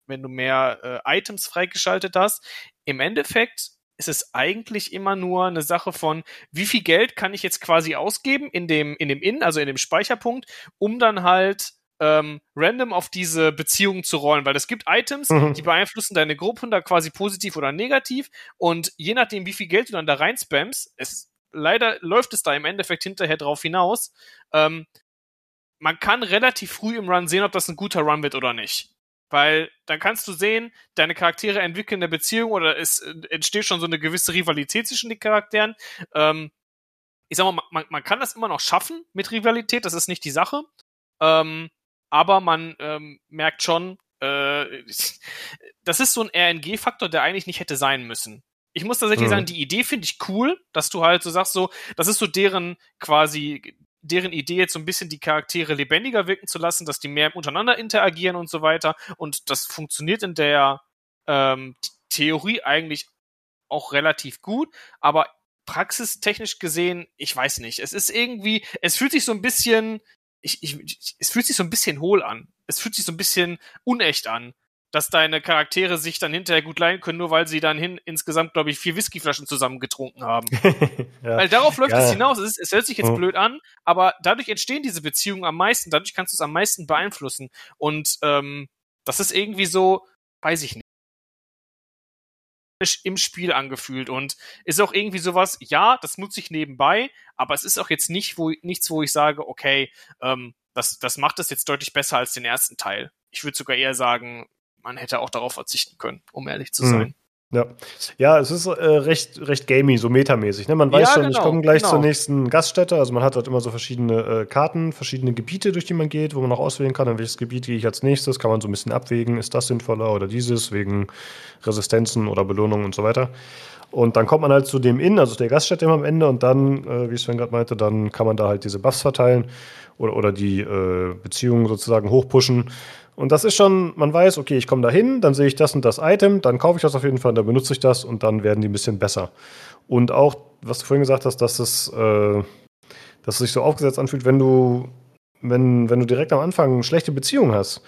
wenn du mehr äh, Items freigeschaltet hast. Im Endeffekt ist es eigentlich immer nur eine Sache von, wie viel Geld kann ich jetzt quasi ausgeben in dem, in dem In, also in dem Speicherpunkt, um dann halt ähm, random auf diese Beziehungen zu rollen, weil es gibt Items, mhm. die beeinflussen deine Gruppen da quasi positiv oder negativ und je nachdem, wie viel Geld du dann da rein spammst, es, leider läuft es da im Endeffekt hinterher drauf hinaus, ähm, man kann relativ früh im Run sehen, ob das ein guter Run wird oder nicht. Weil dann kannst du sehen, deine Charaktere entwickeln eine Beziehung oder es äh, entsteht schon so eine gewisse Rivalität zwischen den Charakteren. Ähm, ich sag mal, man, man kann das immer noch schaffen mit Rivalität, das ist nicht die Sache. Ähm, aber man ähm, merkt schon, äh, das ist so ein RNG-Faktor, der eigentlich nicht hätte sein müssen. Ich muss tatsächlich mhm. sagen, die Idee finde ich cool, dass du halt so sagst, so, das ist so deren quasi deren Idee jetzt so ein bisschen die Charaktere lebendiger wirken zu lassen, dass die mehr untereinander interagieren und so weiter. Und das funktioniert in der ähm, Theorie eigentlich auch relativ gut, aber praxistechnisch gesehen, ich weiß nicht. Es ist irgendwie, es fühlt sich so ein bisschen, ich, ich, es fühlt sich so ein bisschen hohl an. Es fühlt sich so ein bisschen unecht an dass deine Charaktere sich dann hinterher gut leiden können, nur weil sie dann hin insgesamt, glaube ich, vier Whiskyflaschen zusammen getrunken haben. ja. Weil darauf läuft ja. es hinaus. Es, ist, es hört sich jetzt mhm. blöd an, aber dadurch entstehen diese Beziehungen am meisten. Dadurch kannst du es am meisten beeinflussen. Und ähm, das ist irgendwie so, weiß ich nicht im Spiel angefühlt und ist auch irgendwie sowas, ja, das nutze ich nebenbei, aber es ist auch jetzt nicht, wo, nichts, wo ich sage, okay, ähm, das, das macht es jetzt deutlich besser als den ersten Teil. Ich würde sogar eher sagen, man hätte auch darauf verzichten können, um ehrlich zu sein. Ja, ja, es ist äh, recht, recht gamey, so metamäßig. Ne? Man weiß Ja, schon, genau, ich komme gleich genau. zur nächsten Gaststätte. Also man hat dort immer so verschiedene äh, Karten, verschiedene Gebiete, durch die man geht, wo man auch auswählen kann, in welches Gebiet gehe ich als nächstes. Kann man so ein bisschen abwägen, ist das sinnvoller oder dieses, wegen Resistenzen oder Belohnungen und so weiter. Und dann kommt man halt zu dem Inn, also der Gaststätte immer am Ende, und dann, äh, wie Sven gerade meinte, dann kann man da halt diese Buffs verteilen oder, oder die äh, Beziehungen sozusagen hochpushen. Und das ist schon, man weiß, okay, ich komme da hin, dann sehe ich das und das Item, dann kaufe ich das auf jeden Fall, dann benutze ich das und dann werden die ein bisschen besser. Und auch, was du vorhin gesagt hast, dass es, äh, dass es sich so aufgesetzt anfühlt, wenn du, wenn, wenn du direkt am Anfang schlechte Beziehung hast.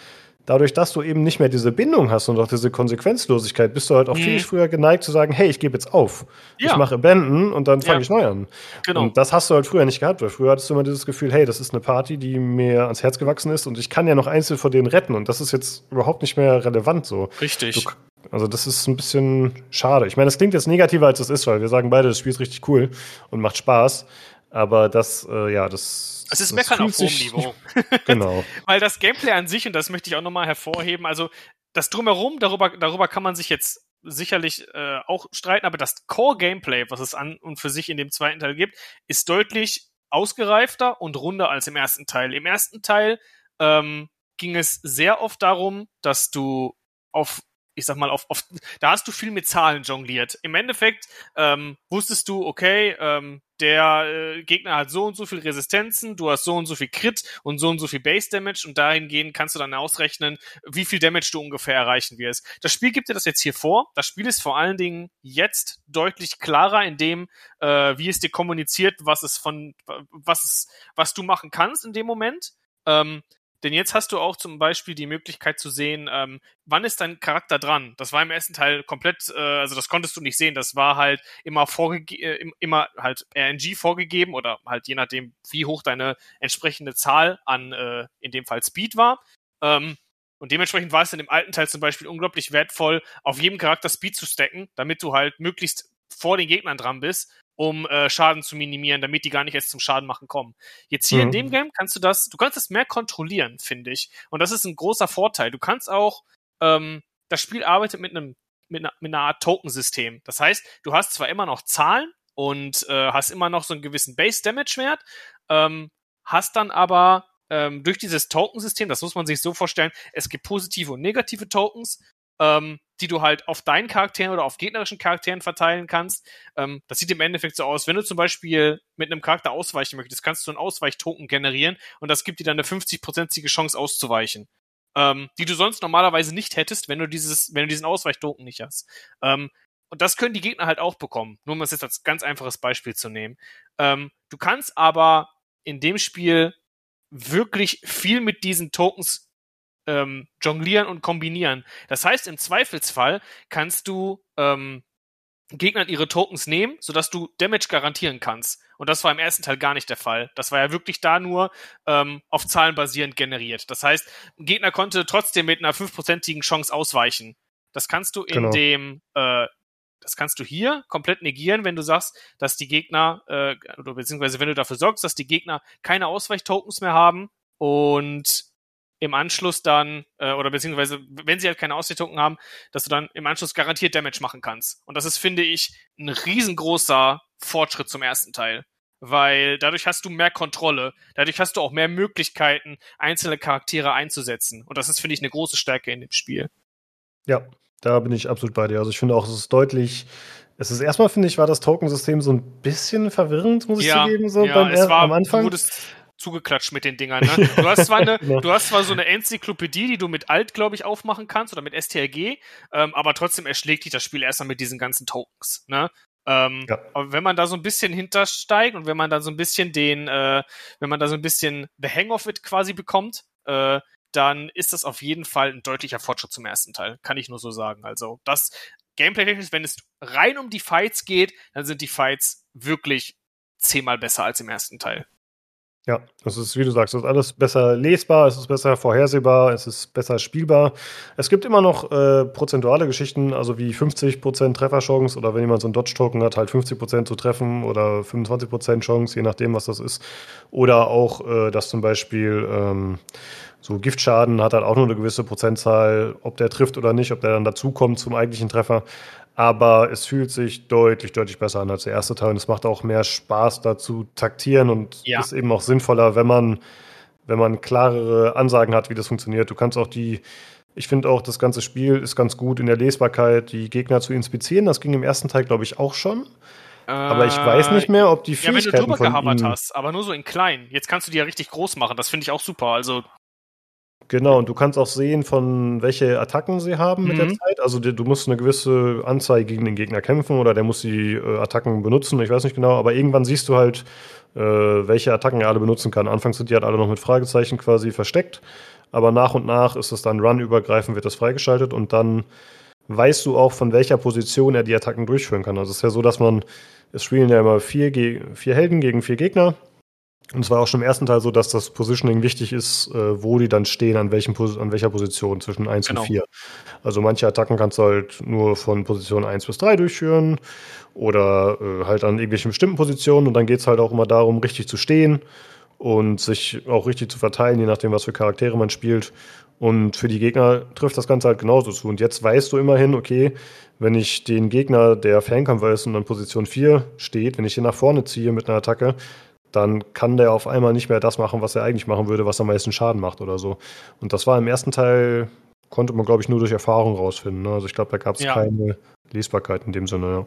Dadurch, dass du eben nicht mehr diese Bindung hast und auch diese Konsequenzlosigkeit, bist du halt auch Mhm. viel früher geneigt zu sagen, hey, ich gebe jetzt auf. Ja. Ich mache Abandon und dann fange Ja. ich neu an. Genau. Und das hast du halt früher nicht gehabt, weil früher hattest du immer dieses Gefühl, hey, das ist eine Party, die mir ans Herz gewachsen ist und ich kann ja noch einzeln vor denen retten und das ist jetzt überhaupt nicht mehr relevant so. Richtig. Du, also das ist ein bisschen schade. Ich meine, das klingt jetzt negativer, als es ist, weil wir sagen beide, das Spiel ist richtig cool und macht Spaß. Aber das, äh, ja, das. Es ist das Meckern auf hohem Niveau. Genau. Weil das Gameplay an sich, und das möchte ich auch nochmal hervorheben, also das Drumherum, darüber, darüber kann man sich jetzt sicherlich äh, auch streiten, aber das Core-Gameplay, was es an und für sich in dem zweiten Teil gibt, ist deutlich ausgereifter und runder als im ersten Teil. Im ersten Teil ähm, ging es sehr oft darum, dass du auf ich sag mal, auf, auf, da hast du viel mit Zahlen jongliert. Im Endeffekt ähm, wusstest du, okay, ähm, der äh, Gegner hat so und so viel Resistenzen, du hast so und so viel Crit und so und so viel Base Damage und dahingehend kannst du dann ausrechnen, wie viel Damage du ungefähr erreichen wirst. Das Spiel gibt dir das jetzt hier vor. Das Spiel ist vor allen Dingen jetzt deutlich klarer in dem, äh, wie es dir kommuniziert, was es von, was es, was du machen kannst in dem Moment. Ähm, denn jetzt hast du auch zum Beispiel die Möglichkeit zu sehen, ähm, wann ist dein Charakter dran. Das war im ersten Teil komplett, äh, also das konntest du nicht sehen. Das war halt immer vorgege äh, immer halt RNG vorgegeben oder halt je nachdem, wie hoch deine entsprechende Zahl an, äh, in dem Fall Speed war. Ähm, und dementsprechend war es in dem alten Teil zum Beispiel unglaublich wertvoll, auf jedem Charakter Speed zu stacken, damit du halt möglichst vor den Gegnern dran bist, um äh, Schaden zu minimieren, damit die gar nicht erst zum Schaden machen kommen. Jetzt hier Mhm. in dem Game kannst du das, du kannst das mehr kontrollieren, finde ich. Und das ist ein großer Vorteil. Du kannst auch, ähm, das Spiel arbeitet mit einem, mit einer, mit einer Art Tokensystem. Das heißt, du hast zwar immer noch Zahlen und äh, hast immer noch so einen gewissen Base-Damage-Wert, ähm, hast dann aber ähm, durch dieses Tokensystem, das muss man sich so vorstellen, es gibt positive und negative Tokens, ähm, die du halt auf deinen Charakteren oder auf gegnerischen Charakteren verteilen kannst. Ähm, das sieht im Endeffekt so aus, wenn du zum Beispiel mit einem Charakter ausweichen möchtest, kannst du einen Ausweichtoken generieren und das gibt dir dann eine 50-prozentige Chance auszuweichen. Ähm, die du sonst normalerweise nicht hättest, wenn du dieses, wenn du diesen Ausweichtoken nicht hast. Ähm, und das können die Gegner halt auch bekommen. Nur um das jetzt als ganz einfaches Beispiel zu nehmen. Ähm, du kannst aber in dem Spiel wirklich viel mit diesen Tokens ähm, jonglieren und kombinieren. Das heißt, im Zweifelsfall kannst du ähm, Gegnern ihre Tokens nehmen, sodass du Damage garantieren kannst. Und das war im ersten Teil gar nicht der Fall. Das war ja wirklich da nur ähm, auf Zahlen basierend generiert. Das heißt, ein Gegner konnte trotzdem mit einer fünfprozentigen Chance ausweichen. Das kannst du in Genau. dem, äh, das kannst du hier komplett negieren, wenn du sagst, dass die Gegner, äh, oder beziehungsweise wenn du dafür sorgst, dass die Gegner keine Ausweichtokens mehr haben und im Anschluss dann, äh, oder beziehungsweise wenn sie halt keine Ausweichtoken haben, dass du dann im Anschluss garantiert Damage machen kannst. Und das ist, finde ich, ein riesengroßer Fortschritt zum ersten Teil. Weil dadurch hast du mehr Kontrolle, dadurch hast du auch mehr Möglichkeiten, einzelne Charaktere einzusetzen. Und das ist, finde ich, eine große Stärke in dem Spiel. Ja, da bin ich absolut bei dir. Also ich finde auch, es ist deutlich. Es ist erstmal, finde ich, war das Tokensystem so ein bisschen verwirrend, muss ich zugeben, so ja, beim es war, am Anfang. Du wurdest zugeklatscht mit den Dingern. Ne? Du, hast zwar eine, du hast zwar so eine Enzyklopädie, die du mit Alt, glaube ich, aufmachen kannst oder mit STRG, ähm, aber trotzdem erschlägt dich das Spiel erstmal mit diesen ganzen Tokens. Ne? Ähm, Ja. Aber wenn man da so ein bisschen hintersteigt und wenn man da so ein bisschen den, äh, wenn man da so ein bisschen the hang of it quasi bekommt, äh, dann ist das auf jeden Fall ein deutlicher Fortschritt zum ersten Teil. Kann ich nur so sagen. Also das Gameplay-technisch, wenn es rein um die Fights geht, dann sind die Fights wirklich zehnmal besser als im ersten Teil. Ja, das ist, wie du sagst, es ist alles besser lesbar, es ist besser vorhersehbar, es ist besser spielbar. Es gibt immer noch äh, prozentuale Geschichten, also wie 50% Trefferchance oder wenn jemand so einen Dodge-Token hat, halt 50% zu treffen oder 25% Chance, je nachdem, was das ist. Oder auch, äh, dass zum Beispiel ähm, so Giftschaden hat halt auch nur eine gewisse Prozentzahl, ob der trifft oder nicht, ob der dann dazukommt zum eigentlichen Treffer. Aber es fühlt sich deutlich, deutlich besser an als der erste Teil und es macht auch mehr Spaß dazu taktieren und Ja. ist eben auch sinnvoller, wenn man, wenn man klarere Ansagen hat, wie das funktioniert. Du kannst auch die, ich finde auch, das ganze Spiel ist ganz gut in der Lesbarkeit, die Gegner zu inspizieren. Das ging im ersten Teil, glaube ich, auch schon. Aber ich weiß nicht mehr, ob die Äh, Ja, wenn du Fähigkeiten drüber ihm, hast, aber nur so in klein. Jetzt kannst du die ja richtig groß machen. Das finde ich auch super. Also, Genau, und du kannst auch sehen, von welche Attacken sie haben mit der Mhm. Zeit. Also du musst eine gewisse Anzahl gegen den Gegner kämpfen oder der muss die äh, Attacken benutzen. Ich weiß nicht genau, aber irgendwann siehst du halt, äh, welche Attacken er alle benutzen kann. Anfangs sind die halt alle noch mit Fragezeichen quasi versteckt, aber nach und nach ist es dann run-übergreifend, wird das freigeschaltet und dann weißt du auch, von welcher Position er die Attacken durchführen kann. Also es ist ja so, dass man, es spielen ja immer vier, vier Helden gegen vier Gegner. Und es war auch schon im ersten Teil so, dass das Positioning wichtig ist, äh, wo die dann stehen, an, welchem, an welcher Position zwischen 1 Genau. und 4. Also manche Attacken kannst du halt nur von Position 1 bis 3 durchführen oder äh, halt an irgendwelchen bestimmten Positionen. Und dann geht es halt auch immer darum, richtig zu stehen und sich auch richtig zu verteilen, je nachdem, was für Charaktere man spielt. Und für die Gegner trifft das Ganze halt genauso zu. Und jetzt weißt du immerhin, okay, wenn ich den Gegner, der Fernkämpfer ist und an Position 4 steht, wenn ich den nach vorne ziehe mit einer Attacke, dann kann der auf einmal nicht mehr das machen, was er eigentlich machen würde, was am meisten Schaden macht oder so. Und das war im ersten Teil, konnte man, glaube ich, nur durch Erfahrung rausfinden. Ne? Also ich glaube, da gab es Ja. keine Lesbarkeit in dem Sinne. Ja.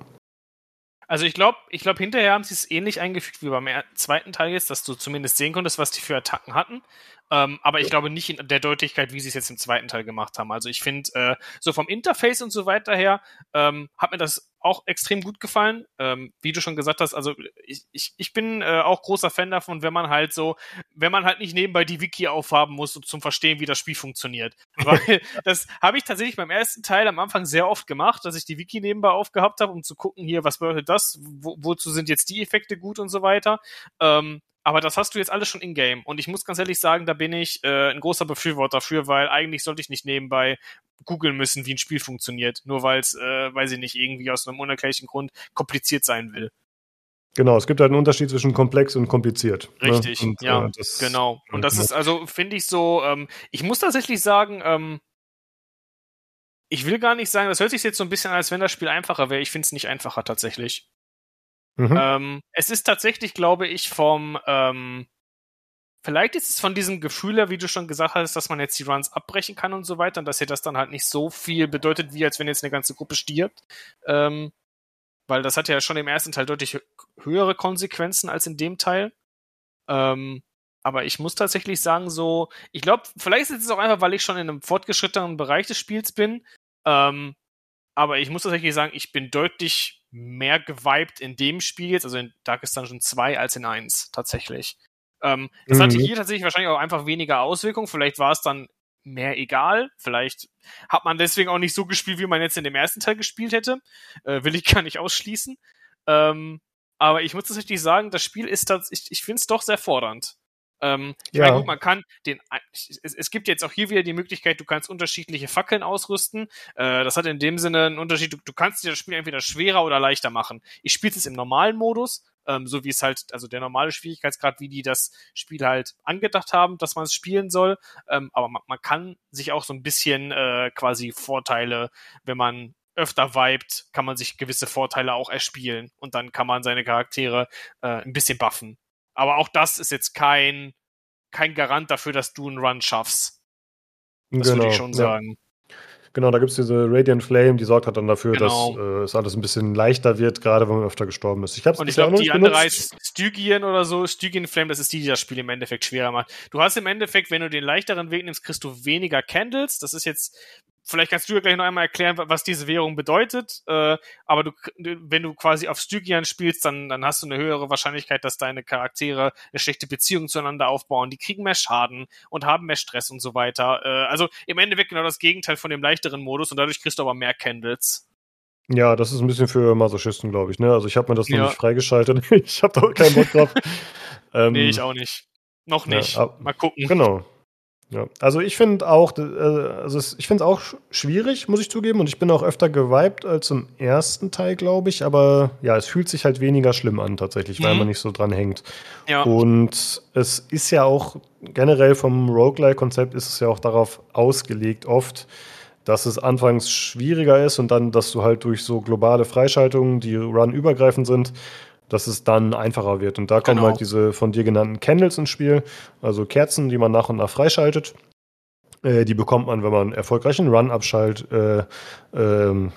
also ich glaube, ich glaube, hinterher haben sie es ähnlich eingefügt wie beim zweiten Teil jetzt, dass du zumindest sehen konntest, was die für Attacken hatten. Ähm, aber ich glaube nicht in der Deutlichkeit, wie sie es jetzt im zweiten Teil gemacht haben. Also ich finde, äh, so vom Interface und so weiter her, ähm, hat mir das auch extrem gut gefallen. Ähm, wie du schon gesagt hast, also ich, ich, ich bin äh, auch großer Fan davon, wenn man halt so, wenn man halt nicht nebenbei die Wiki aufhaben muss, um zum Verstehen, wie das Spiel funktioniert. Weil das habe ich tatsächlich beim ersten Teil am Anfang sehr oft gemacht, dass ich die Wiki nebenbei aufgehabt habe, um zu gucken, hier, was bedeutet das, wo, wozu sind jetzt die Effekte gut und so weiter. Ähm, aber das hast du jetzt alles schon in-game. Und ich muss ganz ehrlich sagen, da bin ich äh, ein großer Befürworter dafür, weil eigentlich sollte ich nicht nebenbei googeln müssen, wie ein Spiel funktioniert. Nur weil es, äh, weiß ich nicht, irgendwie aus einem unerklärlichen Grund kompliziert sein will. Genau, es gibt halt einen Unterschied zwischen komplex und kompliziert. ne? Richtig, Und, ja, äh, das- Genau. Und das ist also, finde ich so, ähm, ich muss tatsächlich sagen, ähm, ich will gar nicht sagen, das hört sich jetzt so ein bisschen an, als wenn das Spiel einfacher wäre. Ich finde es nicht einfacher tatsächlich. Mhm. Ähm, es ist tatsächlich, glaube ich, vom, ähm, vielleicht ist es von diesem Gefühl her, wie du schon gesagt hast, dass man jetzt die Runs abbrechen kann und so weiter und dass dir das dann halt nicht so viel bedeutet, wie als wenn jetzt eine ganze Gruppe stirbt. Ähm, weil das hat ja schon im ersten Teil deutlich hö- höhere Konsequenzen als in dem Teil. Ähm, aber ich muss tatsächlich sagen, so, ich glaube, vielleicht ist es auch einfach, weil ich schon in einem fortgeschrittenen Bereich des Spiels bin. Ähm, aber ich muss tatsächlich sagen, ich bin deutlich mehr geweibt in dem Spiel jetzt, also in Darkest Dungeon 2 als in 1, tatsächlich. Ähm, das Mhm. hatte hier tatsächlich wahrscheinlich auch einfach weniger Auswirkungen. Vielleicht war es dann mehr egal. Vielleicht hat man deswegen auch nicht so gespielt, wie man jetzt in dem ersten Teil gespielt hätte. Äh, will ich gar nicht ausschließen. Ähm, aber ich muss tatsächlich sagen, das Spiel ist das, ich, ich finde es doch sehr fordernd. Ähm, ich Ja. meine, gut, man kann den, es, es gibt jetzt auch hier wieder die Möglichkeit, du kannst unterschiedliche Fackeln ausrüsten. Äh, das hat in dem Sinne einen Unterschied. Du, du kannst dir das Spiel entweder schwerer oder leichter machen. Ich spiele es im normalen Modus, ähm, so wie es halt, also der normale Schwierigkeitsgrad, wie die das Spiel halt angedacht haben, dass man es spielen soll. Ähm, aber man, man kann sich auch so ein bisschen äh, quasi Vorteile, wenn man öfter vibet, kann man sich gewisse Vorteile auch erspielen und dann kann man seine Charaktere äh, ein bisschen buffen. Aber auch das ist jetzt kein, kein Garant dafür, dass du einen Run schaffst. Das würde ich schon Genau, ja. sagen. Genau, da gibt es diese Radiant Flame, die sorgt halt dann dafür, Genau. dass äh, es alles ein bisschen leichter wird, gerade wenn man öfter gestorben ist. Ich hab's Und ich glaube, die nicht andere benutzt. heißt Stygian oder so. Stygian Flame, das ist die, die das Spiel im Endeffekt schwerer macht. Du hast im Endeffekt, wenn du den leichteren Weg nimmst, kriegst du weniger Candles. Das ist jetzt, vielleicht kannst du ja gleich noch einmal erklären, wa- was diese Währung bedeutet. Äh, aber du, wenn du quasi auf Stygian spielst, dann, dann hast du eine höhere Wahrscheinlichkeit, dass deine Charaktere eine schlechte Beziehung zueinander aufbauen. Die kriegen mehr Schaden und haben mehr Stress und so weiter. Äh, also im Endeffekt genau das Gegenteil von dem leichteren Modus und dadurch kriegst du aber mehr Candles. Ja, das ist ein bisschen für Masochisten, glaube ich. Ne? Also ich habe mir das Ja. noch nicht freigeschaltet. ich habe da auch keinen Bock drauf. ähm, Nee, ich auch nicht. Noch ja, nicht. ab- Mal gucken. Genau. Ja. Also ich finde auch, äh, also ich finde es auch sch- schwierig, muss ich zugeben. Und ich bin auch öfter geweibt als im ersten Teil, glaube ich. Aber ja, es fühlt sich halt weniger schlimm an tatsächlich, weil Mhm. man nicht so dran hängt. Ja. Und es ist ja auch generell vom Roguelike-Konzept ist es ja auch darauf ausgelegt, oft, dass es anfangs schwieriger ist und dann, dass du halt durch so globale Freischaltungen, die run-übergreifend sind, dass es dann einfacher wird. Und da kommen Genau. halt diese von dir genannten Candles ins Spiel, also Kerzen, die man nach und nach freischaltet. Äh, die bekommt man, wenn man erfolgreich einen Run abschalt, äh, ähm,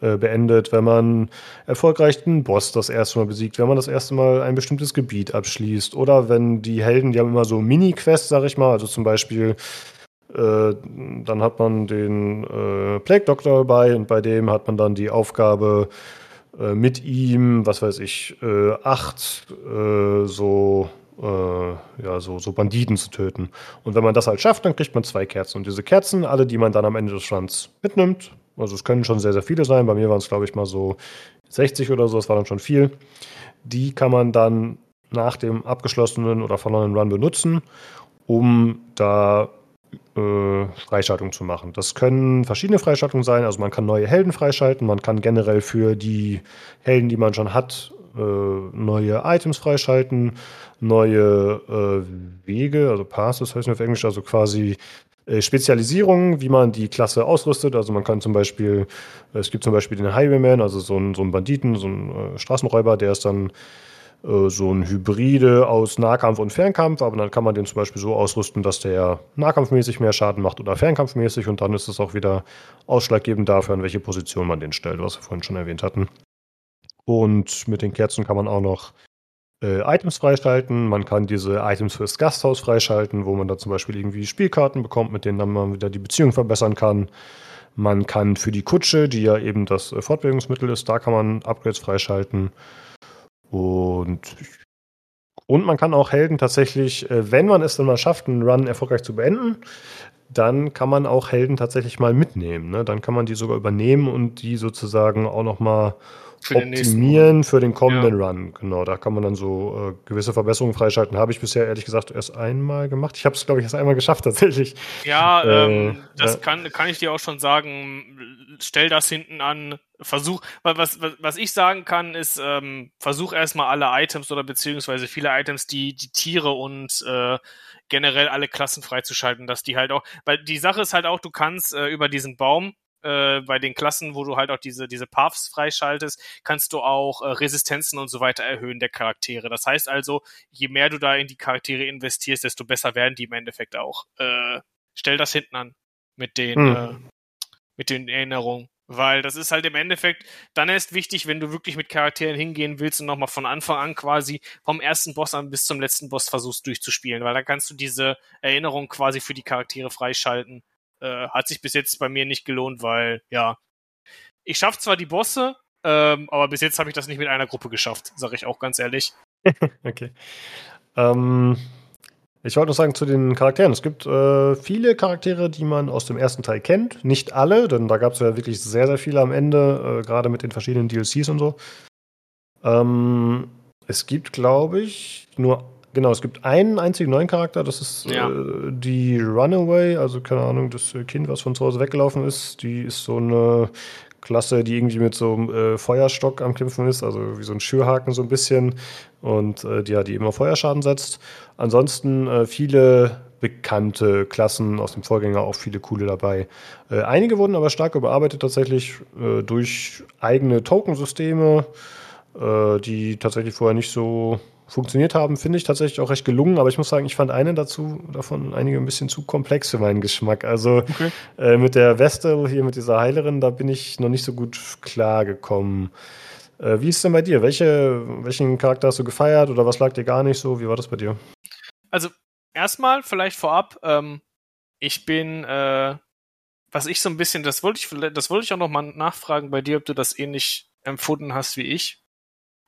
äh, beendet, wenn man erfolgreich einen Boss das erste Mal besiegt, wenn man das erste Mal ein bestimmtes Gebiet abschließt oder wenn die Helden, die haben immer so Mini-Quests, sag ich mal, also zum Beispiel äh, dann hat man den äh, Plague Doctor dabei und bei dem hat man dann die Aufgabe, äh, mit ihm, was weiß ich, äh, acht äh, so, äh, ja, so, so Banditen zu töten. Und wenn man das halt schafft, dann kriegt man zwei Kerzen. Und diese Kerzen, alle, die man dann am Ende des Runs mitnimmt, also es können schon sehr, sehr viele sein, bei mir waren es, glaube ich, mal so 60 oder so, das war dann schon viel, die kann man dann nach dem abgeschlossenen oder verlorenen Run benutzen, um da äh, Freischaltung zu machen. Das können verschiedene Freischaltungen sein. Also man kann neue Helden freischalten, man kann generell für die Helden, die man schon hat, äh, neue Items freischalten, neue äh, Wege, also Passes heißt auf Englisch, also quasi Spezialisierungen, wie man die Klasse ausrüstet. Also man kann zum Beispiel, es gibt zum Beispiel den Highwayman, also so einen, so einen Banditen, so einen Straßenräuber, der ist dann so ein Hybride aus Nahkampf und Fernkampf, aber dann kann man den zum Beispiel so ausrüsten, dass der nahkampfmäßig mehr Schaden macht oder fernkampfmäßig und dann ist es auch wieder ausschlaggebend dafür, an welche Position man den stellt, was wir vorhin schon erwähnt hatten. Und mit den Kerzen kann man auch noch äh, Items freischalten. Man kann diese Items fürs Gasthaus freischalten, wo man da zum Beispiel irgendwie Spielkarten bekommt, mit denen dann man wieder die Beziehung verbessern kann. Man kann für die Kutsche, die ja eben das äh, Fortbewegungsmittel ist, da kann man Upgrades freischalten. Und, und man kann auch Helden tatsächlich, äh, wenn man es dann mal schafft, einen Run erfolgreich zu beenden, dann kann man auch Helden tatsächlich mal mitnehmen. Ne? Dann kann man die sogar übernehmen und die sozusagen auch noch mal Für optimieren für den kommenden Run. Genau, da kann man dann so äh, gewisse Verbesserungen freischalten. Habe ich bisher ehrlich gesagt erst einmal gemacht. Ich habe es, glaube ich, erst einmal geschafft tatsächlich. Ja, Äh, ähm, das ja. kann, kann ich dir auch schon sagen. Stell das hinten an. Versuch, wa- was, was, was ich sagen kann, ist, ähm, versuch erstmal alle Items oder beziehungsweise viele Items, die, die Tiere und äh, generell alle Klassen freizuschalten, dass die halt auch, weil die Sache ist halt auch, du kannst äh, über diesen Baum äh, bei den Klassen, wo du halt auch diese, diese Paths freischaltest, kannst du auch äh, Resistenzen und so weiter erhöhen der Charaktere. Das heißt also, je mehr du da in die Charaktere investierst, desto besser werden die im Endeffekt auch. Äh, stell das hinten an mit den, Hm. äh, mit den Erinnerungen. Weil das ist halt im Endeffekt dann erst wichtig, wenn du wirklich mit Charakteren hingehen willst und nochmal von Anfang an quasi vom ersten Boss an bis zum letzten Boss versuchst durchzuspielen, weil dann kannst du diese Erinnerung quasi für die Charaktere freischalten. Äh, hat sich bis jetzt bei mir nicht gelohnt, weil, ja, ich schaff zwar die Bosse, ähm, aber bis jetzt habe ich das nicht mit einer Gruppe geschafft, sage ich auch ganz ehrlich. Okay. Ähm, ich wollte noch sagen zu den Charakteren. Es gibt äh, viele Charaktere, die man aus dem ersten Teil kennt. Nicht alle, denn da gab es ja wirklich sehr, sehr viele am Ende, äh, gerade mit den verschiedenen DLCs und so. Ähm, es gibt, glaube ich, nur, genau, es gibt einen einzigen neuen Charakter, das ist Ja. äh, die Runaway, also keine Ahnung, das Kind, was von zu Hause weggelaufen ist. Die ist so eine Klasse, die irgendwie mit so einem äh, Feuerstock am Kämpfen ist, also wie so ein Schürhaken so ein bisschen. Und äh, die, ja, die immer Feuerschaden setzt. Ansonsten äh, viele bekannte Klassen aus dem Vorgänger, auch viele coole dabei. Äh, einige wurden aber stark überarbeitet tatsächlich äh, durch eigene Tokensysteme, äh, die tatsächlich vorher nicht so funktioniert haben, finde ich tatsächlich auch recht gelungen, aber ich muss sagen, ich fand eine dazu davon einige ein bisschen zu komplex für meinen Geschmack. Also Okay. äh, mit der Vestal hier mit dieser Heilerin, da bin ich noch nicht so gut klar gekommen. Äh, wie ist denn bei dir? Welche, welchen Charakter hast du gefeiert oder was lag dir gar nicht so? Wie war das bei dir? Also, erstmal vielleicht vorab, ähm, ich bin, äh, was ich so ein bisschen, das wollte ich, das wollte ich auch noch mal nachfragen bei dir, ob du das ähnlich empfunden hast wie ich.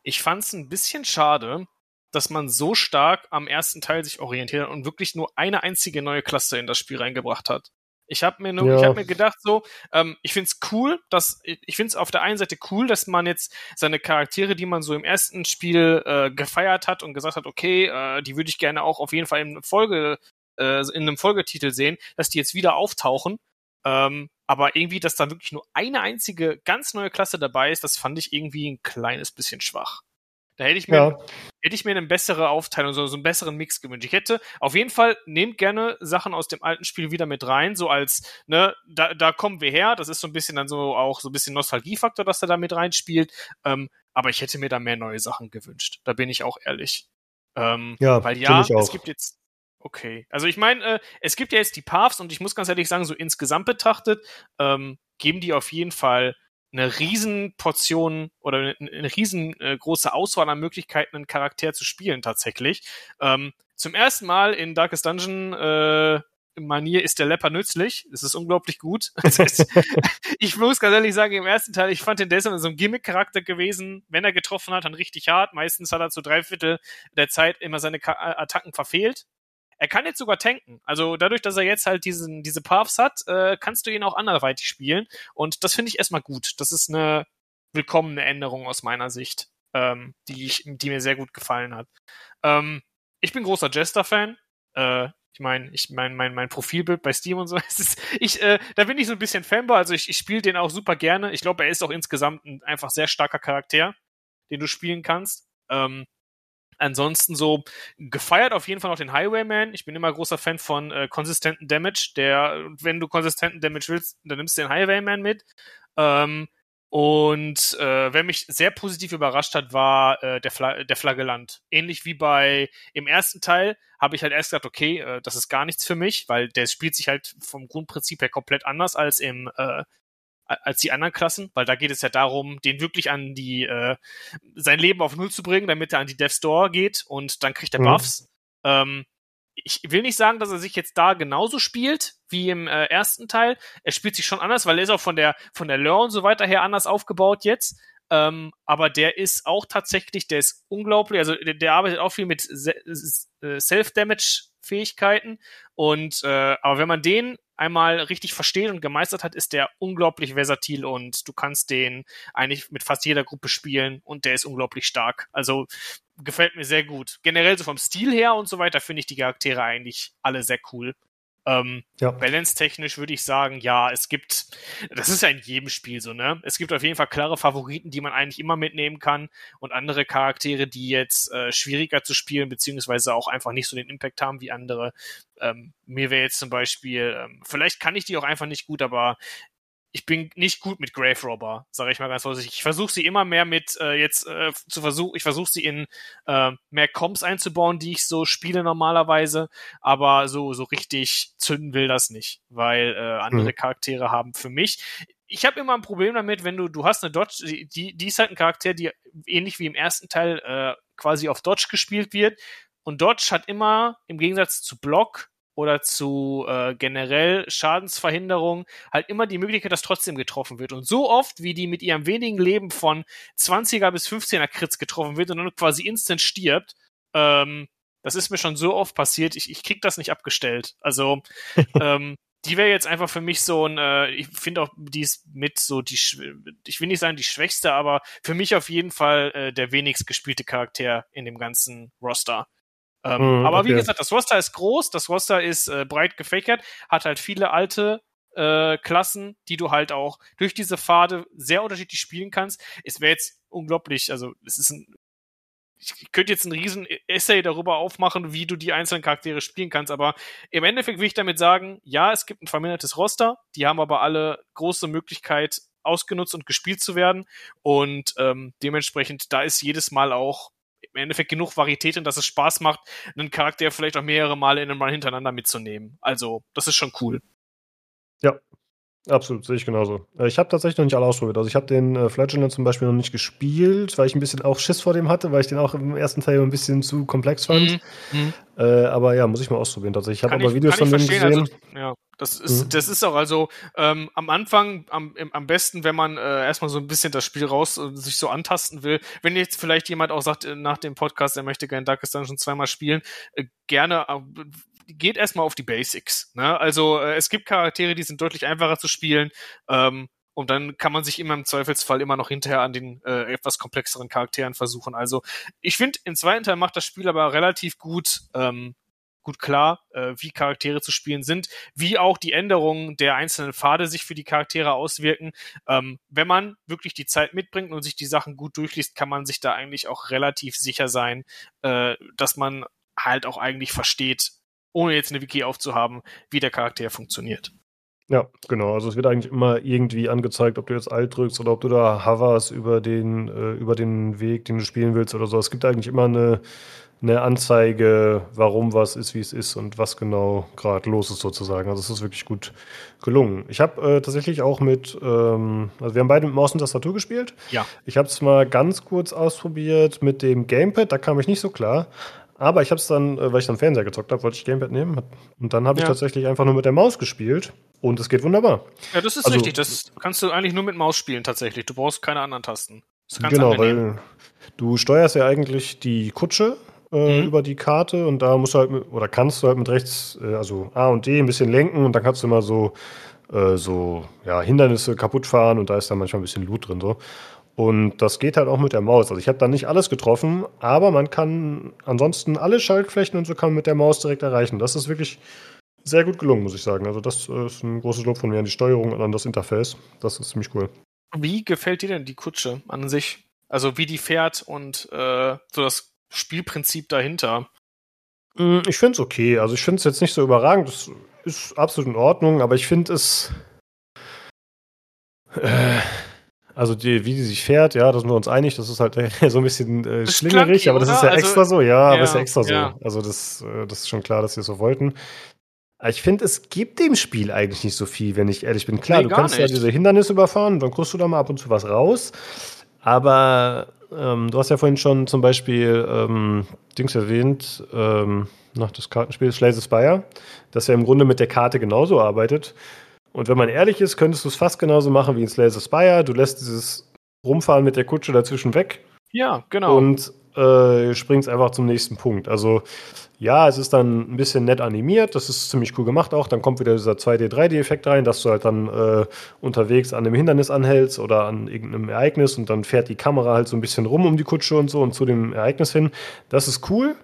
Ich fand es ein bisschen schade, dass man so stark am ersten Teil sich orientiert hat und wirklich nur eine einzige neue Klasse in das Spiel reingebracht hat. Ich habe mir nur, Ja. ich habe mir gedacht so, ähm, ich find's cool, dass ich find's auf der einen Seite cool, dass man jetzt seine Charaktere, die man so im ersten Spiel äh, gefeiert hat und gesagt hat, okay, äh, die würde ich gerne auch auf jeden Fall in Folge äh, in einem Folgetitel sehen, dass die jetzt wieder auftauchen. Ähm, aber irgendwie, dass da wirklich nur eine einzige ganz neue Klasse dabei ist, das fand ich irgendwie ein kleines bisschen schwach. Da hätte ich mir, ja. hätte ich mir eine bessere Aufteilung, so, so einen besseren Mix gewünscht. Ich hätte auf jeden Fall, nehmt gerne Sachen aus dem alten Spiel wieder mit rein, so als, ne, da, da kommen wir her. Das ist so ein bisschen dann so auch so ein bisschen Nostalgiefaktor, dass er da mit reinspielt. Ähm, aber ich hätte mir da mehr neue Sachen gewünscht. Da bin ich auch ehrlich. Ähm, ja, weil ja, es gibt jetzt, okay. Also ich meine, äh, es gibt ja jetzt die Paths und ich muss ganz ehrlich sagen, so insgesamt betrachtet, ähm, geben die auf jeden Fall eine Riesenportion oder eine, eine riesengroße Auswahl an Möglichkeiten, einen Charakter zu spielen tatsächlich. Ähm, zum ersten Mal in Darkest Dungeon äh, Manier ist der Lepper nützlich. Es ist unglaublich gut. Ich muss ganz ehrlich sagen, im ersten Teil, ich fand den Desmond so ein Gimmick-Charakter gewesen. Wenn er getroffen hat, dann richtig hart. Meistens hat er zu drei Viertel der Zeit immer seine Attacken verfehlt. Er kann jetzt sogar tanken. Also dadurch, dass er jetzt halt diesen, diese Paths hat, äh, kannst du ihn auch anderweitig spielen. Und das finde ich erstmal gut. Das ist eine willkommene Änderung aus meiner Sicht, ähm, die, ich, die mir sehr gut gefallen hat. Ähm, ich bin großer Jester-Fan. Äh, ich meine, ich mein, mein, mein Profilbild bei Steam und so, ist, ich, äh, da bin ich so ein bisschen Fanboy, also ich, ich spiele den auch super gerne. Ich glaube, er ist auch insgesamt ein einfach sehr starker Charakter, den du spielen kannst. Ähm, Ansonsten so gefeiert auf jeden Fall noch den Highwayman. Ich bin immer großer Fan von äh, konsistenten Damage. Der, wenn du konsistenten Damage willst, dann nimmst du den Highwayman mit. Ähm, und äh, wer mich sehr positiv überrascht hat, war äh, der, Fla der Flagellant. Ähnlich wie bei im ersten Teil habe ich halt erst gesagt, okay, äh, das ist gar nichts für mich, weil der spielt sich halt vom Grundprinzip her komplett anders als im äh, als die anderen Klassen, weil da geht es ja darum, den wirklich an die äh, sein Leben auf Null zu bringen, damit er an die Death Store geht und dann kriegt er mhm. Buffs. Mhm. Ähm, ich will nicht sagen, dass er sich jetzt da genauso spielt wie im äh, ersten Teil. Er spielt sich schon anders, weil er ist auch von der von der Lore und so weiter her anders aufgebaut jetzt. Ähm, aber der ist auch tatsächlich, der ist unglaublich. Also der, der arbeitet auch viel mit äh, Self-Damage-Fähigkeiten. Und äh, aber wenn man den einmal richtig versteht und gemeistert hat, ist der unglaublich versatil und du kannst den eigentlich mit fast jeder Gruppe spielen und der ist unglaublich stark. Also gefällt mir sehr gut. Generell so vom Stil her und so weiter finde ich die Charaktere eigentlich alle sehr cool. Ähm, ja. Balance-technisch würde ich sagen, ja, es gibt, das ist ja in jedem Spiel so, ne? Es gibt auf jeden Fall klare Favoriten, die man eigentlich immer mitnehmen kann und andere Charaktere, die jetzt äh, schwieriger zu spielen, beziehungsweise auch einfach nicht so den Impact haben wie andere. Ähm, mir wäre jetzt zum Beispiel, ähm, vielleicht kann ich die auch einfach nicht gut, aber ich bin nicht gut mit Grave Robber, sage ich mal ganz vorsichtig. Ich versuche sie immer mehr mit äh, jetzt äh, zu versuchen, ich versuche sie in äh, mehr Comps einzubauen, die ich so spiele normalerweise, aber so so richtig zünden will das nicht, weil äh, andere mhm. Charaktere haben für mich ich habe immer ein Problem damit, wenn du du hast eine Dodge, die die ist halt ein Charakter, die ähnlich wie im ersten Teil äh, quasi auf Dodge gespielt wird und Dodge hat immer im Gegensatz zu Block oder zu äh, generell Schadensverhinderung halt immer die Möglichkeit, dass trotzdem getroffen wird. Und so oft, wie die mit ihrem wenigen Leben von 20er bis 15er Crits getroffen wird und dann quasi instant stirbt, ähm, das ist mir schon so oft passiert, ich, ich krieg das nicht abgestellt. Also, ähm, die wäre jetzt einfach für mich so ein, äh, ich finde auch, die ist mit so die, ich will nicht sagen die schwächste, aber für mich auf jeden Fall äh, der wenigst gespielte Charakter in dem ganzen Roster. Ähm, mhm, aber okay. wie gesagt, das Roster ist groß, das Roster ist äh, breit gefächert, hat halt viele alte äh, Klassen, die du halt auch durch diese Pfade sehr unterschiedlich spielen kannst. Es wäre jetzt unglaublich, also es ist ein ich könnte jetzt einen riesen Essay darüber aufmachen, wie du die einzelnen Charaktere spielen kannst, aber im Endeffekt will ich damit sagen, ja, es gibt ein vermindertes Roster, die haben aber alle große Möglichkeit ausgenutzt und gespielt zu werden und ähm, dementsprechend, da ist jedes Mal auch im Endeffekt genug Varietät und dass es Spaß macht, einen Charakter vielleicht auch mehrere Male in einem Run hintereinander mitzunehmen. Also, das ist schon cool. Ja, Absolut, sehe ich genauso. Äh, ich habe tatsächlich noch nicht alle ausprobiert. Also ich habe den äh, Flagellant zum Beispiel noch nicht gespielt, weil ich ein bisschen auch Schiss vor dem hatte, weil ich den auch im ersten Teil ein bisschen zu komplex fand. Mhm. mhm. Äh, aber ja, muss ich mal ausprobieren. Tatsächlich. Ich habe aber Videos von dem gesehen. Also, ja, das ist, mhm. das ist auch also ähm, am Anfang am, am besten, wenn man äh, erstmal so ein bisschen das Spiel raus äh, sich so antasten will. Wenn jetzt vielleicht jemand auch sagt äh, nach dem Podcast, er möchte gerne Darkest Dungeon zweimal spielen, äh, gerne geht erstmal auf die Basics. Ne? Also äh, es gibt Charaktere, die sind deutlich einfacher zu spielen. Ähm, und dann kann man sich immer im Zweifelsfall immer noch hinterher an den äh, etwas komplexeren Charakteren versuchen. Also ich finde, im zweiten Teil macht das Spiel aber relativ gut, ähm, gut klar, äh, wie Charaktere zu spielen sind, wie auch die Änderungen der einzelnen Pfade sich für die Charaktere auswirken. Ähm, wenn man wirklich die Zeit mitbringt und sich die Sachen gut durchliest, kann man sich da eigentlich auch relativ sicher sein, äh, dass man halt auch eigentlich versteht, ohne jetzt eine Wiki aufzuhaben, wie der Charakter funktioniert. Ja, genau. Also es wird eigentlich immer irgendwie angezeigt, ob du jetzt Alt drückst oder ob du da hoverst über den, äh, über den Weg, den du spielen willst oder so. Es gibt eigentlich immer eine, eine Anzeige, warum was ist, wie es ist und was genau gerade los ist sozusagen. Also es ist wirklich gut gelungen. Ich habe äh, tatsächlich auch mit, ähm, also wir haben beide mit Maus und Tastatur gespielt. Ja. Ich habe es mal ganz kurz ausprobiert mit dem Gamepad, da kam ich nicht so klar. Aber ich habe es dann, äh, weil ich dann Fernseher gezockt habe, wollte ich Gamepad nehmen. Und dann habe ich Ja. tatsächlich einfach nur mit der Maus gespielt. Und es geht wunderbar. Ja, das ist Also- richtig. Das kannst du eigentlich nur mit Maus spielen tatsächlich. Du brauchst keine anderen Tasten. Das ist ganz genau, angenehm. weil du steuerst ja eigentlich die Kutsche äh, Mhm. über die Karte und da musst du halt mit, oder kannst du halt mit rechts, äh, also A und D ein bisschen lenken und dann kannst du immer so, äh, so ja, Hindernisse kaputt fahren und da ist dann manchmal ein bisschen Loot drin so. Und das geht halt auch mit der Maus. Also ich habe da nicht alles getroffen, aber man kann ansonsten alle Schaltflächen und so kann man mit der Maus direkt erreichen. Das ist wirklich sehr gut gelungen, muss ich sagen. Also das äh, ist ein großes Lob von mir an die Steuerung und an das Interface. Das ist ziemlich cool. Wie gefällt dir denn die Kutsche an sich? Also wie die fährt und äh, so das Spielprinzip dahinter. Mm, Ich finde es okay. Also ich finde es jetzt nicht so überragend. Das ist absolut in Ordnung, aber ich finde es. Äh, also die, wie die sich fährt, ja, da sind wir uns einig, das ist halt so ein bisschen äh, schlingerig, aber das ist ja Also- extra so, ja, aber Ja, ist ja extra so. ja. Also das, äh, das ist schon klar, dass sie es so wollten. Aber Ich finde, es gibt dem Spiel eigentlich nicht so viel, wenn ich ehrlich bin. Klar, Nee, du kannst ja nicht. diese Hindernisse überfahren, dann kriegst du da mal ab und zu was raus. Aber ähm, du hast ja vorhin schon zum Beispiel ähm, Dings erwähnt, ähm, nach das Kartenspiel Slay the Spire, das ja im Grunde mit der Karte genauso arbeitet. Und wenn man ehrlich ist, könntest du es fast genauso machen wie in Slay the Spire. Du lässt dieses Rumfahren mit der Kutsche dazwischen weg Ja, genau. und äh, springst einfach zum nächsten Punkt. Also ja, es ist dann ein bisschen nett animiert, das ist ziemlich cool gemacht auch. Dann kommt wieder dieser 2D, 3D-Effekt rein, dass du halt dann äh, unterwegs an einem Hindernis anhältst oder an irgendeinem Ereignis und dann fährt die Kamera halt so ein bisschen rum um die Kutsche und so und zu dem Ereignis hin. Das ist cool.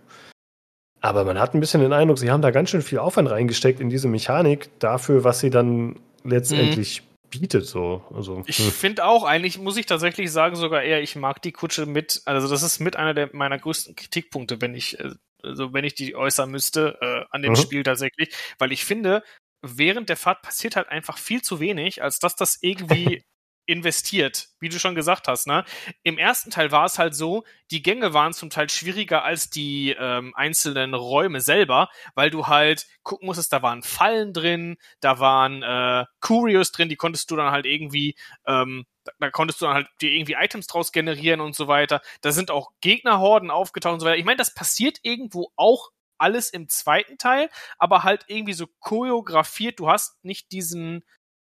Aber man hat ein bisschen den Eindruck, sie haben da ganz schön viel Aufwand reingesteckt in diese Mechanik dafür, was sie dann letztendlich bietet. So. Also, Ich hm. finde auch, eigentlich muss ich tatsächlich sagen, sogar eher, ich mag die Kutsche mit, also das ist mit einer der meiner größten Kritikpunkte, wenn ich, äh, also wenn ich die äußern müsste, äh, an dem Mhm. Spiel tatsächlich, weil ich finde, während der Fahrt passiert halt einfach viel zu wenig, als dass das irgendwie investiert, wie du schon gesagt hast, ne? Im ersten Teil war es halt so, die Gänge waren zum Teil schwieriger als die ähm, einzelnen Räume selber, weil du halt gucken musstest, da waren Fallen drin, da waren äh, Curios drin, die konntest du dann halt irgendwie, ähm, da, da konntest du dann halt dir irgendwie Items draus generieren und so weiter. Da sind auch Gegnerhorden aufgetaucht und so weiter. Ich meine, das passiert irgendwo auch alles im zweiten Teil, aber halt irgendwie so choreografiert. Du hast nicht diesen,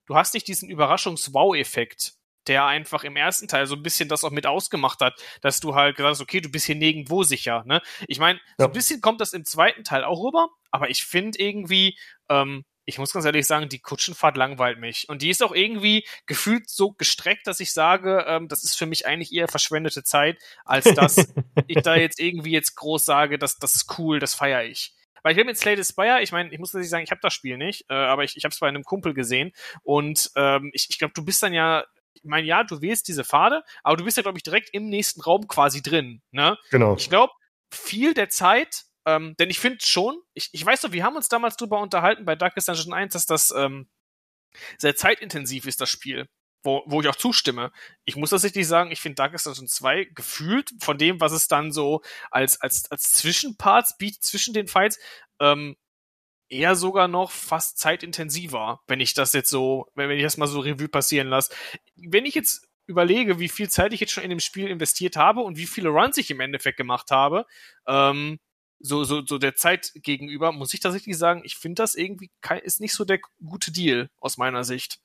du hast nicht diesen Überraschungs-Wow-Effekt, der einfach im ersten Teil so ein bisschen das auch mit ausgemacht hat, dass du halt gesagt hast, okay, du bist hier nirgendwo sicher. Ne? Ich meine, so Ja. ein bisschen kommt das im zweiten Teil auch rüber, aber ich finde irgendwie, ähm, ich muss ganz ehrlich sagen, die Kutschenfahrt langweilt mich. Und die ist auch irgendwie gefühlt so gestreckt, dass ich sage, ähm, das ist für mich eigentlich eher verschwendete Zeit, als dass ich da jetzt irgendwie jetzt groß sage, dass das ist cool, das feiere ich. Weil ich mit Slay the Spire, ich meine, ich muss natürlich sagen, ich habe das Spiel nicht, äh, aber ich, ich habe es bei einem Kumpel gesehen und ähm, ich, ich glaube, du bist dann ja, ich meine, ja, du wählst diese Pfade, aber du bist ja, glaube ich, direkt im nächsten Raum quasi drin, ne? genau. Ich glaube, viel der Zeit, ähm, denn ich finde schon, ich, ich weiß so, wir haben uns damals drüber unterhalten bei Darkest Dungeon 1, dass das ähm, sehr zeitintensiv ist, das Spiel. Wo, wo ich auch zustimme. Ich muss tatsächlich sagen, ich finde Darkest Dungeon 2 gefühlt von dem, was es dann so als, als, als Zwischenparts bietet zwischen den Fights, ähm, eher sogar noch fast zeitintensiver, wenn ich das jetzt so, wenn wenn ich das mal so Revue passieren lasse. Wenn ich jetzt überlege, wie viel Zeit ich jetzt schon in dem Spiel investiert habe und wie viele Runs ich im Endeffekt gemacht habe, ähm, so, so, so der Zeit gegenüber, muss ich tatsächlich sagen, ich finde das irgendwie kein, ist nicht so der gute Deal aus meiner Sicht.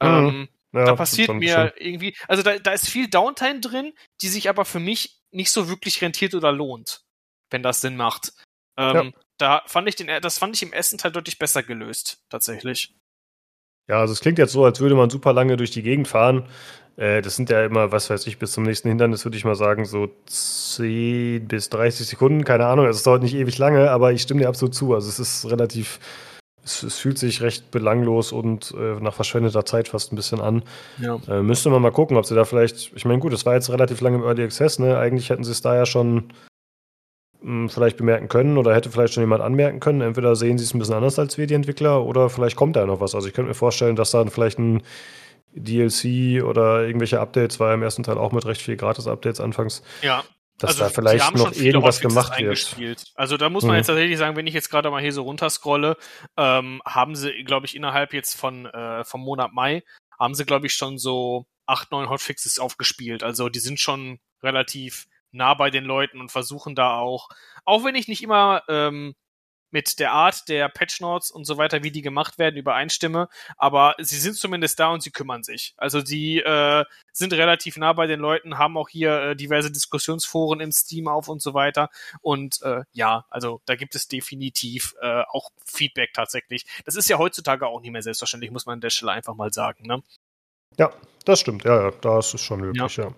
Mhm. Ähm, Ja, da passiert mir irgendwie, also da, da ist viel Downtime drin, die sich aber für mich nicht so wirklich rentiert oder lohnt, wenn das Sinn macht. Ähm, Da fand ich den, das fand ich im ersten Teil deutlich besser gelöst, tatsächlich. Ja, also es klingt jetzt so, als würde man super lange durch die Gegend fahren. Äh, das sind ja immer, was weiß ich, bis zum nächsten Hindernis würde ich mal sagen, so 10 bis 30 Sekunden, keine Ahnung. Also es dauert nicht ewig lange, aber ich stimme dir absolut zu. Also es ist relativ, es, es fühlt sich recht belanglos und äh, nach verschwendeter Zeit fast ein bisschen an. Ja. Äh, müsste man mal gucken, ob sie da vielleicht, ich meine, gut, es war jetzt relativ lange im Early Access, ne? Eigentlich hätten sie es da ja schon mh, vielleicht bemerken können oder hätte vielleicht schon jemand anmerken können. Entweder sehen sie es ein bisschen anders als wir, die Entwickler, oder vielleicht kommt da ja noch was. Also ich könnte mir vorstellen, dass dann vielleicht ein DLC oder irgendwelche Updates war im ersten Teil auch mit recht viel Gratis-Updates anfangs, Ja, dass Also, da vielleicht haben noch irgendwas gemacht wird. Also da muss man Mhm. jetzt tatsächlich sagen, wenn ich jetzt gerade mal hier so runterscrolle, ähm, haben sie, glaube ich, innerhalb jetzt von äh, vom Monat Mai haben sie, glaube ich, schon so acht, neun Hotfixes aufgespielt. Also die sind schon relativ nah bei den Leuten und versuchen da auch, auch wenn ich nicht immer ähm, mit der Art der Patch Notes und so weiter, wie die gemacht werden, übereinstimme, aber sie sind zumindest da und sie kümmern sich. Also sie äh, sind relativ nah bei den Leuten, haben auch hier äh, diverse Diskussionsforen im Steam auf und so weiter. Und äh, ja, also da gibt es definitiv äh, auch Feedback tatsächlich. Das ist ja heutzutage auch nicht mehr selbstverständlich, muss man an der Stelle einfach mal sagen. Ne? Ja, das stimmt. Ja, ja, das ist schon möglich, ja. Äh,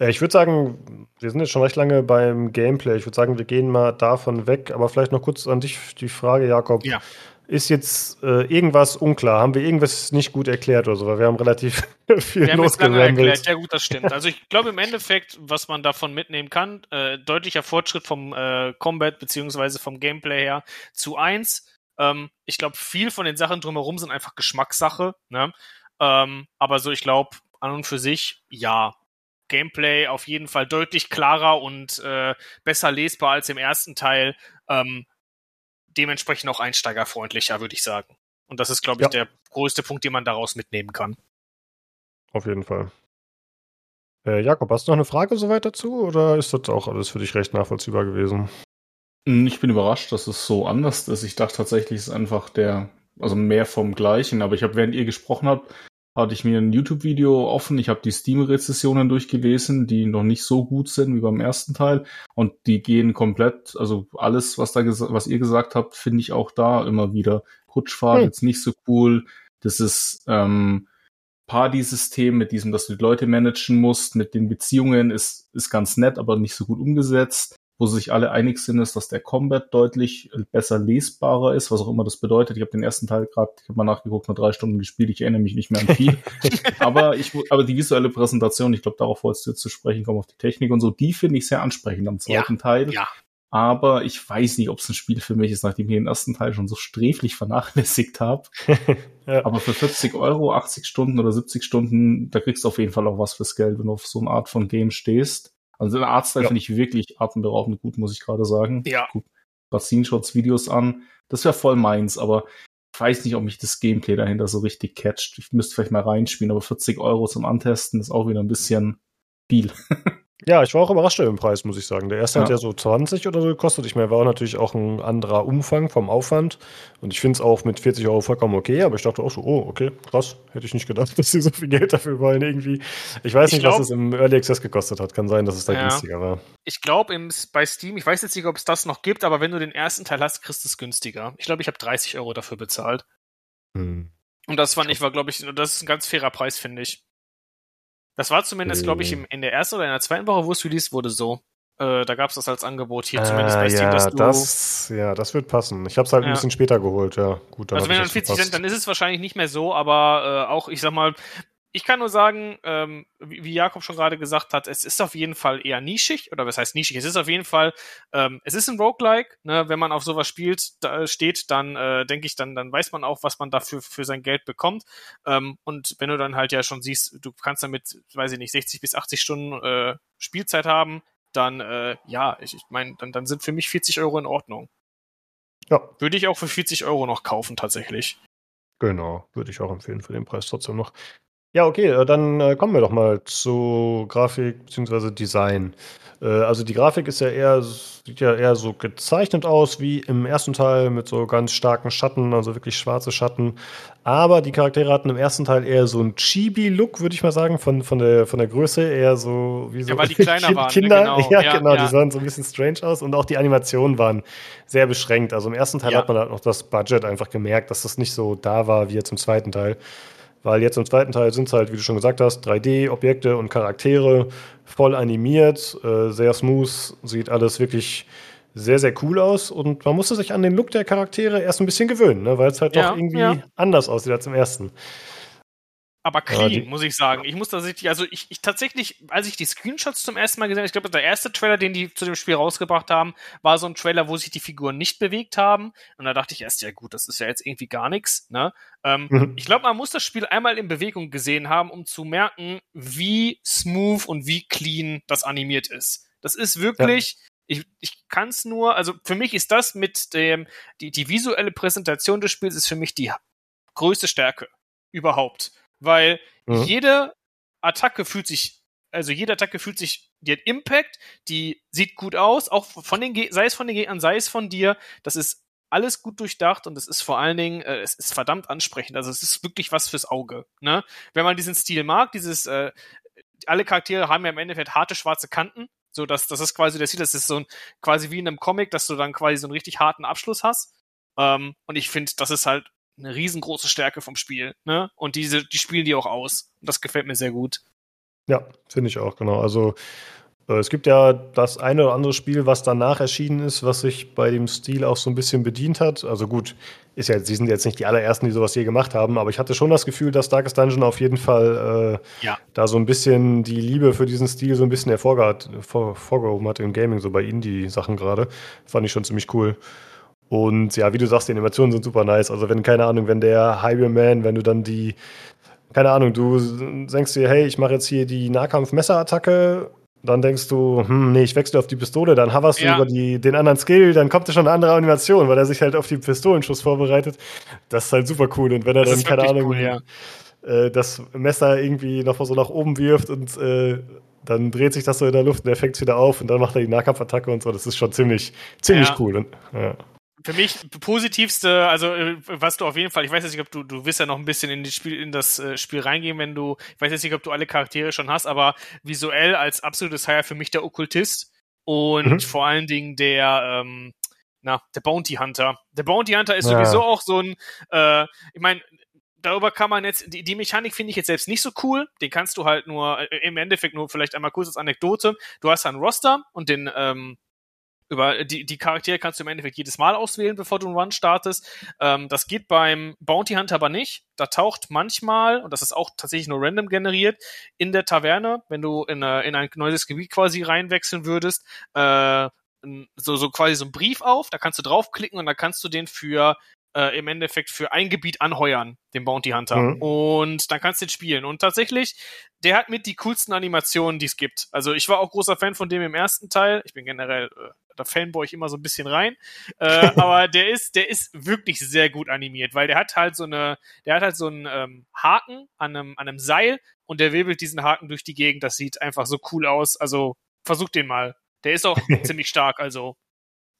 Ich würde sagen, wir sind jetzt schon recht lange beim Gameplay. Ich würde sagen, wir gehen mal davon weg. Aber vielleicht noch kurz an dich die Frage, Jakob. Ja. Ist jetzt äh, irgendwas unklar? Haben wir irgendwas nicht gut erklärt oder so? Weil wir haben relativ viel Wir haben jetzt lange erklärt, ja gut, das stimmt. Also ich glaube im Endeffekt, was man davon mitnehmen kann, äh, deutlicher Fortschritt vom äh, Combat beziehungsweise vom Gameplay her zu eins. Ähm, ich glaube, viel von den Sachen drumherum sind einfach Geschmackssache. Ne? Ähm, aber so, ich glaube, an und für sich, ja. Gameplay auf jeden Fall deutlich klarer und äh, besser lesbar als im ersten Teil. Ähm, dementsprechend auch einsteigerfreundlicher, würde ich sagen. Und das ist, glaube ich, Ja. der größte Punkt, den man daraus mitnehmen kann. Auf jeden Fall. Äh, Jakob, hast du noch eine Frage soweit dazu? Oder ist das auch alles für dich recht nachvollziehbar gewesen? Hm, Ich bin überrascht, dass es so anders ist. Ich dachte tatsächlich, es ist einfach der, also mehr vom Gleichen. Aber ich habe, während ihr gesprochen habt, hatte ich mir ein YouTube-Video offen. Ich habe die Steam-Rezessionen durchgelesen, die noch nicht so gut sind wie beim ersten Teil. Und die gehen komplett, also alles, was da was ihr gesagt habt, finde ich auch da immer wieder. Rutschfahrt Hm. jetzt nicht so cool. Das ist ähm, Party-System mit diesem, dass du die Leute managen musst, mit den Beziehungen ist, ist ganz nett, aber nicht so gut umgesetzt. Wo sich alle einig sind, ist, dass der Combat deutlich besser lesbarer ist, was auch immer das bedeutet. Ich habe den ersten Teil gerade, ich habe mal nachgeguckt, nur drei Stunden gespielt, ich erinnere mich nicht mehr an viel. aber ich, aber die visuelle Präsentation, ich glaube, darauf wolltest du jetzt zu sprechen kommen, auf die Technik und so, die finde ich sehr ansprechend am zweiten Teil. Ja. Aber ich weiß nicht, ob es ein Spiel für mich ist, nachdem ich den ersten Teil schon so sträflich vernachlässigt habe. Ja. Aber für 40 Euro, 80 Stunden oder 70 Stunden, da kriegst du auf jeden Fall auch was fürs Geld, wenn du auf so eine Art von Game stehst. Also den Artstyle Ja. finde ich wirklich atemberaubend gut, muss ich gerade sagen. Ja. Guck Screenshots, Videos an. Das wäre voll meins, aber ich weiß nicht, ob mich das Gameplay dahinter so richtig catcht. Ich müsste vielleicht mal reinspielen, aber 40 Euro zum Antesten ist auch wieder ein bisschen viel. Ja, ich war auch überrascht über den Preis, muss ich sagen. Der erste hat Ja. ja so 20 oder so gekostet. Ich meine, war natürlich auch ein anderer Umfang vom Aufwand. Und ich finde es auch mit 40 Euro vollkommen okay. Aber ich dachte auch so, oh, okay, krass. Hätte ich nicht gedacht, dass sie so viel Geld dafür wollen irgendwie. Ich weiß Ich nicht, glaub- was es im Early Access gekostet hat. Kann sein, dass es da Ja. günstiger war. Ich glaube, bei Steam, ich weiß jetzt nicht, ob es das noch gibt, aber wenn du den ersten Teil hast, kriegst du es günstiger. Ich glaube, ich habe 30 Euro dafür bezahlt. Hm. Und das fand ich, war, glaube ich, das ist ein ganz fairer Preis, finde ich. Das war zumindest, glaube ich, im, in der ersten oder in der zweiten Woche, wo es released wurde, so. Äh, da gab es das als Angebot hier, zumindest Ah, bei Steam, ja, dass du. das, ja, das wird passen. Ich habe es halt Ja. ein bisschen später geholt, ja. Gut, also wenn dann 40 gepasst. Cent, dann ist es wahrscheinlich nicht mehr so, aber äh, auch, ich sag mal, ich kann nur sagen, ähm, wie, Jakob schon gerade gesagt hat, es ist auf jeden Fall eher nischig, oder was heißt nischig? Es ist auf jeden Fall, ähm, es ist ein Roguelike, ne? wenn man auf sowas spielt, da, steht, dann äh, denke ich, dann, dann weiß man auch, was man dafür für sein Geld bekommt. Ähm, und wenn du dann halt ja schon siehst, du kannst damit, weiß ich nicht, 60 bis 80 Stunden äh, Spielzeit haben, dann äh, ja, ich, ich meine, dann, dann sind für mich 40 Euro in Ordnung. Ja, Würde ich auch für 40 Euro noch kaufen, tatsächlich. genau. Würde ich auch empfehlen für den Preis trotzdem noch. Ja, okay, äh, dann äh, kommen wir doch mal zu Grafik bzw. Design. Äh, also die Grafik ist ja eher, sieht ja eher so gezeichnet aus wie im ersten Teil mit so ganz starken Schatten, also wirklich schwarze Schatten. Aber die Charaktere hatten im ersten Teil eher so einen Chibi-Look, würde ich mal sagen, von, von, der, von der Größe eher so wie so Ja, weil die kleiner waren, ne? Kinder. Genau. Ja, Ja, genau, ja. die sahen so ein bisschen strange aus und auch die Animationen waren sehr beschränkt. Also im ersten Teil Ja. hat man halt noch das Budget einfach gemerkt, dass das nicht so da war wie jetzt im zweiten Teil. Weil jetzt im zweiten Teil sind es halt, wie du schon gesagt hast, 3D-Objekte und Charaktere, voll animiert, äh, sehr smooth, sieht alles wirklich sehr, sehr cool aus. Und man musste sich an den Look der Charaktere erst ein bisschen gewöhnen, ne? weil es halt Ja, doch irgendwie ja. anders aussieht als im ersten. Aber clean, die- muss ich sagen. Ich muss tatsächlich, also ich, ich tatsächlich, als ich die Screenshots zum ersten Mal gesehen habe, ich glaube, der erste Trailer, den die zu dem Spiel rausgebracht haben, war so ein Trailer, wo sich die Figuren nicht bewegt haben. Und da dachte ich erst, ja gut, das ist ja jetzt irgendwie gar nichts. Ne? Ähm, Mhm. ich glaube, man muss das Spiel einmal in Bewegung gesehen haben, um zu merken, wie smooth und wie clean das animiert ist. Das ist wirklich, ich, ich kann es nur, also für mich ist das mit dem, die, die visuelle Präsentation des Spiels ist für mich die größte Stärke überhaupt. Weil Mhm. jede Attacke fühlt sich, also jede Attacke fühlt sich, die hat Impact, die sieht gut aus, auch von den, Ge- sei es von den Gegnern, sei es von dir. Das ist alles gut durchdacht und es ist vor allen Dingen, äh, es ist verdammt ansprechend. Also es ist wirklich was fürs Auge. Ne? Wenn man diesen Stil mag, dieses, äh, alle Charaktere haben ja im Endeffekt harte schwarze Kanten. So, dass das ist quasi der Stil, das ist so ein, quasi wie in einem Comic, dass du dann quasi so einen richtig harten Abschluss hast. Ähm, und ich finde, das ist halt eine riesengroße Stärke vom Spiel. Ne? Und diese, die spielen die auch aus. Und das gefällt mir sehr gut. Ja, finde ich auch, genau. Also äh, es gibt ja das eine oder andere Spiel, was danach erschienen ist, was sich bei dem Stil auch so ein bisschen bedient hat. Also gut, ist ja, sie sind jetzt nicht die allerersten, die sowas je gemacht haben, aber ich hatte schon das Gefühl, dass Darkest Dungeon auf jeden Fall äh, Ja. da so ein bisschen die Liebe für diesen Stil so ein bisschen hervorgehat, vor, vorgehoben hat im Gaming, so bei Indie-Sachen gerade. Fand ich schon ziemlich cool. Und ja, wie du sagst, die Animationen sind super nice. Also wenn, keine Ahnung, wenn der Highwayman, wenn du dann die, keine Ahnung, du denkst dir, hey, ich mache jetzt hier die Nahkampf-Messerattacke, dann denkst du, hm, nee, ich wechsle auf die Pistole, dann hoverst Ja. du über die, den anderen Skill, dann kommt da schon eine andere Animation, weil er sich halt auf die Pistolenschuss vorbereitet. Das ist halt super cool. Und wenn er Das dann, keine Ahnung, cool, ja. äh, das Messer irgendwie noch so nach oben wirft und äh, dann dreht sich das so in der Luft und er fängt es wieder auf und dann macht er die Nahkampfattacke und so. Das ist schon ziemlich, ziemlich Ja. cool. Und, ja. Für mich positivste, also äh, was du auf jeden Fall, ich weiß jetzt nicht, ob du, du wirst ja noch ein bisschen in, Spiel, in das äh, Spiel reingehen, wenn du, ich weiß jetzt nicht, ob du alle Charaktere schon hast, aber visuell als absolutes Highlight für mich der Okkultist und Mhm. vor allen Dingen der, ähm, na, der Bounty Hunter. Der Bounty Hunter ist Ja. sowieso auch so ein, äh, ich meine, darüber kann man jetzt, die, die Mechanik finde ich jetzt selbst nicht so cool. Den kannst du halt nur, äh, im Endeffekt nur vielleicht einmal kurz als Anekdote. Du hast da einen Roster und den, ähm, über die, die Charaktere kannst du im Endeffekt jedes Mal auswählen, bevor du einen Run startest. Ähm, das geht beim Bounty Hunter aber nicht. Da taucht manchmal, und das ist auch tatsächlich nur random generiert, in der Taverne, wenn du in, eine, in ein neues Gebiet quasi reinwechseln würdest, äh, so, so quasi so ein Brief auf, da kannst du draufklicken und dann kannst du den für äh, im Endeffekt für ein Gebiet anheuern, den Bounty Hunter. Mhm. Und dann kannst du den spielen. Und tatsächlich, der hat mit die coolsten Animationen, die es gibt. Also ich war auch großer Fan von dem im ersten Teil. Ich bin generell, äh, da fanboy ich immer so ein bisschen rein. Äh, aber der ist, der ist wirklich sehr gut animiert, weil der hat halt so eine, der hat halt so einen ähm, Haken an einem, an einem Seil und der wirbelt diesen Haken durch die Gegend. Das sieht einfach so cool aus. Also versuch den mal. Der ist auch ziemlich stark, also.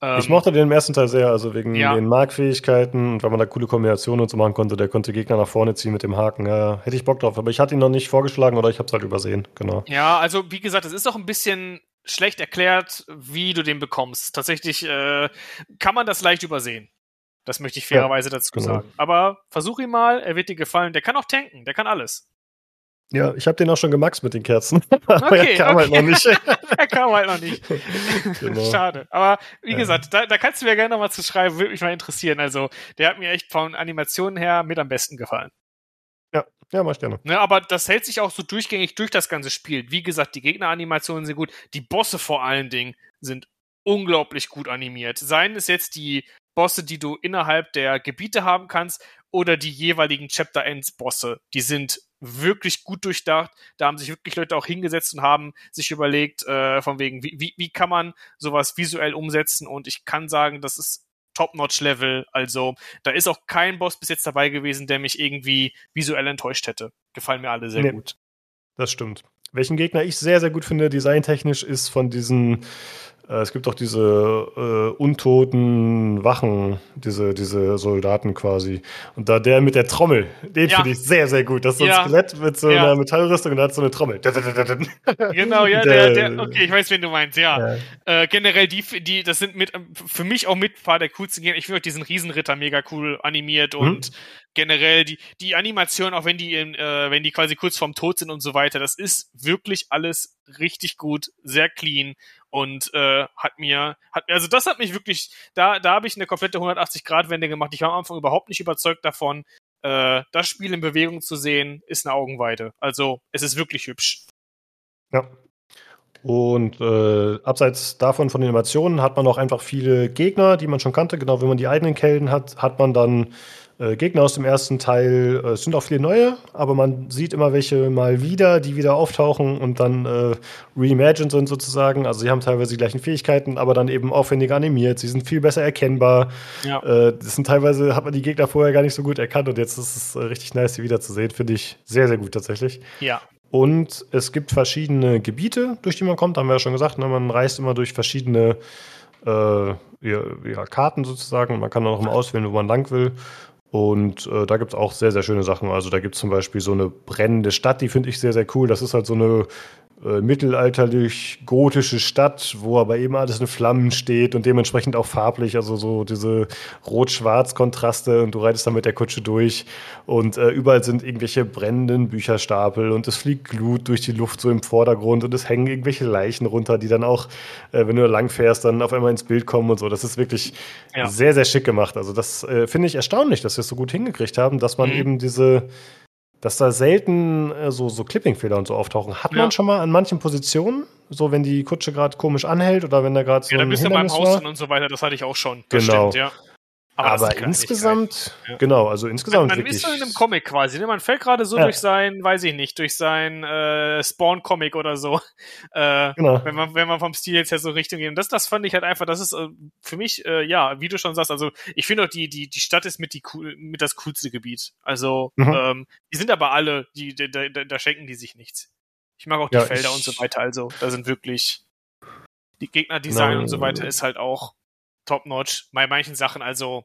Ähm, Ich mochte den im ersten Teil sehr, also wegen Ja. den Markfähigkeiten und weil man da coole Kombinationen und so machen konnte. Der konnte Gegner nach vorne ziehen mit dem Haken. Ja, hätte ich Bock drauf, aber ich hatte ihn noch nicht vorgeschlagen oder ich habe es halt übersehen. Genau. Ja, also wie gesagt, es ist auch ein bisschen schlecht erklärt, wie du den bekommst. Tatsächlich äh, kann man das leicht übersehen. Das möchte ich fairerweise dazu genau. sagen. Aber versuch ihn mal, er wird dir gefallen. Der kann auch tanken, der kann alles. Ja, ich habe den auch schon gemaxt mit den Kerzen. aber Okay, er kam halt okay. noch nicht. er kam halt noch nicht. Genau. Schade. Aber wie Ja. gesagt, da, da kannst du mir gerne noch mal zu schreiben, würde mich mal interessieren. Also, der hat mir echt von Animationen her mit am besten gefallen. Ja, mach ich gerne. Ne, aber das hält sich auch so durchgängig durch das ganze Spiel. Wie gesagt, die Gegneranimationen sind gut. Die Bosse vor allen Dingen sind unglaublich gut animiert. Seien es jetzt die Bosse, die du innerhalb der Gebiete haben kannst, oder die jeweiligen Chapter Ends Bosse. Die sind wirklich gut durchdacht. Da haben sich wirklich Leute auch hingesetzt und haben sich überlegt, äh, von wegen, wie, wie, wie kann man sowas visuell umsetzen? Und ich kann sagen, das ist Top-Notch-Level. Also da ist auch kein Boss bis jetzt dabei gewesen, der mich irgendwie visuell enttäuscht hätte. Gefallen mir alle sehr nee, gut. Das stimmt. Welchen Gegner ich sehr, sehr gut finde, designtechnisch, ist von diesen es gibt auch diese äh, untoten Wachen, diese, diese Soldaten quasi. Und da der mit der Trommel, den ja. finde ich sehr, sehr gut. Das ist so ein ja. Skelett mit so ja. einer Metallrüstung und da hat so eine Trommel. Genau, ja, der, der, okay, ich weiß, wen du meinst, ja. Äh, generell die, die, das sind mit, für mich auch mit ein paar der coolsten Gegner. Ich finde auch diesen Riesenritter mega cool animiert mhm. und generell die, die Animation, auch wenn die, in, äh, wenn die quasi kurz vorm Tod sind und so weiter, das ist wirklich alles richtig gut, sehr clean und äh, hat mir, hat also das hat mich wirklich, da, da habe ich eine komplette 180-Grad-Wende gemacht. Ich war am Anfang überhaupt nicht überzeugt davon. Äh, das Spiel in Bewegung zu sehen, ist eine Augenweide. Also es ist wirklich hübsch. Ja. Und äh, abseits davon von den Animationen hat man auch einfach viele Gegner, die man schon kannte. Genau, wenn man die eigenen Kelden hat, hat man dann äh, Gegner aus dem ersten Teil. Äh, es sind auch viele neue, aber man sieht immer welche mal wieder, die wieder auftauchen und dann äh, reimagined sind sozusagen. Also sie haben teilweise die gleichen Fähigkeiten, aber dann eben aufwendiger animiert. Sie sind viel besser erkennbar. Ja. Äh, das sind teilweise, hat man die Gegner vorher gar nicht so gut erkannt und jetzt ist es richtig nice, sie wiederzusehen. Finde ich sehr, sehr gut tatsächlich. Ja. Und es gibt verschiedene Gebiete, durch die man kommt, haben wir ja schon gesagt. Ne? Man reist immer durch verschiedene äh, ja, Karten sozusagen und man kann auch immer auswählen, wo man lang will. Und äh, da gibt es auch sehr, sehr schöne Sachen. Also da gibt es zum Beispiel so eine brennende Stadt, die finde ich sehr, sehr cool. Das ist halt so eine äh, mittelalterlich gotische Stadt, wo aber eben alles in Flammen steht und dementsprechend auch farblich, also so diese Rot-Schwarz-Kontraste und du reitest dann mit der Kutsche durch und äh, überall sind irgendwelche brennenden Bücherstapel und es fliegt Glut durch die Luft so im Vordergrund und es hängen irgendwelche Leichen runter, die dann auch, äh, wenn du lang fährst, dann auf einmal ins Bild kommen und so. Das ist wirklich ja. sehr, sehr schick gemacht. Also das äh, finde ich erstaunlich, dass wir es so gut hingekriegt haben, dass man mhm. eben diese dass da selten äh, so, so Clipping-Fehler und so auftauchen. Hat ja. man schon mal an manchen Positionen, so wenn die Kutsche gerade komisch anhält oder wenn da gerade so. Ja, dann bist du beim Haus und so weiter, das hatte ich auch schon. Genau. Stimmt, ja. Aber, aber insgesamt, ja. genau, also insgesamt. Man, man ist so in einem Comic quasi, ne? Man fällt gerade so ja. durch sein, weiß ich nicht, durch sein äh, Spawn-Comic oder so. Äh, genau. Wenn man, wenn man vom Stil jetzt ja so Richtung geht. Und das, das fand ich halt einfach, das ist äh, für mich, äh, ja, wie du schon sagst, also ich finde auch die, die, die Stadt ist mit die mit das coolste Gebiet. Also, mhm. ähm, die sind aber alle, die, da, da, schenken die sich nichts. Ich mag auch die ja, Felder und so weiter, also da sind wirklich die Gegnerdesign und so weiter ist halt auch top-notch bei manchen Sachen. Also,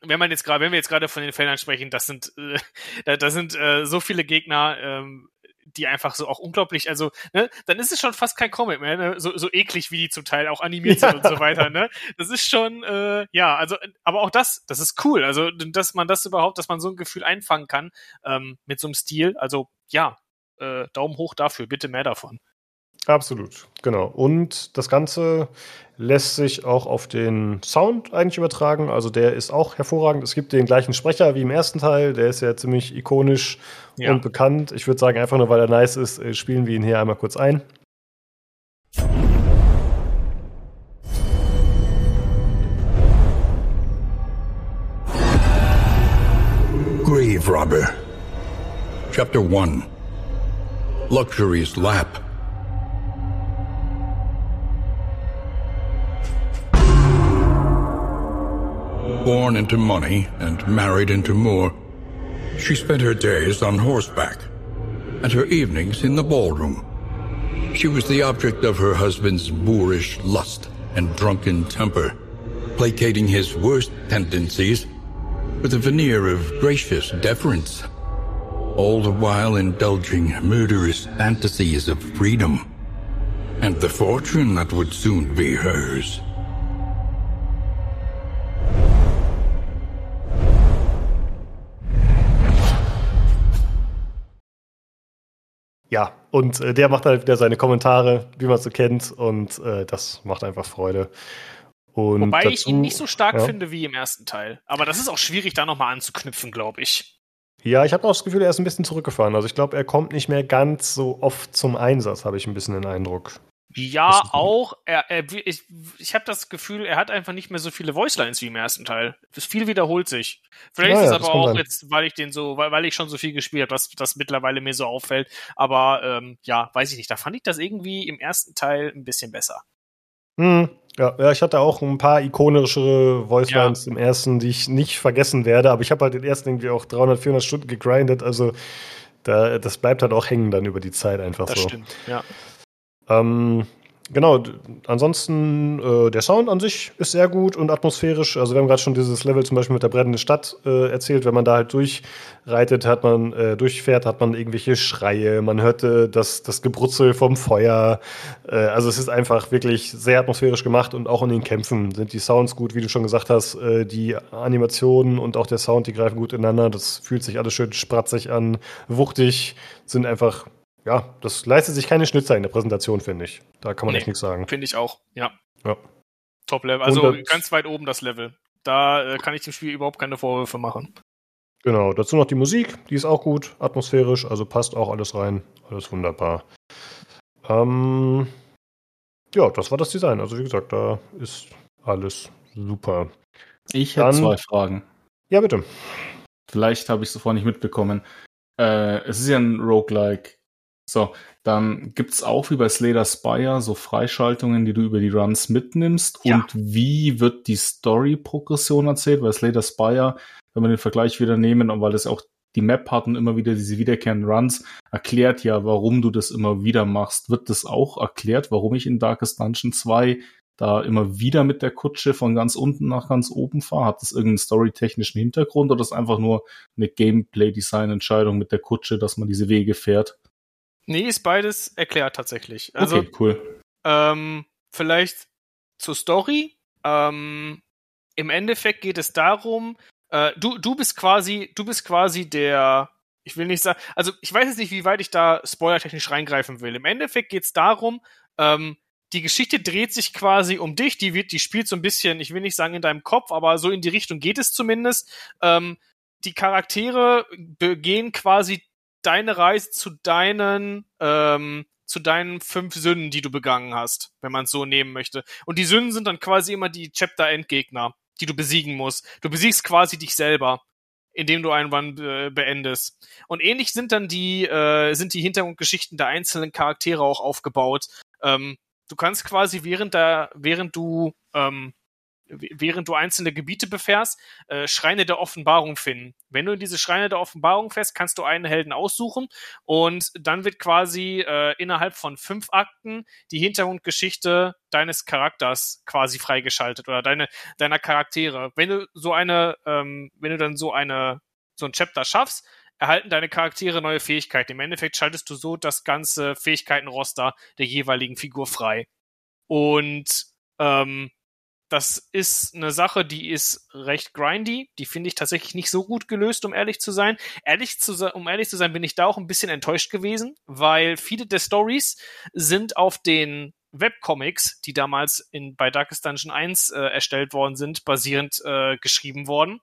wenn man jetzt gerade, wenn wir jetzt gerade von den Feldern sprechen, das sind, äh, da, da sind äh, so viele Gegner, ähm, die einfach so auch unglaublich, also, ne, dann ist es schon fast kein Comic mehr, ne? so, so eklig, wie die zum Teil auch animiert ja. sind und so weiter, ne? Das ist schon, äh, ja, also, aber auch das, das ist cool, also, dass man das überhaupt, dass man so ein Gefühl einfangen kann, ähm, mit so einem Stil, also, ja, äh, Daumen hoch dafür, bitte mehr davon. Absolut, genau. Und das Ganze lässt sich auch auf den Sound eigentlich übertragen. Also der ist auch hervorragend. Es gibt den gleichen Sprecher wie im ersten Teil. Der ist ja ziemlich ikonisch ja. und bekannt. Ich würde sagen, einfach nur weil er nice ist, äh, spielen wir ihn hier einmal kurz ein. Grave Robber Chapter 1 Luxury's Lap Born into money and married into more, she spent her days on horseback and her evenings in the ballroom. She was the object of her husband's boorish lust and drunken temper, placating his worst tendencies with a veneer of gracious deference, all the while indulging murderous fantasies of freedom and the fortune that would soon be hers. Ja, und äh, der macht halt wieder seine Kommentare, wie man es so kennt, und äh, das macht einfach Freude. Und Wobei dazu, ich ihn nicht so stark ja. finde wie im ersten Teil. Aber das ist auch schwierig, da nochmal anzuknüpfen, glaube ich. Ja, ich habe auch das Gefühl, er ist ein bisschen zurückgefahren. Also ich glaube, er kommt nicht mehr ganz so oft zum Einsatz, habe ich ein bisschen den Eindruck. Ja, auch. Er, er, ich ich habe das Gefühl, er hat einfach nicht mehr so viele Voicelines wie im ersten Teil. Das viel wiederholt sich. Vielleicht ja, ist es aber auch jetzt, weil ich den so, weil, weil ich schon so viel gespielt habe, dass das mittlerweile mir so auffällt. Aber ähm, ja, weiß ich nicht. Da fand ich das irgendwie im ersten Teil ein bisschen besser. Hm, Ja, ja, ich hatte auch ein paar ikonischere Voicelines ja. im ersten, die ich nicht vergessen werde, aber ich habe halt den ersten irgendwie auch 300, 400 Stunden gegrindet, also da, das bleibt halt auch hängen dann über die Zeit einfach das so. Das stimmt, ja. Ähm, genau, ansonsten äh, der Sound an sich ist sehr gut und atmosphärisch. Also wir haben gerade schon dieses Level zum Beispiel mit der brennenden Stadt äh, erzählt. Wenn man da halt durchreitet, hat man äh, durchfährt, hat man irgendwelche Schreie. Man hörte das, das Gebrutzel vom Feuer. Äh, also es ist einfach wirklich sehr atmosphärisch gemacht und auch in den Kämpfen sind die Sounds gut, wie du schon gesagt hast. Äh, die Animationen und auch der Sound, die greifen gut ineinander. Das fühlt sich alles schön spratzig an, wuchtig, sind einfach ja, das leistet sich keine Schnitzer in der Präsentation, finde ich. Da kann man nee, echt nichts sagen. Finde ich auch, ja. ja. Top-Level, also ganz weit oben das Level. Da äh, kann ich dem Spiel überhaupt keine Vorwürfe machen. Genau, dazu noch die Musik, die ist auch gut, atmosphärisch, also passt auch alles rein, alles wunderbar. Ähm, ja, das war das Design. Also wie gesagt, da ist alles super. Ich habe zwei Fragen. Ja, bitte. Vielleicht habe ich es vorher nicht mitbekommen. Äh, es ist ja ein Roguelike. So, dann gibt's auch wie bei Slater Spire so Freischaltungen, die du über die Runs mitnimmst. Ja. Und wie wird die Story-Progression erzählt? Weil Slater Spire, wenn wir den Vergleich wieder nehmen, und weil das auch die Map hat und immer wieder diese wiederkehrenden Runs, erklärt ja, warum du das immer wieder machst. Wird das auch erklärt, warum ich in Darkest Dungeon 2 da immer wieder mit der Kutsche von ganz unten nach ganz oben fahre? Hat das irgendeinen storytechnischen Hintergrund oder ist einfach nur eine Gameplay-Design-Entscheidung mit der Kutsche, dass man diese Wege fährt? Nee, ist beides erklärt tatsächlich. Also, okay, cool. Ähm, vielleicht zur Story. Ähm, Im Endeffekt geht es darum, äh, du, du bist quasi, du bist quasi der, ich will nicht sagen, also ich weiß jetzt nicht, wie weit ich da spoilertechnisch reingreifen will. Im Endeffekt geht es darum, ähm, die Geschichte dreht sich quasi um dich, die wird, die spielt so ein bisschen, ich will nicht sagen in deinem Kopf, aber so in die Richtung geht es zumindest. Ähm, die Charaktere begehen quasi deine Reise zu deinen, ähm, zu deinen fünf Sünden, die du begangen hast, wenn man es so nehmen möchte. Und die Sünden sind dann quasi immer die Chapter-Endgegner, die du besiegen musst. Du besiegst quasi dich selber, indem du einen Run äh, beendest. Und ähnlich sind dann die, äh, sind die Hintergrundgeschichten der einzelnen Charaktere auch aufgebaut. Ähm, du kannst quasi während der, während du ähm, während du einzelne Gebiete befährst, äh, Schreine der Offenbarung finden. Wenn du in diese Schreine der Offenbarung fährst, kannst du einen Helden aussuchen und dann wird quasi äh, innerhalb von fünf Akten die Hintergrundgeschichte deines Charakters quasi freigeschaltet oder deine deiner Charaktere. Wenn du so eine, ähm, wenn du dann so eine so ein Chapter schaffst, erhalten deine Charaktere neue Fähigkeiten. Im Endeffekt schaltest du so das ganze Fähigkeitenroster der jeweiligen Figur frei. Und ähm, das ist eine Sache, die ist recht grindy. Die finde ich tatsächlich nicht so gut gelöst, um ehrlich zu sein. Ehrlich zu, um ehrlich zu sein, bin ich da auch ein bisschen enttäuscht gewesen, weil viele der Stories sind auf den Webcomics, die damals in, bei Darkest Dungeon 1 äh, erstellt worden sind, basierend äh, geschrieben worden.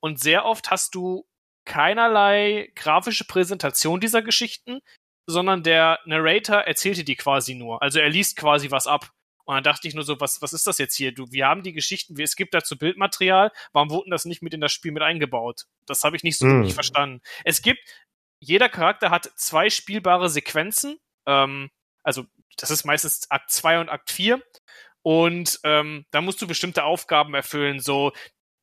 Und sehr oft hast du keinerlei grafische Präsentation dieser Geschichten, sondern der Narrator erzählte die quasi nur. Also er liest quasi was ab. Und dann dachte ich nur so, was, was ist das jetzt hier? Du, wir haben die Geschichten, es gibt dazu Bildmaterial, warum wurden das nicht mit in das Spiel mit eingebaut? Das habe ich nicht so mm. wirklich verstanden. Es gibt, jeder Charakter hat zwei spielbare Sequenzen, ähm, also das ist meistens Akt 2 und Akt 4. Und ähm, da musst du bestimmte Aufgaben erfüllen. So,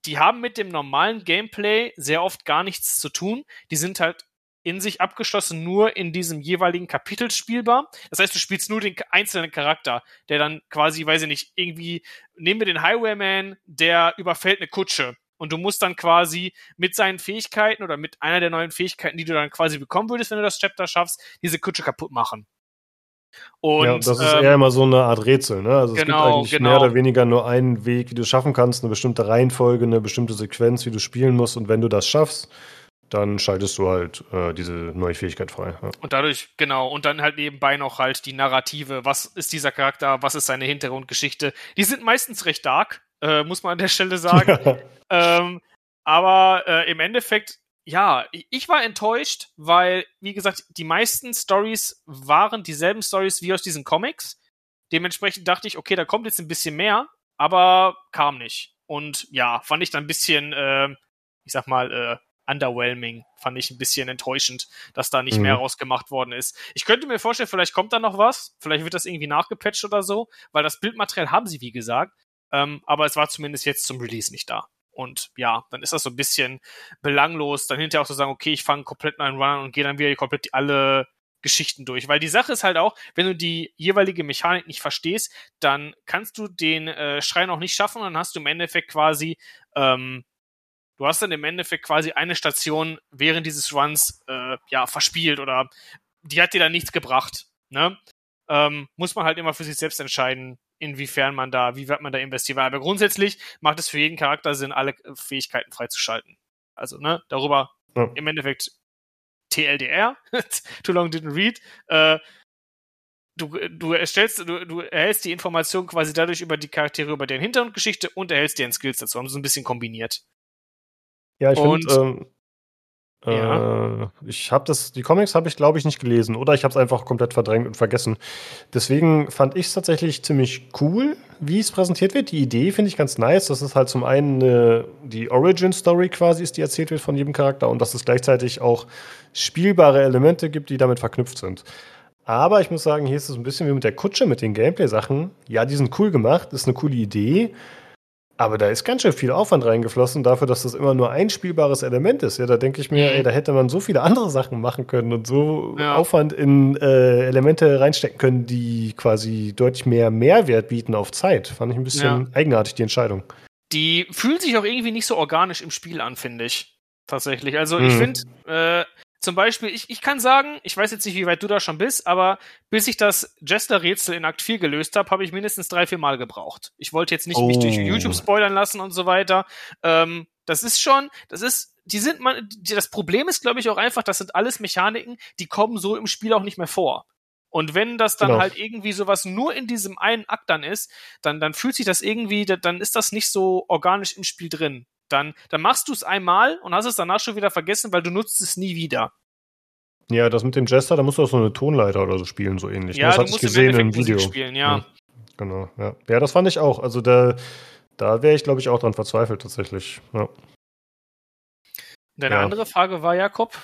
die haben mit dem normalen Gameplay sehr oft gar nichts zu tun. Die sind halt in sich abgeschlossen nur in diesem jeweiligen Kapitel spielbar. Das heißt, du spielst nur den einzelnen Charakter, der dann quasi, weiß ich nicht, irgendwie, nehmen wir den Highwayman, der überfällt eine Kutsche. Und du musst dann quasi mit seinen Fähigkeiten oder mit einer der neuen Fähigkeiten, die du dann quasi bekommen würdest, wenn du das Chapter schaffst, diese Kutsche kaputt machen. Und, ja, das ist ähm, eher immer so eine Art Rätsel, ne? Also es genau, gibt eigentlich genau. mehr oder weniger nur einen Weg, wie du es schaffen kannst, eine bestimmte Reihenfolge, eine bestimmte Sequenz, wie du spielen musst. Und wenn du das schaffst, dann schaltest du halt äh, diese neue Fähigkeit frei. Ja. Und dadurch, genau, und dann halt nebenbei noch halt die Narrative, was ist dieser Charakter, was ist seine Hintergrundgeschichte. Die sind meistens recht dark, äh, muss man an der Stelle sagen. ähm, aber äh, im Endeffekt, ja, ich war enttäuscht, weil, wie gesagt, die meisten Stories waren dieselben Stories wie aus diesen Comics. Dementsprechend dachte ich, okay, da kommt jetzt ein bisschen mehr, aber kam nicht. Und ja, fand ich dann ein bisschen, äh, ich sag mal, äh, underwhelming. Fand ich ein bisschen enttäuschend, dass da nicht mhm. mehr rausgemacht worden ist. Ich könnte mir vorstellen, vielleicht kommt da noch was. Vielleicht wird das irgendwie nachgepatcht oder so, weil das Bildmaterial haben sie, wie gesagt. Ähm, aber es war zumindest jetzt zum Release nicht da. Und ja, dann ist das so ein bisschen belanglos, dann hinterher auch zu sagen, okay, ich fange komplett einen Run und gehe dann wieder komplett alle Geschichten durch. Weil die Sache ist halt auch, wenn du die jeweilige Mechanik nicht verstehst, dann kannst du den äh, Schrein auch nicht schaffen und dann hast du im Endeffekt quasi, ähm, du hast dann im Endeffekt quasi eine Station während dieses Runs äh, ja verspielt oder die hat dir dann nichts gebracht. Ne? Ähm, muss man halt immer für sich selbst entscheiden, inwiefern man da, wie wird man da investieren. Aber grundsätzlich macht es für jeden Charakter Sinn, alle Fähigkeiten freizuschalten. Also, ne, darüber ja. im Endeffekt TLDR, Too Long Didn't Read, äh, du, du erstellst, du, du erhältst die Information quasi dadurch über die Charaktere, über deren Hintergrundgeschichte und erhältst deren Skills dazu. Haben sie so ein bisschen kombiniert. Ja, ich finde, ähm, ja. Äh, ich habe das, die Comics habe ich glaube ich nicht gelesen oder ich habe es einfach komplett verdrängt und vergessen. Deswegen fand ich es tatsächlich ziemlich cool, wie es präsentiert wird. Die Idee finde ich ganz nice. Das ist halt zum einen äh, die Origin Story quasi ist, die erzählt wird von jedem Charakter und dass es gleichzeitig auch spielbare Elemente gibt, die damit verknüpft sind. Aber ich muss sagen, hier ist es ein bisschen wie mit der Kutsche, mit den Gameplay-Sachen. Ja, die sind cool gemacht, ist eine coole Idee. Aber da ist ganz schön viel Aufwand reingeflossen dafür, dass das immer nur ein spielbares Element ist. Ja, da denke ich mir, ey, da hätte man so viele andere Sachen machen können und so ja. Aufwand in äh, Elemente reinstecken können, die quasi deutlich mehr Mehrwert bieten auf Zeit. Fand ich ein bisschen ja. eigenartig, die Entscheidung. Die fühlt sich auch irgendwie nicht so organisch im Spiel an, finde ich. Tatsächlich. Also ich hm. finde, äh, zum Beispiel, ich, ich kann sagen, ich weiß jetzt nicht, wie weit du da schon bist, aber bis ich das Jester-Rätsel in Akt 4 gelöst habe, habe ich mindestens drei, vier Mal gebraucht. Ich wollte jetzt nicht oh. mich durch YouTube spoilern lassen und so weiter. Ähm, das ist schon, das ist, die sind man, die, das Problem ist, glaube ich, auch einfach, das sind alles Mechaniken, die kommen so im Spiel auch nicht mehr vor. Und wenn das dann genau. halt irgendwie sowas nur in diesem einen Akt dann ist, dann, dann fühlt sich das irgendwie, dann ist das nicht so organisch im Spiel drin dann, dann machst du es einmal und hast es danach schon wieder vergessen, weil du nutzt es nie wieder. Ja, das mit dem Jester, da musst du auch so eine Tonleiter oder so spielen, so ähnlich. Ja, das hatte ich gesehen im, im Video. Spielen, ja. ja. Genau, ja. Ja, das fand ich auch. Also da, da wäre ich, glaube ich, auch dran verzweifelt tatsächlich. Ja. Deine ja. andere Frage war, Jakob?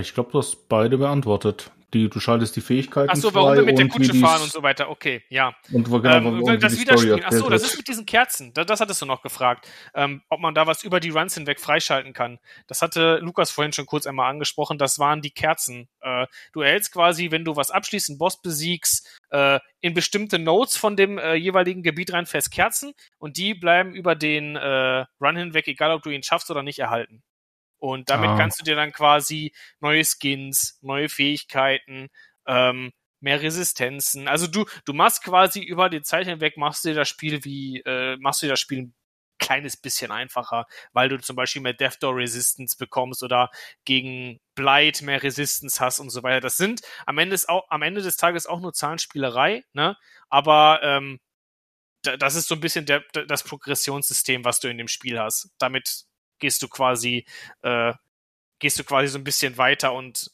Ich glaube, du hast beide beantwortet die, du schaltest die Fähigkeiten Ach so, warum wir mit der Kutsche fahren und so weiter. Okay, ja. Und genau, ähm, das Wiederspielen. Ach so, das ist mit diesen Kerzen. Das, das hattest du noch gefragt, ähm, ob man da was über die Runs hinweg freischalten kann. Das hatte Lukas vorhin schon kurz einmal angesprochen. Das waren die Kerzen. Äh, du erhältst quasi, wenn du was abschließt, einen Boss besiegst, äh, in bestimmte Notes von dem äh, jeweiligen Gebiet reinfährst Kerzen und die bleiben über den äh, Run hinweg, egal ob du ihn schaffst oder nicht, erhalten. Und damit ah. kannst du dir dann quasi neue Skins, neue Fähigkeiten, ähm, mehr Resistenzen. Also du, du machst quasi über die Zeit hinweg, machst du dir das Spiel wie, äh, machst du dir das Spiel ein kleines bisschen einfacher, weil du zum Beispiel mehr Death Door Resistance bekommst oder gegen Blight mehr Resistance hast und so weiter. Das sind am Ende, ist auch, am Ende des Tages auch nur Zahlenspielerei, ne? Aber ähm, das ist so ein bisschen der, das Progressionssystem, was du in dem Spiel hast. Damit gehst du quasi, äh, gehst du quasi so ein bisschen weiter und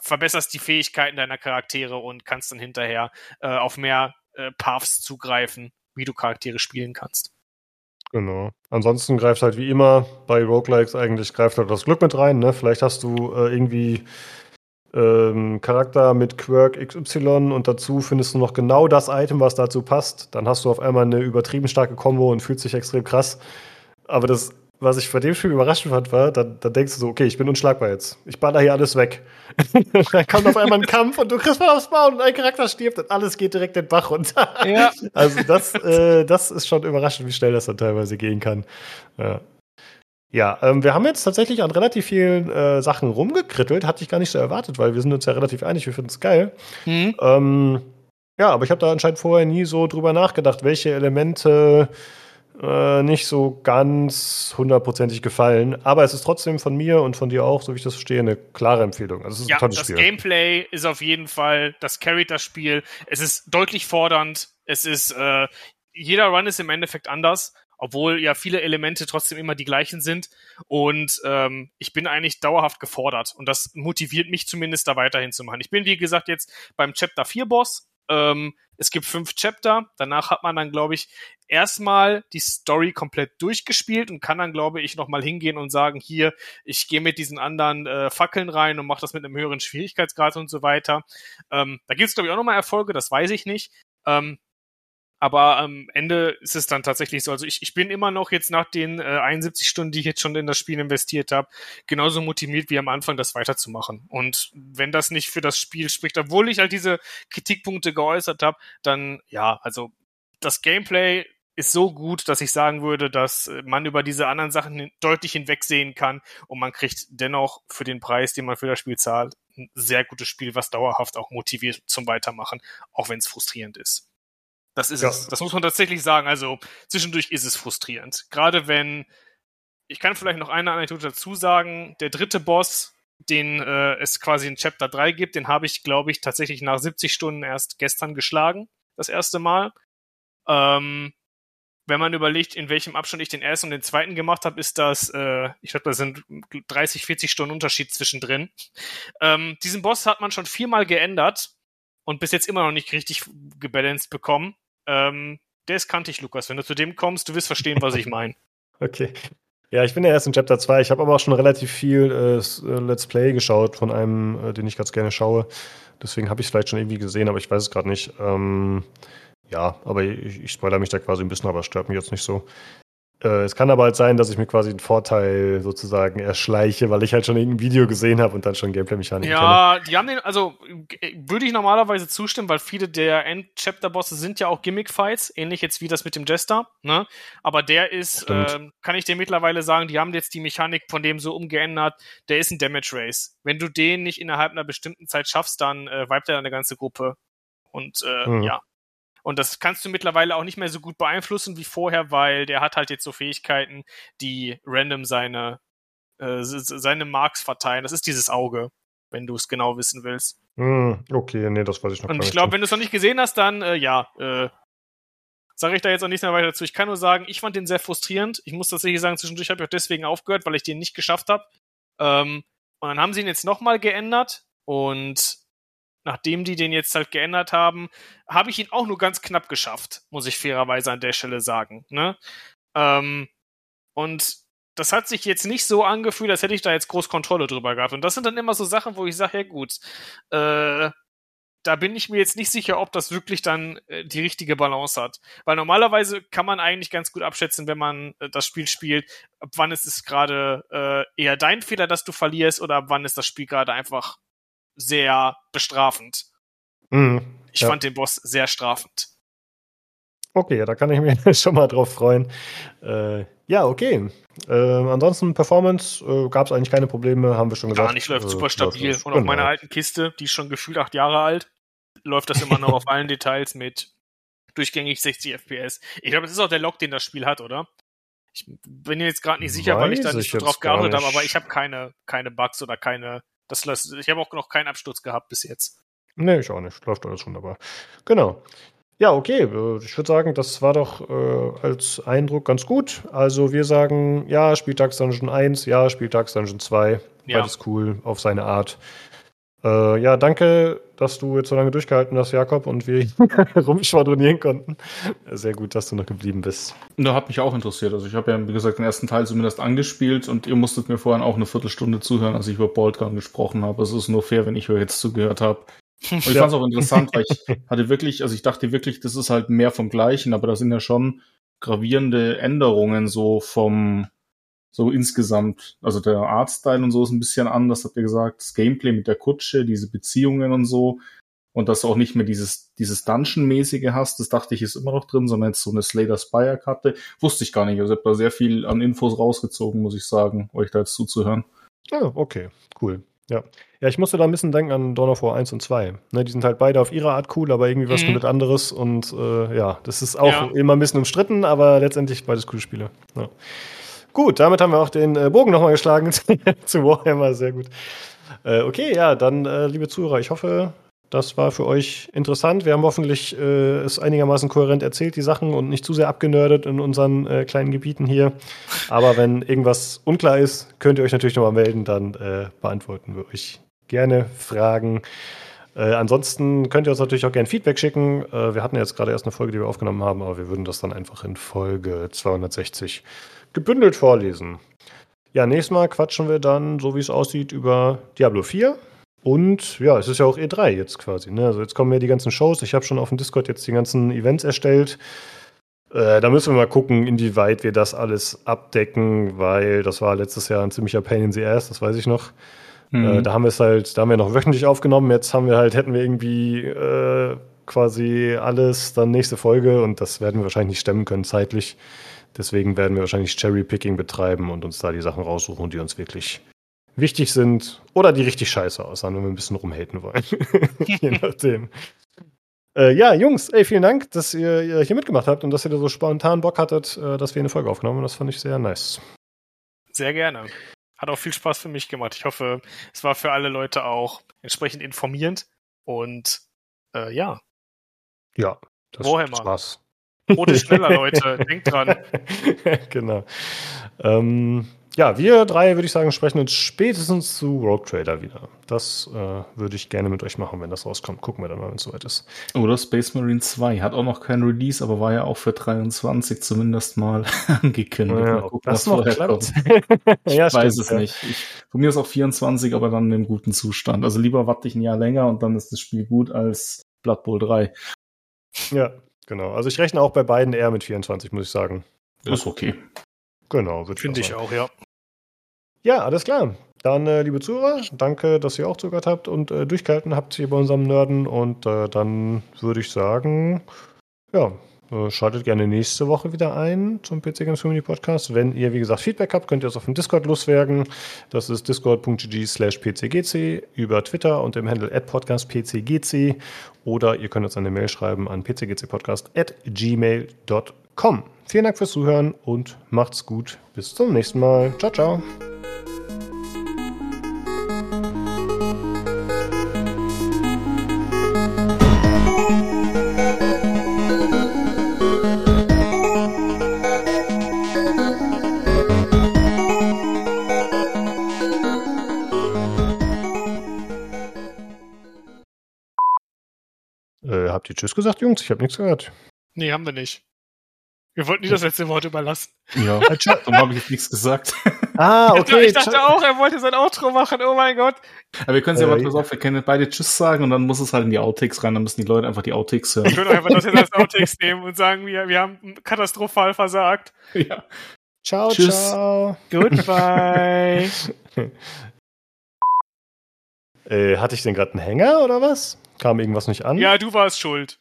verbesserst die Fähigkeiten deiner Charaktere und kannst dann hinterher äh, auf mehr äh, Paths zugreifen, wie du Charaktere spielen kannst. Genau. Ansonsten greift halt wie immer bei Roguelikes eigentlich greift halt das Glück mit rein. Ne? Vielleicht hast du äh, irgendwie ähm, Charakter mit Quirk XY und dazu findest du noch genau das Item, was dazu passt. Dann hast du auf einmal eine übertrieben starke Combo und fühlt sich extrem krass. Aber das was ich bei dem Spiel überraschend fand, war, dann, dann denkst du so, okay, ich bin unschlagbar jetzt. Ich baller hier alles weg. dann kommt auf einmal ein Kampf und du kriegst mal aufs Maul und ein Charakter stirbt und alles geht direkt den Bach runter. Ja. Also das, äh, das ist schon überraschend, wie schnell das dann teilweise gehen kann. Ja. Ja, ähm, wir haben jetzt tatsächlich an relativ vielen äh, Sachen rumgekrittelt, hatte ich gar nicht so erwartet, weil wir sind uns ja relativ einig, wir finden es geil. Mhm. Ähm, ja, aber ich habe da anscheinend vorher nie so drüber nachgedacht, welche Elemente äh, nicht so ganz hundertprozentig gefallen. Aber es ist trotzdem von mir und von dir auch, so wie ich das verstehe, eine klare Empfehlung. Also es ist ja, ein tolles das Spiel. Gameplay ist auf jeden Fall, das carryt das Spiel. Es ist deutlich fordernd. Es ist, äh, jeder Run ist im Endeffekt anders obwohl ja viele Elemente trotzdem immer die gleichen sind. Und ähm, ich bin eigentlich dauerhaft gefordert und das motiviert mich zumindest da weiterhin zu machen. Ich bin, wie gesagt, jetzt beim Chapter 4 Boss Ähm, es gibt fünf Chapter. Danach hat man dann, glaube ich, erstmal die Story komplett durchgespielt und kann dann, glaube ich, nochmal hingehen und sagen, hier, ich gehe mit diesen anderen äh, Fackeln rein und mache das mit einem höheren Schwierigkeitsgrad und so weiter. Ähm, da gibt es, glaube ich, auch nochmal Erfolge, das weiß ich nicht. Ähm, aber am Ende ist es dann tatsächlich so. Also ich, ich bin immer noch jetzt nach den äh, 71 Stunden, die ich jetzt schon in das Spiel investiert habe, genauso motiviert wie am Anfang, das weiterzumachen. Und wenn das nicht für das Spiel spricht, obwohl ich halt diese Kritikpunkte geäußert habe, dann ja, also das Gameplay ist so gut, dass ich sagen würde, dass man über diese anderen Sachen deutlich hinwegsehen kann und man kriegt dennoch für den Preis, den man für das Spiel zahlt, ein sehr gutes Spiel, was dauerhaft auch motiviert zum Weitermachen, auch wenn es frustrierend ist. Das ist ja. es. Das muss man tatsächlich sagen. Also zwischendurch ist es frustrierend. Gerade wenn, ich kann vielleicht noch eine Anekdote dazu sagen, der dritte Boss, den äh, es quasi in Chapter 3 gibt, den habe ich, glaube ich, tatsächlich nach 70 Stunden erst gestern geschlagen. Das erste Mal. Ähm, wenn man überlegt, in welchem Abstand ich den ersten und den zweiten gemacht habe, ist das, äh, ich glaube, da sind 30, 40 Stunden Unterschied zwischendrin. Ähm, diesen Boss hat man schon viermal geändert und bis jetzt immer noch nicht richtig gebalanced bekommen. Ähm, der ist kantig, Lukas. Wenn du zu dem kommst, du wirst verstehen, was ich meine. Okay. Ja, ich bin ja erst in Chapter 2. Ich habe aber auch schon relativ viel äh, äh, Let's Play geschaut von einem, äh, den ich ganz gerne schaue. Deswegen habe ich es vielleicht schon irgendwie gesehen, aber ich weiß es gerade nicht. Ähm, ja, aber ich, ich spoilere mich da quasi ein bisschen, aber es stört mich jetzt nicht so. Äh, es kann aber halt sein, dass ich mir quasi einen Vorteil sozusagen erschleiche, weil ich halt schon irgendein Video gesehen habe und dann schon Gameplay-Mechaniken Ja, kenne. die haben den, also würde ich normalerweise zustimmen, weil viele der End-Chapter-Bosse sind ja auch Gimmick-Fights, ähnlich jetzt wie das mit dem Jester, ne? Aber der ist, äh, kann ich dir mittlerweile sagen, die haben jetzt die Mechanik von dem so umgeändert, der ist ein Damage-Race. Wenn du den nicht innerhalb einer bestimmten Zeit schaffst, dann äh, vibet er eine ganze Gruppe. Und äh, mhm. ja, und das kannst du mittlerweile auch nicht mehr so gut beeinflussen wie vorher, weil der hat halt jetzt so Fähigkeiten, die random seine, äh, seine Marks verteilen. Das ist dieses Auge, wenn du es genau wissen willst. Hm, okay, nee, das weiß ich noch Und ich glaube, wenn du es noch nicht gesehen hast, dann äh, ja, äh, sage ich da jetzt auch nichts mehr weiter dazu. Ich kann nur sagen, ich fand den sehr frustrierend. Ich muss tatsächlich sagen, zwischendurch habe ich auch deswegen aufgehört, weil ich den nicht geschafft habe. Ähm, und dann haben sie ihn jetzt nochmal geändert und nachdem die den jetzt halt geändert haben, habe ich ihn auch nur ganz knapp geschafft, muss ich fairerweise an der Stelle sagen. Ne? Ähm, und das hat sich jetzt nicht so angefühlt, als hätte ich da jetzt groß Kontrolle drüber gehabt. Und das sind dann immer so Sachen, wo ich sage, ja gut, äh, da bin ich mir jetzt nicht sicher, ob das wirklich dann äh, die richtige Balance hat. Weil normalerweise kann man eigentlich ganz gut abschätzen, wenn man äh, das Spiel spielt, ab wann ist es gerade äh, eher dein Fehler, dass du verlierst, oder ab wann ist das Spiel gerade einfach sehr bestrafend. Mhm, ich ja. fand den Boss sehr strafend. Okay, da kann ich mich schon mal drauf freuen. Äh, ja, okay. Äh, ansonsten Performance äh, gab es eigentlich keine Probleme, haben wir schon gesagt. Gar nicht, läuft äh, super stabil. Und genau. auf meiner alten Kiste, die ist schon gefühlt acht Jahre alt, läuft das immer noch auf allen Details mit durchgängig 60 FPS. Ich glaube, das ist auch der Lock, den das Spiel hat, oder? Ich bin jetzt gerade nicht sicher, Weiß weil ich da nicht so drauf geachtet habe, aber ich habe keine, keine Bugs oder keine das lässt, ich habe auch noch keinen Absturz gehabt bis jetzt. Nee, ich auch nicht. Läuft alles wunderbar. Genau. Ja, okay. Äh, ich würde sagen, das war doch äh, als Eindruck ganz gut. Also wir sagen, ja, Spieltags Dungeon 1, ja, Spieltags Dungeon 2. Ja. Beides cool auf seine Art. Äh, ja, danke, dass du jetzt so lange durchgehalten hast, Jakob, und wir rumschwadronieren konnten. Sehr gut, dass du noch geblieben bist. Da hat mich auch interessiert. Also ich habe ja, wie gesagt, den ersten Teil zumindest angespielt und ihr musstet mir vorhin auch eine Viertelstunde zuhören, als ich über Boltgun gesprochen habe. Es ist nur fair, wenn ich euch jetzt zugehört habe. Und ich fand es auch interessant, weil ich hatte wirklich, also ich dachte wirklich, das ist halt mehr vom Gleichen, aber da sind ja schon gravierende Änderungen so vom, so insgesamt. Also der Artstyle und so ist ein bisschen anders, habt ihr gesagt. Das Gameplay mit der Kutsche, diese Beziehungen und so. Und dass du auch nicht mehr dieses, dieses Dungeon-mäßige hast, das dachte ich ist immer noch drin, sondern jetzt so eine Slater Spire-Karte. Wusste ich gar nicht. Also ich habe da sehr viel an Infos rausgezogen, muss ich sagen, euch da jetzt zuzuhören. Ah, okay, cool. Ja. Ja, ich musste da ein bisschen denken an Dawn of War 1 und 2. Ne, die sind halt beide auf ihre Art cool, aber irgendwie was mhm. komplett anderes. Und äh, ja, das ist auch ja. immer ein bisschen umstritten, aber letztendlich beides coole Spiele. Ja. Gut, damit haben wir auch den äh, Bogen nochmal geschlagen zu Warhammer. Sehr gut. Äh, okay, ja, dann, äh, liebe Zuhörer, ich hoffe, das war für euch interessant. Wir haben hoffentlich äh, es einigermaßen kohärent erzählt, die Sachen, und nicht zu sehr abgenördet in unseren äh, kleinen Gebieten hier. Aber wenn irgendwas unklar ist, könnt ihr euch natürlich nochmal melden, dann äh, beantworten wir euch gerne Fragen. Äh, ansonsten könnt ihr uns natürlich auch gerne Feedback schicken. Äh, wir hatten jetzt gerade erst eine Folge, die wir aufgenommen haben, aber wir würden das dann einfach in Folge 260 gebündelt vorlesen. Ja, nächstes Mal quatschen wir dann, so wie es aussieht, über Diablo 4. Und ja, es ist ja auch E3 jetzt quasi. Ne? Also jetzt kommen ja die ganzen Shows. Ich habe schon auf dem Discord jetzt die ganzen Events erstellt. Äh, da müssen wir mal gucken, inwieweit wir das alles abdecken, weil das war letztes Jahr ein ziemlicher Pain in the Ass, das weiß ich noch. Mhm. Äh, da haben wir es halt, da haben wir noch wöchentlich aufgenommen. Jetzt haben wir halt, hätten wir irgendwie äh, quasi alles, dann nächste Folge und das werden wir wahrscheinlich nicht stemmen können zeitlich. Deswegen werden wir wahrscheinlich Cherry-Picking betreiben und uns da die Sachen raussuchen, die uns wirklich wichtig sind oder die richtig scheiße aussahen, wenn wir ein bisschen rumhaten wollen. Je nachdem. Äh, ja, Jungs, ey, vielen Dank, dass ihr, ihr, hier mitgemacht habt und dass ihr da so spontan Bock hattet, äh, dass wir eine Folge aufgenommen haben. Das fand ich sehr nice. Sehr gerne. Hat auch viel Spaß für mich gemacht. Ich hoffe, es war für alle Leute auch entsprechend informierend. Und äh, ja. Ja, das Warhammer. Spaß. Rot ist schneller, Leute. Denkt dran. genau. Ähm, ja, wir drei, würde ich sagen, sprechen uns spätestens zu Rogue Trader wieder. Das äh, würde ich gerne mit euch machen, wenn das rauskommt. Gucken wir dann mal, wenn es soweit ist. Oder Space Marine 2. Hat auch noch kein Release, aber war ja auch für 23 zumindest mal angekündigt. Ja, gucken, das noch klappt. ich ja, weiß stimmt, es ja. nicht. Ich, von mir ist auch 24, aber dann im guten Zustand. Also lieber warte ich ein Jahr länger und dann ist das Spiel gut als Blood Bowl 3. Ja, genau. Also ich rechne auch bei beiden eher mit 24, muss ich sagen. Ist okay. Genau, finde ich auch, ja. Ja, alles klar. Dann, äh, liebe Zuhörer, danke, dass ihr auch zugehört habt und äh, durchgehalten habt hier bei unserem Nerden. Und äh, dann würde ich sagen, ja, äh, schaltet gerne nächste Woche wieder ein zum PC Games Community Podcast. Wenn ihr, wie gesagt, Feedback habt, könnt ihr es auf dem Discord loswerden. Das ist discord.gg slash pcgc über Twitter und dem Handle at podcastpcgc oder ihr könnt uns eine Mail schreiben an pcgcpodcast at gmail.com. Vielen Dank fürs Zuhören und macht's gut. Bis zum nächsten Mal. Ciao, ciao. Habt ihr Tschüss gesagt, Jungs? Ich habe nichts gehört. Nee, haben wir nicht. Wir wollten nie das letzte Wort überlassen. Ja, darum habe ich jetzt nichts gesagt. Ah, okay. Ich dachte auch, er wollte sein Outro machen. Oh mein Gott. Aber wir können es ja mal äh, pass auf, wir können beide Tschüss sagen und dann muss es halt in die Outtakes rein, dann müssen die Leute einfach die Outtakes hören. Ich würde einfach das jetzt als Outtakes nehmen und sagen, wir, wir haben katastrophal versagt. Ja. Ciao, Tschüss. ciao. Goodbye. äh, hatte ich denn gerade einen Hänger oder was? Kam irgendwas nicht an? Ja, du warst schuld.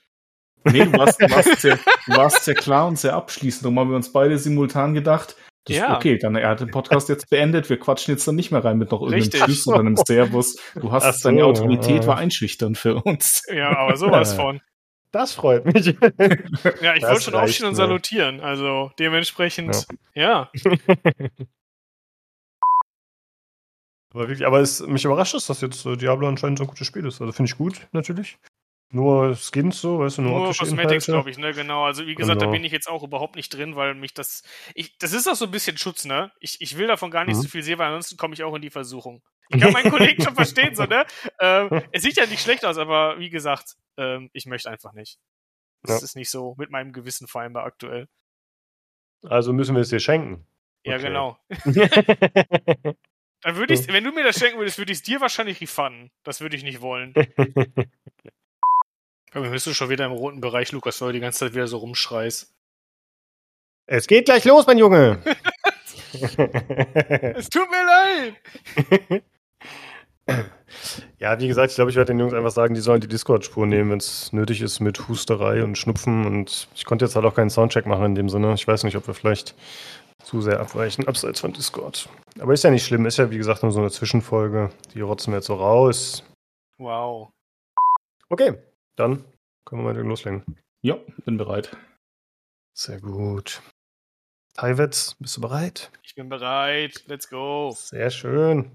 Nee, du warst, du warst, sehr, du warst sehr klar und sehr abschließend. Darum haben wir uns beide simultan gedacht, das ja. okay, dann er hat den Podcast jetzt beendet. Wir quatschen jetzt dann nicht mehr rein mit noch irgendeinem Tschüss oder einem Servus. Du hast so, deine Autorität war einschüchternd für uns. Ja, aber sowas von. Das freut mich. Ja, ich wollte schon aufstehen und salutieren. Also dementsprechend, ja. ja. Aber wirklich, aber es, mich überrascht es, dass jetzt äh, Diablo anscheinend so ein gutes Spiel ist. Also finde ich gut, natürlich. Nur Skins so, weißt du, nur, nur Cosmetics, glaube ich, ne, genau. Also wie gesagt, genau. da bin ich jetzt auch überhaupt nicht drin, weil mich das. Ich, das ist auch so ein bisschen Schutz, ne? Ich, ich will davon gar nicht mhm. so viel sehen, weil ansonsten komme ich auch in die Versuchung. Ich kann meinen Kollegen schon verstehen, so, ne? Ähm, es sieht ja nicht schlecht aus, aber wie gesagt, ähm, ich möchte einfach nicht. Das ja. ist nicht so mit meinem Gewissen vereinbar aktuell. Also müssen wir es dir schenken. Ja, okay. genau. Dann würde ich, wenn du mir das schenken würdest, würde ich es dir wahrscheinlich refunden. Das würde ich nicht wollen. Aber bist du schon wieder im roten Bereich, Lukas, weil du die ganze Zeit wieder so rumschreist. Es geht gleich los, mein Junge. es tut mir leid. Ja, wie gesagt, ich glaube, ich werde den Jungs einfach sagen, die sollen die Discord-Spur nehmen, wenn es nötig ist mit Husterei und Schnupfen. Und ich konnte jetzt halt auch keinen Soundcheck machen in dem Sinne. Ich weiß nicht, ob wir vielleicht zu sehr abweichen, abseits von Discord. Aber ist ja nicht schlimm, ist ja wie gesagt nur so eine Zwischenfolge. Die rotzen wir jetzt so raus. Wow. Okay, dann können wir mal loslegen. Ja, bin bereit. Sehr gut. Taiwetz, bist du bereit? Ich bin bereit. Let's go. Sehr schön.